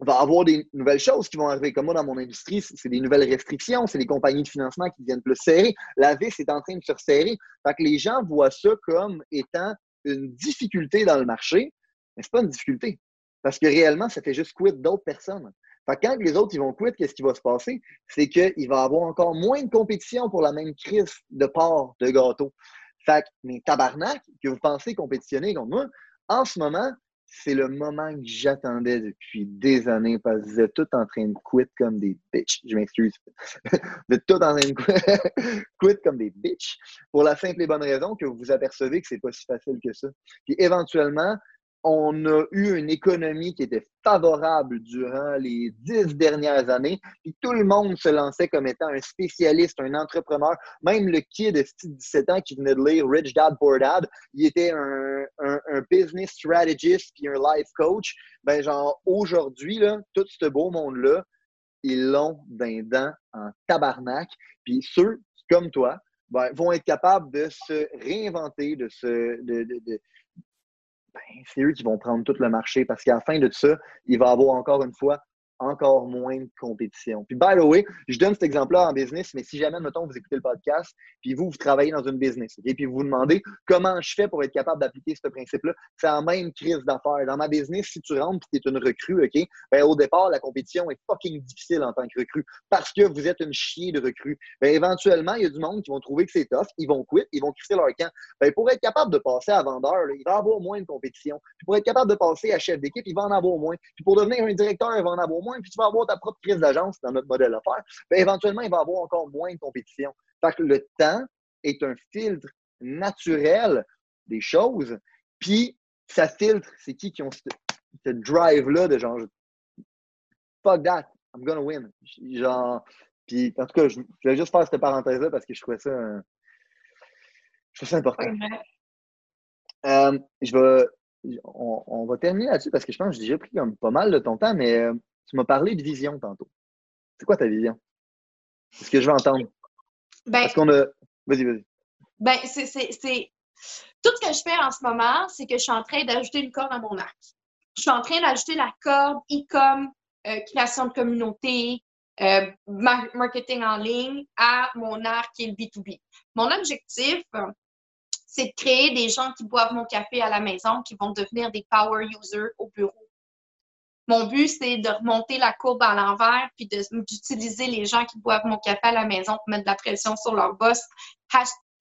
va avoir des nouvelles choses qui vont arriver. Comme moi, dans mon industrie, c'est des nouvelles restrictions, c'est des compagnies de financement qui viennent plus serrer. La vis est en train de se resserrer. Fait que les gens voient ça comme étant une difficulté dans le marché, mais ce n'est pas une difficulté. Parce que réellement, ça fait juste quit d'autres personnes. Fait que quand les autres ils vont quit, qu'est-ce qui va se passer? C'est qu'il va y avoir encore moins de compétition pour la même crise de part de gâteau. Fait que, mais tabarnak, que vous pensez compétitionner contre moi, en ce moment, c'est le moment que j'attendais depuis des années parce que vous êtes tous en train de quit comme des bitches. Je m'excuse. vous êtes tous en train de quit comme des bitches pour la simple et bonne raison que vous vous apercevez que c'est pas si facile que ça. Puis éventuellement, on a eu une économie qui était favorable durant les dix dernières années, puis tout le monde se lançait comme étant un spécialiste, un entrepreneur. Même le kid de 17 ans qui venait de lire Rich Dad Poor Dad, il était un, business strategist puis un life coach. Ben genre aujourd'hui là, tout ce beau monde là, ils l'ont d'un dent en tabarnak. Puis ceux comme toi, ben, vont être capables de se réinventer, de se, ben, c'est eux qui vont prendre tout le marché parce qu'à la fin de tout ça, il va avoir encore une fois encore moins de compétition. Puis, by the way, je donne cet exemple-là en business, mais si jamais, mettons, vous écoutez le podcast, puis vous, vous travaillez dans une business, et puis vous vous demandez comment je fais pour être capable d'appliquer ce principe-là, c'est la même crise d'affaires. Dans ma business, si tu rentres et tu es une recrue, OK, ben, au départ, la compétition est fucking difficile en tant que recrue parce que vous êtes une chier de recrue. Ben, éventuellement, il y a du monde qui vont trouver que c'est tough, ils vont quitter, ils vont crisser leur camp. Ben, pour être capable de passer à vendeur, il va avoir moins de compétition. Puis pour être capable de passer à chef d'équipe, il va en avoir moins. Puis pour devenir un directeur, il va en avoir moins puis tu vas avoir ta propre crise d'agence dans notre modèle d'affaires, ben, éventuellement, il va y avoir encore moins de compétition. Que le temps est un filtre naturel des choses, puis ça filtre, c'est qui qui ont ce, drive-là de genre, fuck that, I'm gonna win. Genre, puis en tout cas, je, vais juste faire cette parenthèse-là parce que je trouvais ça, je trouvais ça important. Euh, je vais, on, va terminer là-dessus parce que je pense que j'ai déjà pris comme pas mal de ton temps, mais euh, tu m'as parlé de vision tantôt. C'est quoi ta vision? C'est ce que je veux entendre? Ben, Parce qu'on a. Vas-y, vas-y. Ben, c'est. Tout ce que je fais en ce moment, c'est que je suis en train d'ajouter une corde à mon arc. Je suis en train d'ajouter la corde e-com, euh, création de communauté, euh, marketing en ligne à mon arc qui est le B2B. Mon objectif, c'est de créer des gens qui boivent mon café à la maison, qui vont devenir des power users au bureau mon but, c'est de remonter la courbe à l'envers puis d'utiliser les gens qui boivent mon café à la maison pour mettre de la pression sur leur boss.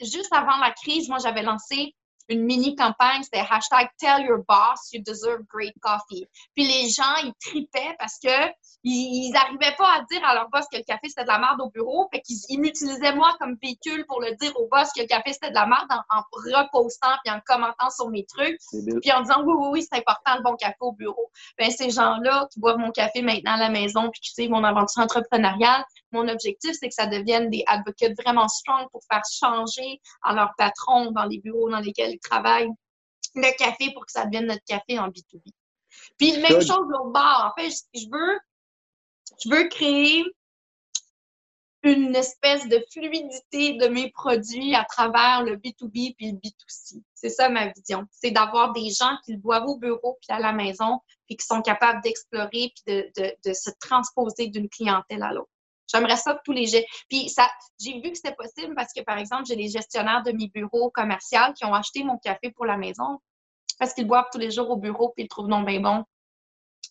Juste avant la crise, moi, j'avais lancé une mini campagne, c'était hashtag Tell your boss you deserve great coffee. Puis les gens, ils tripaient parce que ils n'arrivaient pas à dire à leur boss que le café c'était de la merde au bureau, fait qu'ils m'utilisaient moi comme véhicule pour le dire au boss que le café c'était de la merde en, repostant puis en commentant sur mes trucs, puis en disant oui oui oui c'est important le bon café au bureau. Ben ces gens-là qui boivent mon café maintenant à la maison puis qui suivent mon aventure entrepreneuriale, mon objectif c'est que ça devienne des advocates vraiment strong pour faire changer à leur patron dans les bureaux dans lesquels ils travaillent le café pour que ça devienne notre café en B2B. Puis même chose au bar. En fait, je veux je veux créer une espèce de fluidité de mes produits à travers le B2B puis le B2C. C'est ça ma vision. C'est d'avoir des gens qui le boivent au bureau puis à la maison puis qui sont capables d'explorer puis de, se transposer d'une clientèle à l'autre. J'aimerais ça que tous les Puis ça, j'ai vu que c'était possible parce que, par exemple, j'ai les gestionnaires de mes bureaux commerciaux qui ont acheté mon café pour la maison parce qu'ils boivent tous les jours au bureau puis ils le trouvent non bien bon.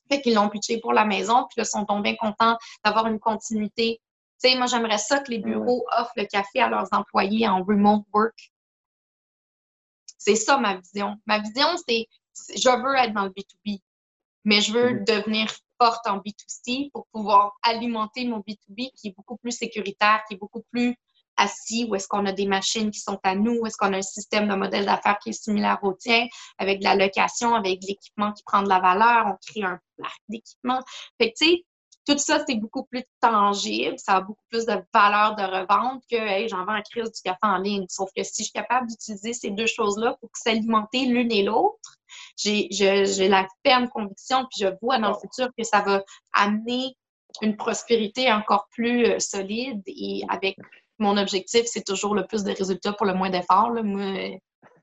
Fait qu'ils l'ont pitché pour la maison, puis là, sont donc bien contents d'avoir une continuité. Tu sais, moi, j'aimerais ça que les bureaux offrent le café à leurs employés en remote work. C'est ça ma vision. Ma vision, c'est je veux être dans le B2B, mais je veux mm-hmm. devenir forte en B2C pour pouvoir alimenter mon B2B qui est beaucoup plus sécuritaire, qui est beaucoup plus assis, où est-ce qu'on a des machines qui sont à nous, où est-ce qu'on a un système de modèle d'affaires qui est similaire au tien, avec de la location, avec de l'équipement qui prend de la valeur, on crée un parc d'équipement. Fait que, tu sais, tout ça, c'est beaucoup plus tangible, ça a beaucoup plus de valeur de revente que hey, j'en vends en crise du café en ligne. Sauf que si je suis capable d'utiliser ces deux choses-là pour s'alimenter l'une et l'autre, j'ai la ferme conviction, puis je vois dans le futur que ça va amener une prospérité encore plus euh, solide et avec mon objectif, c'est toujours le plus de résultats pour le moins d'efforts. Moi,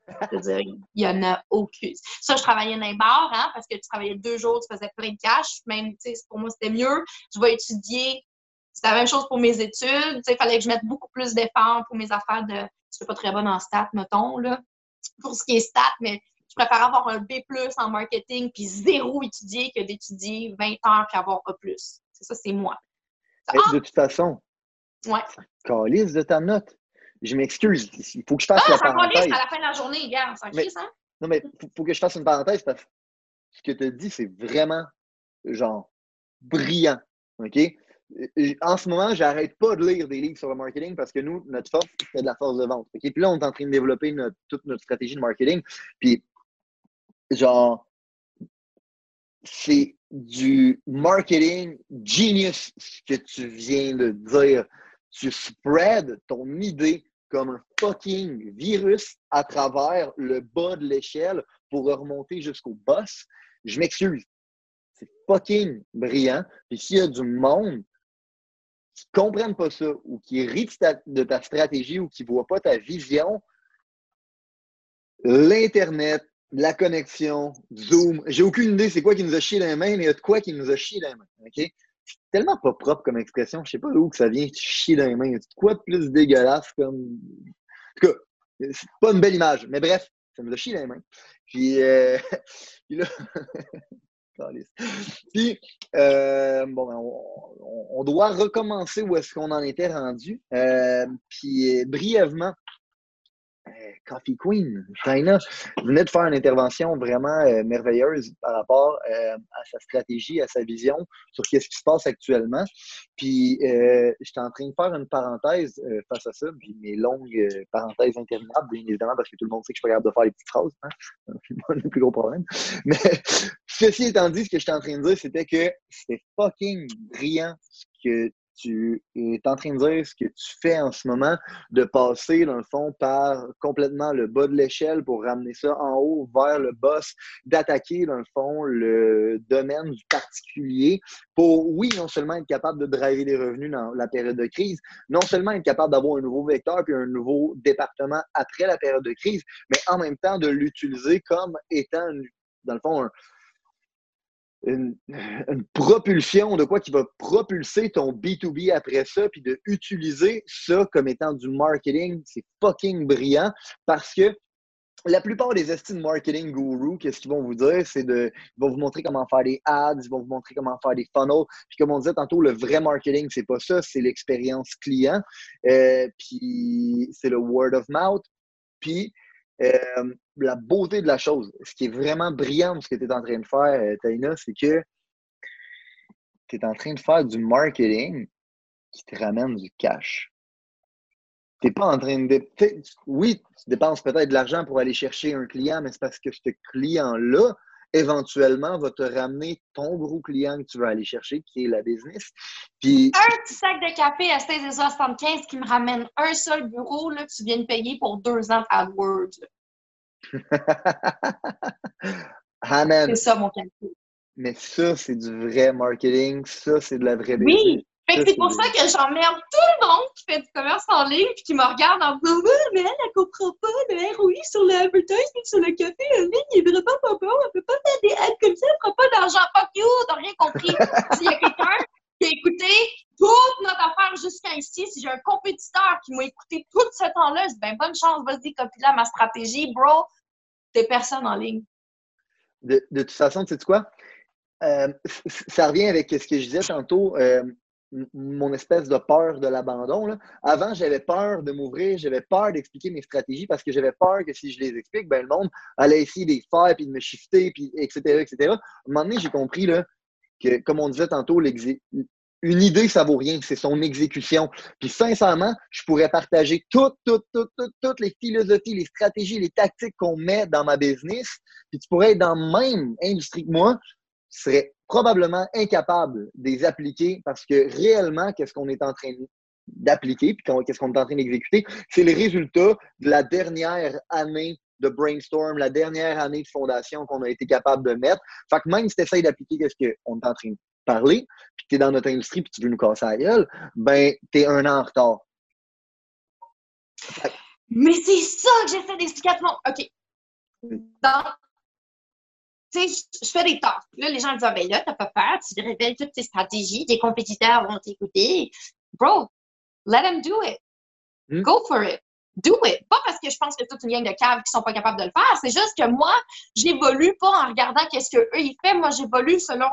je veux dire, il n'y en a aucune. Ça, je travaillais dans un bar, hein, parce que tu travaillais deux jours, tu faisais plein de cash. Même, tu sais, pour moi, c'était mieux. Je vais étudier. C'est la même chose pour mes études. Il fallait que je mette beaucoup plus d'efforts pour mes affaires de. Je suis pas très bonne en stats, mettons, là, pour ce qui est stats, mais je préfère avoir un B en marketing puis zéro étudier que d'étudier 20 heures puis avoir A. C'est ça, c'est moi. de toute façon, ouais. calice de ta note je m'excuse, il faut que je fasse ah, la ça parenthèse. à la fin de la journée, regarde, ça crise, hein? Non, mais il faut, que je fasse une parenthèse parce que ce que tu as dit, c'est vraiment, genre, brillant. OK? En ce moment, j'arrête pas de lire des livres sur le marketing parce que nous, notre force, c'est de la force de vente. OK? Puis là, on est en train de développer toute notre stratégie de marketing. Puis, genre, c'est du marketing genius ce que tu viens de dire. Tu spread ton idée comme un fucking virus à travers le bas de l'échelle pour remonter jusqu'au boss. Je m'excuse. C'est fucking brillant. Puis s'il y a du monde qui ne comprennent pas ça ou qui rit de ta, stratégie ou qui ne voit pas ta vision, l'Internet, la connexion, Zoom, j'ai aucune idée c'est quoi qui nous a chié les mains, mais il y a de quoi qui nous a chié les mains. C'est tellement pas propre comme expression. Je sais pas d'où que ça vient, chier dans les mains. C'est quoi de plus dégueulasse comme. En tout cas, c'est pas une belle image. Mais bref, ça me a chier dans les mains. Puis, euh... puis là. Euh, bon, ben, on, doit recommencer où est-ce qu'on en était rendu. Euh, puis, brièvement, euh, Coffee Queen, China, venait de faire une intervention vraiment euh, merveilleuse par rapport euh, à sa stratégie, à sa vision sur ce qui se passe actuellement. Puis, j'étais en train de faire une parenthèse face à ça, puis mes longues parenthèses interminables, bien évidemment, parce que tout le monde sait que je suis pas capable de faire les petites phrases. Hein? C'est le plus gros problème. Mais, ceci étant dit, ce que j'étais en train de dire, c'était que c'était fucking brillant ce que tu es en train de dire ce que tu fais en ce moment, de passer, dans le fond, par complètement le bas de l'échelle pour ramener ça en haut vers le boss, d'attaquer, dans le fond, le domaine du particulier pour, oui, non seulement être capable de driver des revenus dans la période de crise, non seulement être capable d'avoir un nouveau vecteur puis un nouveau département après la période de crise, mais en même temps de l'utiliser comme étant, dans le fond, un, une, propulsion de quoi qui va propulser ton B2B après ça, puis de utiliser ça comme étant du marketing, c'est fucking brillant parce que la plupart des estimes marketing gurus, qu'est-ce qu'ils vont vous dire? C'est de, ils vont vous montrer comment faire des ads, ils vont vous montrer comment faire des funnels. Puis comme on disait tantôt, le vrai marketing, c'est pas ça, c'est l'expérience client. Euh, puis c'est le word of mouth. Puis euh, la beauté de la chose, ce qui est vraiment brillant ce que tu es en train de faire, euh, Taina, c'est que tu es en train de faire du marketing qui te ramène du cash. Tu n'es pas en train de. Oui, tu dépenses peut-être de l'argent pour aller chercher un client, mais c'est parce que ce client-là, éventuellement, va te ramener ton gros client que tu veux aller chercher, qui est la business. Puis... Un petit sac de café à 16,75 qui me ramène un seul bureau, là, tu viens de payer pour deux ans AdWords. Amen. C'est ça mon café. Mais ça, c'est du vrai marketing. Ça, c'est de la vraie business. Oui, c'est pour ça que j'emmerde tout le monde qui fait du commerce en ligne et qui me regarde en disant mais elle, elle comprend pas le ROI sur l'advertising, sur le café en ligne, il est vraiment pas bon, elle peut pas faire des ads comme ça, elle prend pas d'argent. Fuck you, t'as rien compris. S'il y a quelqu'un qui a écouté toute notre affaire jusqu'à ici, si j'ai un compétiteur qui m'a écouté tout ce temps-là, je dis ben bonne chance, vas-y, copie là ma stratégie, bro. T'es personne en ligne. De, de toute façon, tu sais quoi? Euh, ça revient avec ce que je disais tantôt. Euh, mon espèce de peur de l'abandon. Avant, j'avais peur de m'ouvrir, j'avais peur d'expliquer mes stratégies parce que j'avais peur que si je les explique, ben, le monde allait essayer de les faire, puis de me shifter, etc., etc. À un moment donné, j'ai compris que, comme on disait tantôt, une idée, ça vaut rien, c'est son exécution. Puis sincèrement, je pourrais partager toutes, toutes, toutes, toutes, toutes les philosophies, les stratégies, les tactiques qu'on met dans ma business. Puis tu pourrais être dans la même industrie que moi, serait probablement incapable de les appliquer parce que réellement, qu'est-ce qu'on est en train d'appliquer, puis qu'est-ce qu'on est en train d'exécuter, c'est le résultat de la dernière année de brainstorm, la dernière année de fondation qu'on a été capable de mettre. Fait que même si tu essaies d'appliquer ce qu'on est en train de parler, puis que tu es dans notre industrie, puis tu veux nous casser la gueule, ben, tu es un an en retard. Mais c'est ça que j'essaie d'expliquer OK. Donc, tu sais, je fais des tasks. Là, les gens disent, ah, ben là, t'as pas peur, tu révèles toutes tes stratégies, tes compétiteurs vont t'écouter. Bro, let them do it. Hmm? Go for it. Do it. Pas parce que je pense que toute une gang de caves qui sont pas capables de le faire, c'est juste que moi, j'évolue pas en regardant qu'est-ce qu'eux, ils font. Moi, j'évolue selon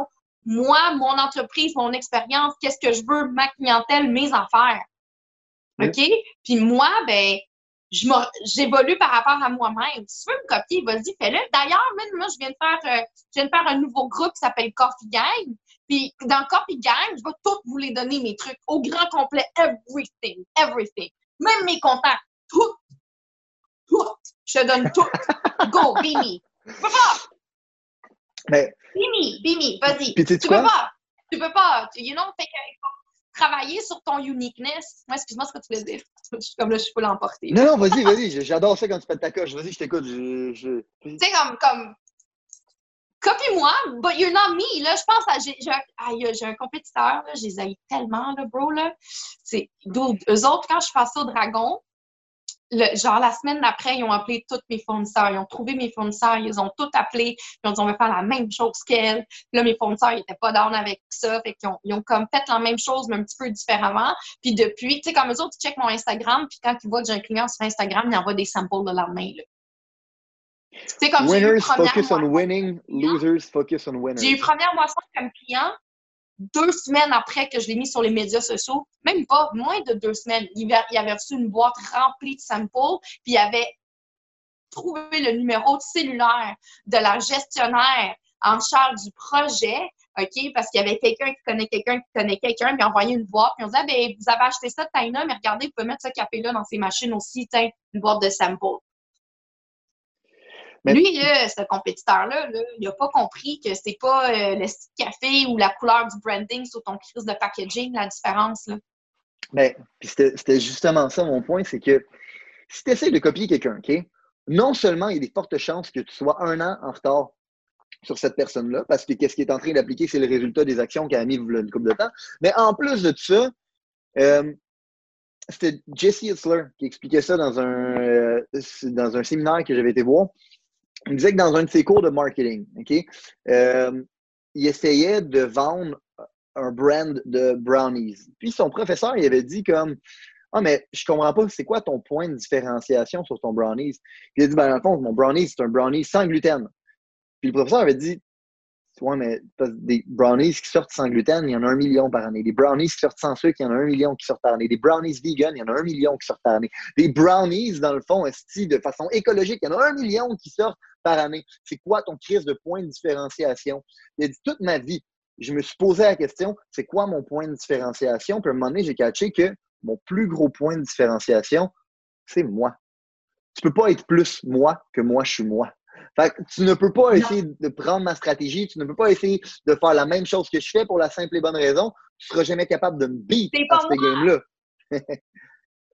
moi, mon entreprise, mon expérience, qu'est-ce que je veux, ma clientèle, mes affaires. Hmm? OK? Puis moi, ben, j'évolue par rapport à moi-même. Si tu veux me copier, vas-y, fais-le. D'ailleurs, moi, je viens de faire, euh, je viens de faire un nouveau groupe qui s'appelle Coffee Gang. Puis dans Coffee Gang, je vais tous vous les donner, mes trucs, au grand complet, everything, everything. Même mes contacts, tout, tout. Je te donne tout. Go, be me. Tu peux pas. Mais... Be me, be me, vas-y. Tu peux pas. Tu peux pas. You know, fait que travailler sur ton uniqueness. Moi, excuse-moi ce que tu voulais dire. Comme là, je peux l'emporter. Non, non, vas-y, vas-y. J'adore ça quand tu fais ta coche. Vas-y, je t'écoute. Tu sais, comme, comme copie-moi, but you're not me. Là, je pense à. J'ai un compétiteur, là, je les aille tellement, là, bro. Là. Eux autres, quand je suis passée au dragon, genre la semaine d'après, ils ont appelé tous mes fournisseurs. Ils ont trouvé mes fournisseurs, ils ont tout appelé. Ils ont dit on va faire la même chose qu'elle. Là, mes fournisseurs, ils n'étaient pas down avec ça. Fait qu'ils ont, ils ont comme fait la même chose, mais un petit peu différemment. Puis depuis, tu sais, comme eux autres, ils checkent mon Instagram, puis quand ils voient que j'ai un client sur Instagram, ils envoient des samples le lendemain. Là. Comme Winners focus on winning, losers focus on winners. J'ai eu première moisson comme client deux semaines après que je l'ai mis sur les médias sociaux, même pas moins de deux semaines, il avait reçu une boîte remplie de samples, puis il avait trouvé le numéro cellulaire de la gestionnaire en charge du projet, OK, parce qu'il y avait quelqu'un qui connaît quelqu'un qui connaît quelqu'un, puis envoyé une boîte, puis on disait, ben, vous avez acheté ça de Taina, mais regardez, vous pouvez mettre ce café-là dans ces machines aussi, tiens, une boîte de samples. Lui, ce compétiteur-là, il n'a pas compris que c'est pas euh, le style café ou la couleur du branding sur ton crise de packaging, la différence. Là. Mais ben, c'était justement ça mon point, c'est que si tu essaies de copier quelqu'un, OK? Non seulement il y a des fortes chances que tu sois un an en retard sur cette personne-là, parce que qu'est-ce qu'il est en train d'appliquer, c'est le résultat des actions qu'il a mis une couple de temps. Mais en plus de ça, euh, c'était Jesse Itzler qui expliquait ça dans un, euh, dans un séminaire que j'avais été voir il disait que dans un de ses cours de marketing, OK, euh, il essayait de vendre un brand de brownies. Puis son professeur, il avait dit comme Ah, mais je comprends pas, c'est quoi ton point de différenciation sur ton brownies? Puis il a dit, ben, dans le fond, mon brownies, c'est un brownie sans gluten. Puis le professeur avait dit Ouais, mais des brownies qui sortent sans gluten, il y en a un million par année. Des brownies qui sortent sans sucre, il y en a un million qui sortent par année. Des brownies vegan, il y en a un million qui sortent par année. Des brownies, dans le fond, de façon écologique, il y en a un million qui sortent par année. C'est quoi ton crise de point de différenciation? Il a dit toute ma vie, je me suis posé la question, c'est quoi mon point de différenciation? Puis à un moment donné, j'ai catché que mon plus gros point de différenciation, c'est moi. Tu peux pas être plus moi que moi, je suis moi. Fait que tu ne peux pas essayer de prendre ma stratégie, tu ne peux pas essayer de faire la même chose que je fais pour la simple et bonne raison. Tu ne seras jamais capable de me beat à ce game-là.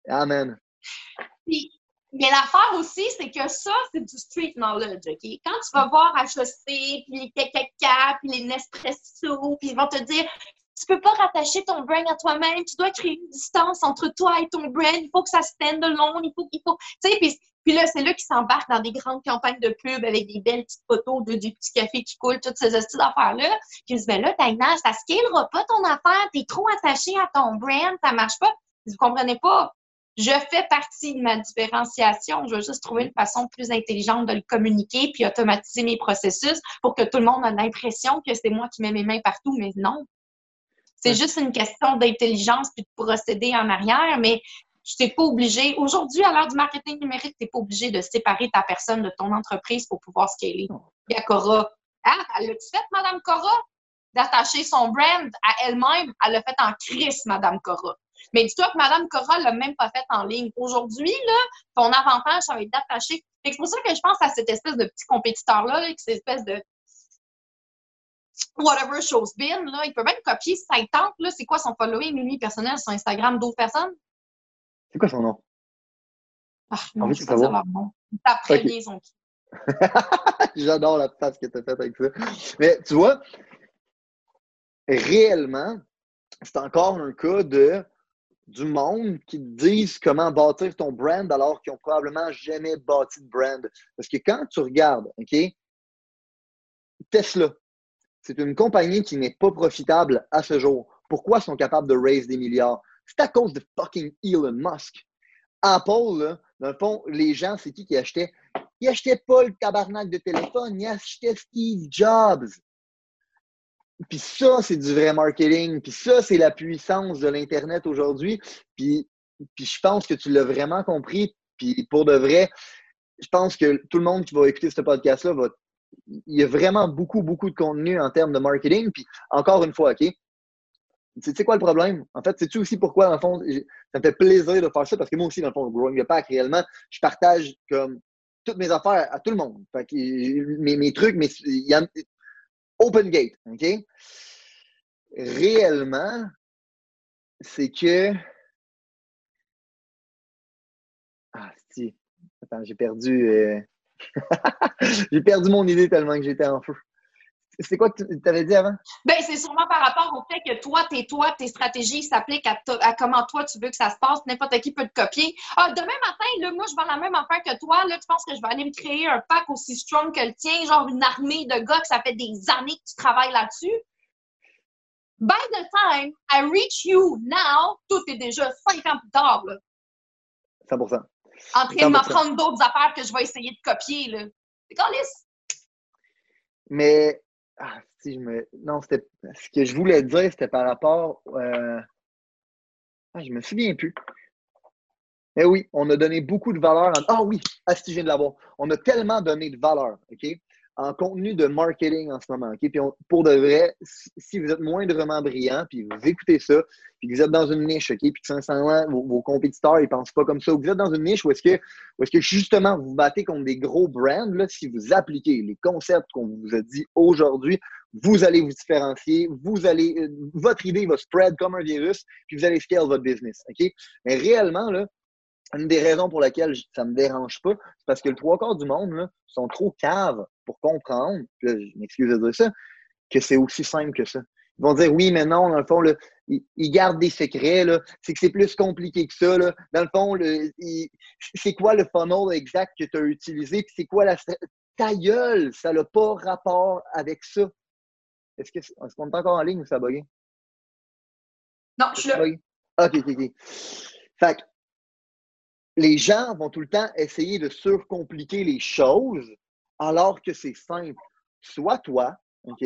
Amen. Mais l'affaire aussi, c'est que ça, c'est du street knowledge, OK? Quand tu vas voir HEC, puis les KKK, puis les Nespresso, puis ils vont te dire tu peux pas rattacher ton brand à toi-même, tu dois créer une distance entre toi et ton brand, il faut que ça stand alone, il faut qu'il faut, tu sais, puis puis là, c'est là qu'ils s'embarquent dans des grandes campagnes de pub avec des belles petites photos de, du petit café qui coule, toutes ces petites affaires-là. Puis ils disent, ben là, Taina, ça scalera pas ton affaire, t'es trop attaché à ton brand, ça marche pas. Vous comprenez pas? Je fais partie de ma différenciation. Je veux juste trouver une façon plus intelligente de le communiquer puis automatiser mes processus pour que tout le monde ait l'impression que c'est moi qui mets mes mains partout, mais non. C'est juste une question d'intelligence puis de procéder en arrière, mais je t'ai pas obligé. Aujourd'hui, à l'heure du marketing numérique, tu n'es pas obligé de séparer ta personne de ton entreprise pour pouvoir scaler. Il y a Cora. Ah, elle l'a-tu fait, Madame Cora? D'attacher son brand à elle-même, elle l'a fait en crise, Madame Cora. Mais dis-toi que Madame Cora l'a même pas fait en ligne. Aujourd'hui, là, ton avantage, ça va être d'attacher. C'est pour ça que je pense à cette espèce de petit compétiteur-là, cette espèce de whatever chose bin, là, il peut même copier 50, là, c'est quoi son following, lui, personnel, sur Instagram d'autres personnes? C'est quoi son nom? Ah, non, je sais très bien son J'adore la face que tu as faite avec ça. Mais tu vois, réellement, c'est encore un cas de du monde qui te disent comment bâtir ton brand alors qu'ils n'ont probablement jamais bâti de brand. Parce que quand tu regardes, OK, Tesla, c'est une compagnie qui n'est pas profitable à ce jour. Pourquoi sont capables de raise des milliards? C'est à cause de fucking Elon Musk. Apple, là, dans le fond, les gens, c'est qui qui achetait? Ils n'achetaient pas le tabarnak de téléphone, ils achetaient Steve Jobs. Puis ça, c'est du vrai marketing. Puis ça, c'est la puissance de l'Internet aujourd'hui. Puis, puis je pense que tu l'as vraiment compris. Puis pour de vrai, je pense que tout le monde qui va écouter ce podcast-là va. Il y a vraiment beaucoup, beaucoup de contenu en termes de marketing. Puis encore une fois, OK? Tu sais quoi le problème? En fait, sais-tu aussi pourquoi, dans le fond, ça me fait plaisir de faire ça? Parce que moi aussi, dans le fond, Growing the Pack, réellement, je partage comme toutes mes affaires à tout le monde. Fait que, mes, mes trucs, mes, y a, open gate, OK? Réellement, c'est que. Ah, si. Attends, j'ai perdu. Euh, j'ai perdu mon idée tellement que j'étais en feu. C'est quoi que tu avais dit avant? Ben, c'est sûrement par rapport au fait que toi, tes toi, tes stratégies s'appliquent à, à, comment toi tu veux que ça se passe. N'importe qui peut te copier. Ah, demain matin, là, moi, je vends la même affaire que toi. Là, tu penses que je vais aller me créer un pack aussi strong que le tien, genre une armée de gars que ça fait des années que tu travailles là-dessus? By the time I reach you now, tout est déjà cinq ans plus tard. Là. 100% En train de m'apprendre d'autres affaires que je vais essayer de copier. Là. C'est Mais ah, si je me. Non, c'était. Ce que je voulais dire, c'était par rapport. Euh... Ah, je me souviens plus. Eh oui, on a donné beaucoup de valeur. Ah oui, ah, si je viens de l'avoir. On a tellement donné de valeur, OK? En contenu de marketing en ce moment, OK? Puis pour de vrai, si vous êtes moindrement brillant, puis vous écoutez ça, puis que vous êtes dans une niche, OK? Puis que sincèrement, vos, vos compétiteurs, ils pensent pas comme ça. Ou vous êtes dans une niche où est-ce que, est-ce que justement vous, battez contre des gros brands, là, si vous appliquez les concepts qu'on vous a dit aujourd'hui, vous allez vous différencier, vous allez, euh, votre idée va spread comme un virus, puis vous allez scale votre business? Mais réellement, là, une des raisons pour lesquelles ça ne me dérange pas, c'est parce que le trois quarts du monde là, sont trop caves pour comprendre, là, je m'excuse de dire ça, que c'est aussi simple que ça. Ils vont dire oui, mais non, dans le fond, là, ils, gardent des secrets, c'est que c'est plus compliqué que ça. Là. Dans le fond, c'est quoi le funnel exact que tu as utilisé, puis c'est quoi la ta gueule, ça n'a pas rapport avec ça. Est-ce qu'on est, encore en ligne ou ça a bugué? Non, je suis là. OK, OK, OK. Fait que les gens vont tout le temps essayer de surcompliquer les choses alors que c'est simple. Soit toi, OK?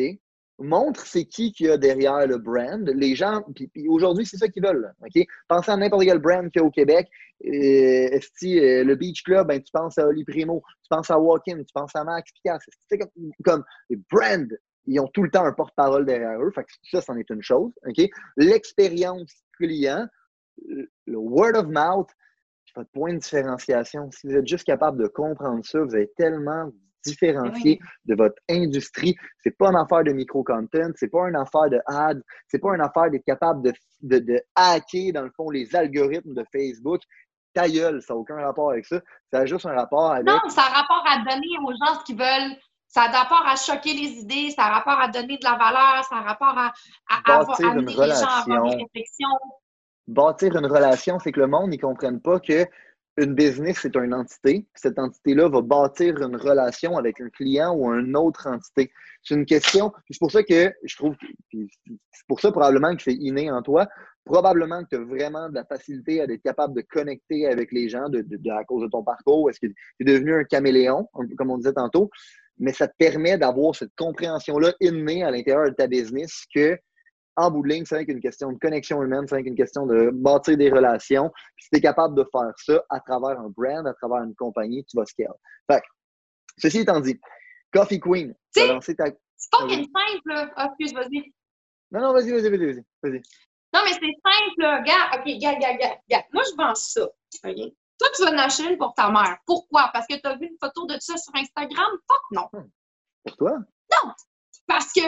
Montre c'est qui qui a derrière le brand. Les gens, aujourd'hui, c'est ça qu'ils veulent. OK? Pensez à n'importe quel brand qu'il y a au Québec. Euh, euh, le Beach Club, ben, tu penses à Oli Primo, tu penses à Walkin, tu penses à Max Picasso. C'est comme, comme les brands, ils ont tout le temps un porte-parole derrière eux. Fait ça, c'en est une chose. L'expérience client, le word of mouth, votre point de différenciation. Si vous êtes juste capable de comprendre ça, vous allez tellement différencier de votre industrie. C'est pas une affaire de micro-content, c'est pas une affaire de ads, c'est pas une affaire d'être capable de, de, de, hacker, dans le fond, les algorithmes de Facebook. Ta gueule, ça n'a aucun rapport avec ça. Ça a juste un rapport avec. Non, ça a rapport à donner aux gens ce qu'ils veulent. Ça a rapport à choquer les idées, ça a rapport à donner de la valeur, ça a rapport à, à, avoir, amener les gens à avoir des réflexions bâtir une relation, c'est que le monde, ne comprenne pas que une business, c'est une entité. Cette entité-là va bâtir une relation avec un client ou une autre entité. C'est une question. C'est pour ça que je trouve, c'est pour ça probablement que c'est inné en toi. Probablement que tu as vraiment de la facilité à être capable de connecter avec les gens de, à cause de ton parcours. Est-ce que tu es devenu un caméléon, comme on disait tantôt? Mais ça te permet d'avoir cette compréhension-là innée à l'intérieur de ta business que en bout de ligne, c'est une question de connexion humaine, c'est une question de bâtir des relations. Puis si tu es capable de faire ça à travers un brand, à travers une compagnie, tu vas scale. Fait ceci étant dit, Coffee Queen, lancé ta. C'est pas une simple, ah, excuse, vas-y. Non, non, vas-y, vas-y, vas-y, vas-y. non, mais c'est simple. Regarde, OK, regarde, regarde, regarde. Moi, je vends ça. Toi, tu vas en acheter une pour ta mère. Pourquoi? Parce que tu as vu une photo de ça sur Instagram? Fuck non. Pour toi? Non! Parce que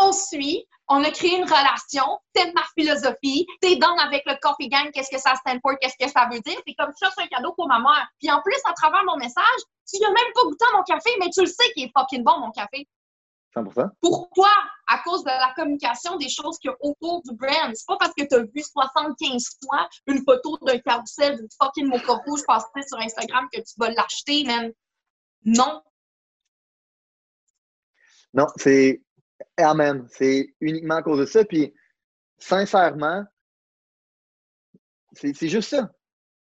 on suit, on a créé une relation, c'est ma philosophie, t'es dans avec le coffee gang, qu'est-ce que ça stand for, qu'est-ce que ça veut dire, c'est comme ça, c'est un cadeau pour ma mère. Puis en plus, à travers mon message, tu n'as même pas goûté à mon café, mais tu le sais qu'il est fucking bon, mon café. 100%. Pourquoi? À cause de la communication des choses qu'il y a autour du brand. C'est pas parce que tu as vu 75 fois une photo d'un carrousel d'une fucking mocha rouge passer sur Instagram que tu vas l'acheter, même. Non. Non, c'est. Amen. C'est uniquement à cause de ça. Puis, sincèrement, c'est juste ça.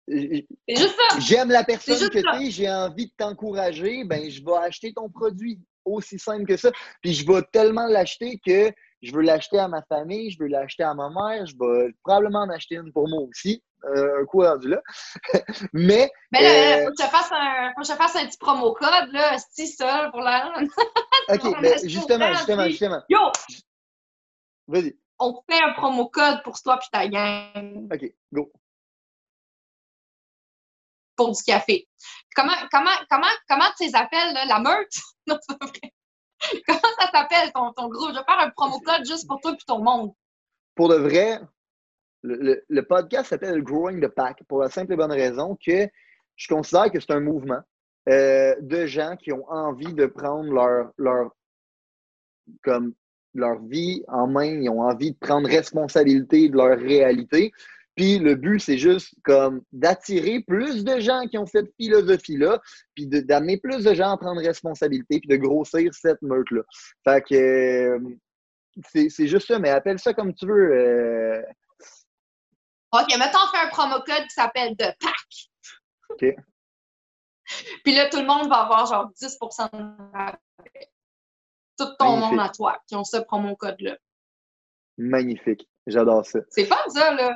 C'est juste ça. J'aime la personne que tu es, j'ai envie de t'encourager, ben je vais acheter ton produit aussi simple que ça. Puis je vais tellement l'acheter que je veux l'acheter à ma famille, je veux l'acheter à ma mère, je vais probablement en acheter une pour moi aussi. Euh, un coup rendu là. Mais. Mais là, euh, faut, que je fasse un, faut que je fasse un petit promo code, là, si ça, pour la. OK, mais justement, justement, justement. Yo! Vas-y. On fait un promo code pour toi puis ta gang. OK, go. Pour du café. Comment, comment, comment, comment tu les appelles, là, la meute? non, c'est pas vrai. Comment ça s'appelle ton, ton groupe? Je vais faire un promo code juste pour toi et ton monde. Pour de vrai, le, le, podcast s'appelle Growing the Pack pour la simple et bonne raison que je considère que c'est un mouvement euh, de gens qui ont envie de prendre leur, leur, comme leur vie en main, ils ont envie de prendre responsabilité de leur réalité. Puis le but, c'est juste comme d'attirer plus de gens qui ont cette philosophie-là, puis d'amener plus de gens à prendre responsabilité, puis de grossir cette meute-là. Fait que euh, c'est juste ça, mais appelle ça comme tu veux. Euh. OK, maintenant on fait un promo code qui s'appelle The Pack. OK. Puis là, tout le monde va avoir genre 10 de rabais. Tout ton monde à toi qui ont ce promo code-là. Magnifique. J'adore ça. C'est fun, ça, là.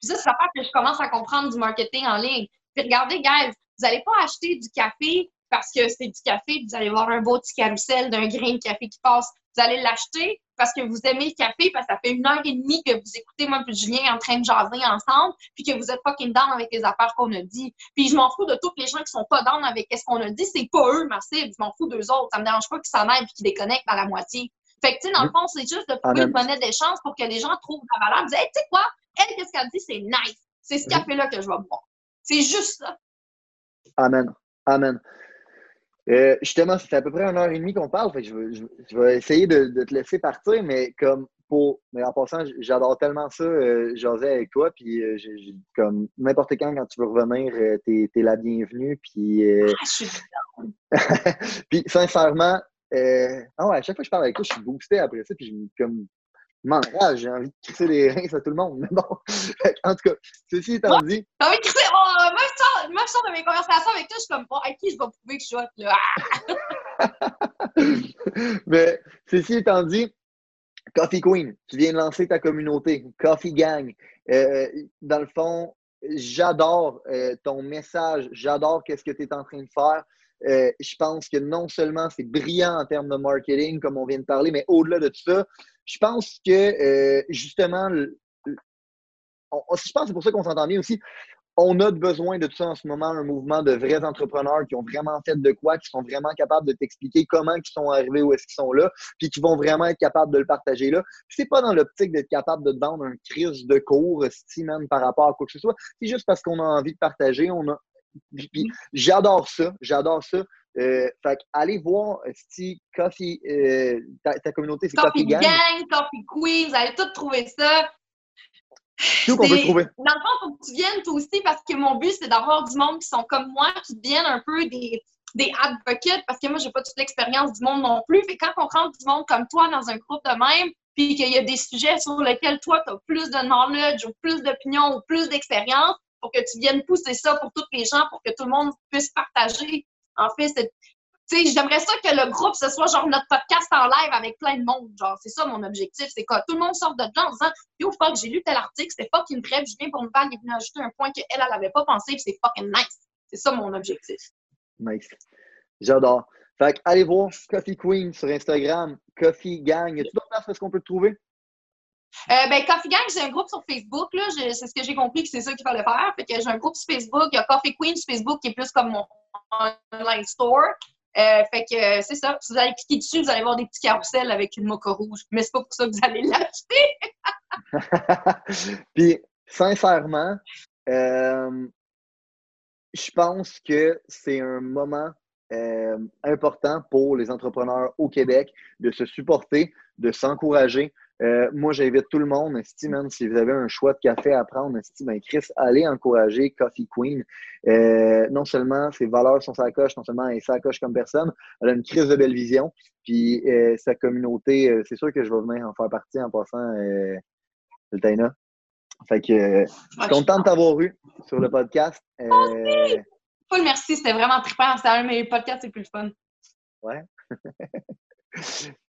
Puis ça, c'est la part que je commence à comprendre du marketing en ligne. Puis regardez, guys, vous n'allez pas acheter du café parce que c'est du café, vous allez voir un beau petit carousel d'un grain de café qui passe. Vous allez l'acheter parce que vous aimez le café, parce que ça fait une heure et demie que vous écoutez moi et Julien en train de jaser ensemble, puis que vous êtes fucking down avec les affaires qu'on a dit. Puis je m'en fous de tous les gens qui sont pas down avec ce qu'on a dit, c'est pas eux ma cible, je m'en fous d'eux autres. Ça me dérange pas qu'ils s'en aillent et qu'ils déconnectent à la moitié. Fait que, tu sais, dans le fond, c'est juste de trouver une monnaie d'échange pour que les gens trouvent la valeur. Vous hey, tu sais quoi? Elle, qu'est-ce qu'elle dit? C'est nice. C'est ce café-là que je vais boire. C'est juste ça. Amen. Amen. Euh, justement, c'est à peu près une heure et demie qu'on parle, fait que je, vais, essayer de, te laisser partir, mais comme pour. Mais en passant, j'adore tellement ça, euh, jaser avec toi, puis euh, comme n'importe quand, quand tu veux revenir, euh, t'es es la bienvenue, puis. Ah, je suis Puis sincèrement, ah ouais, à chaque fois que je parle avec toi, je suis boosté après ça, puis je comme m'enrage, j'ai envie de crisser les reins à tout le monde. Mais bon, en tout cas, ceci étant dit. J'ai envie de crisser. Oh, même, je sors de mes conversations avec toi, je suis comme, bon, à qui je vais prouver que je suis là? Mais ceci étant dit, Coffee Queen, tu viens de lancer ta communauté, Coffee Gang. Euh, dans le fond, j'adore euh, ton message, j'adore ce que tu es en train de faire. Euh, je pense que non seulement c'est brillant en termes de marketing, comme on vient de parler, mais au-delà de tout ça, je pense que euh, justement, je pense que c'est pour ça qu'on s'entend bien aussi. On a besoin de tout ça en ce moment, un mouvement de vrais entrepreneurs qui ont vraiment fait de quoi, qui sont vraiment capables de t'expliquer comment ils sont arrivés où est-ce qu'ils sont là, puis qui vont vraiment être capables de le partager là. C'est pas dans l'optique d'être capable de te vendre un crise de cours, même par rapport à quoi que ce soit. C'est juste parce qu'on a envie de partager, on a, j'adore ça, j'adore ça. Euh, fait allez voir si Coffee, euh, ta, communauté, c'est Coffee, Gang. Coffee Queen, vous allez tout trouver ça. Tout qu'on peut trouver. Dans le fond, il faut que tu viennes toi aussi parce que mon but, c'est d'avoir du monde qui sont comme moi, qui deviennent un peu des, des advocates parce que moi, j'ai pas toute l'expérience du monde non plus. Fait quand on rentre du monde comme toi dans un groupe de même, puis qu'il y a des sujets sur lesquels toi, tu as plus de knowledge ou plus d'opinion ou plus d'expérience, pour que tu viennes pousser ça pour tous les gens, pour que tout le monde puisse partager en fait, j'aimerais ça que le groupe, ce soit genre notre podcast en live avec plein de monde. Genre, c'est ça mon objectif. C'est que tout le monde sort de là en disant Yo, fuck, j'ai lu tel article, c'était fucking bref, je viens pour me parler, il est venu ajouter un point qu'elle, elle n'avait pas pensé, puis c'est fucking nice. C'est ça mon objectif. Nice. J'adore. Fait que, allez voir Coffee Queen sur Instagram, Coffee Gang. Y a-tu d'autres places où est-ce qu'on peut le trouver? Euh, ben, Coffee Gang, j'ai un groupe sur Facebook. Là. C'est ce que j'ai compris que c'est ça qu'il fallait faire. Fait que j'ai un groupe sur Facebook. Il y a Coffee Queen sur Facebook qui est plus comme mon online store. Euh, fait que c'est ça. Si vous allez cliquer dessus, vous allez voir des petits carousels avec une mocha rouge. Mais c'est pas pour ça que vous allez l'acheter. Puis, sincèrement, euh, je pense que c'est un moment euh, important pour les entrepreneurs au Québec de se supporter, de s'encourager. Euh, moi, j'invite tout le monde, même si vous avez un choix de café à prendre, ben Chris, allez encourager Coffee Queen. Euh, non seulement ses valeurs sont sa coche, non seulement elle est sa coche comme personne, elle a une crise de belle vision. Puis sa communauté, c'est sûr que je vais venir en faire partie en passant, euh, le Fait que je suis content de t'avoir eu sur le podcast. Euh, Full merci, c'était vraiment trippant. C'était un de mes podcasts, c'est plus le fun. Ouais.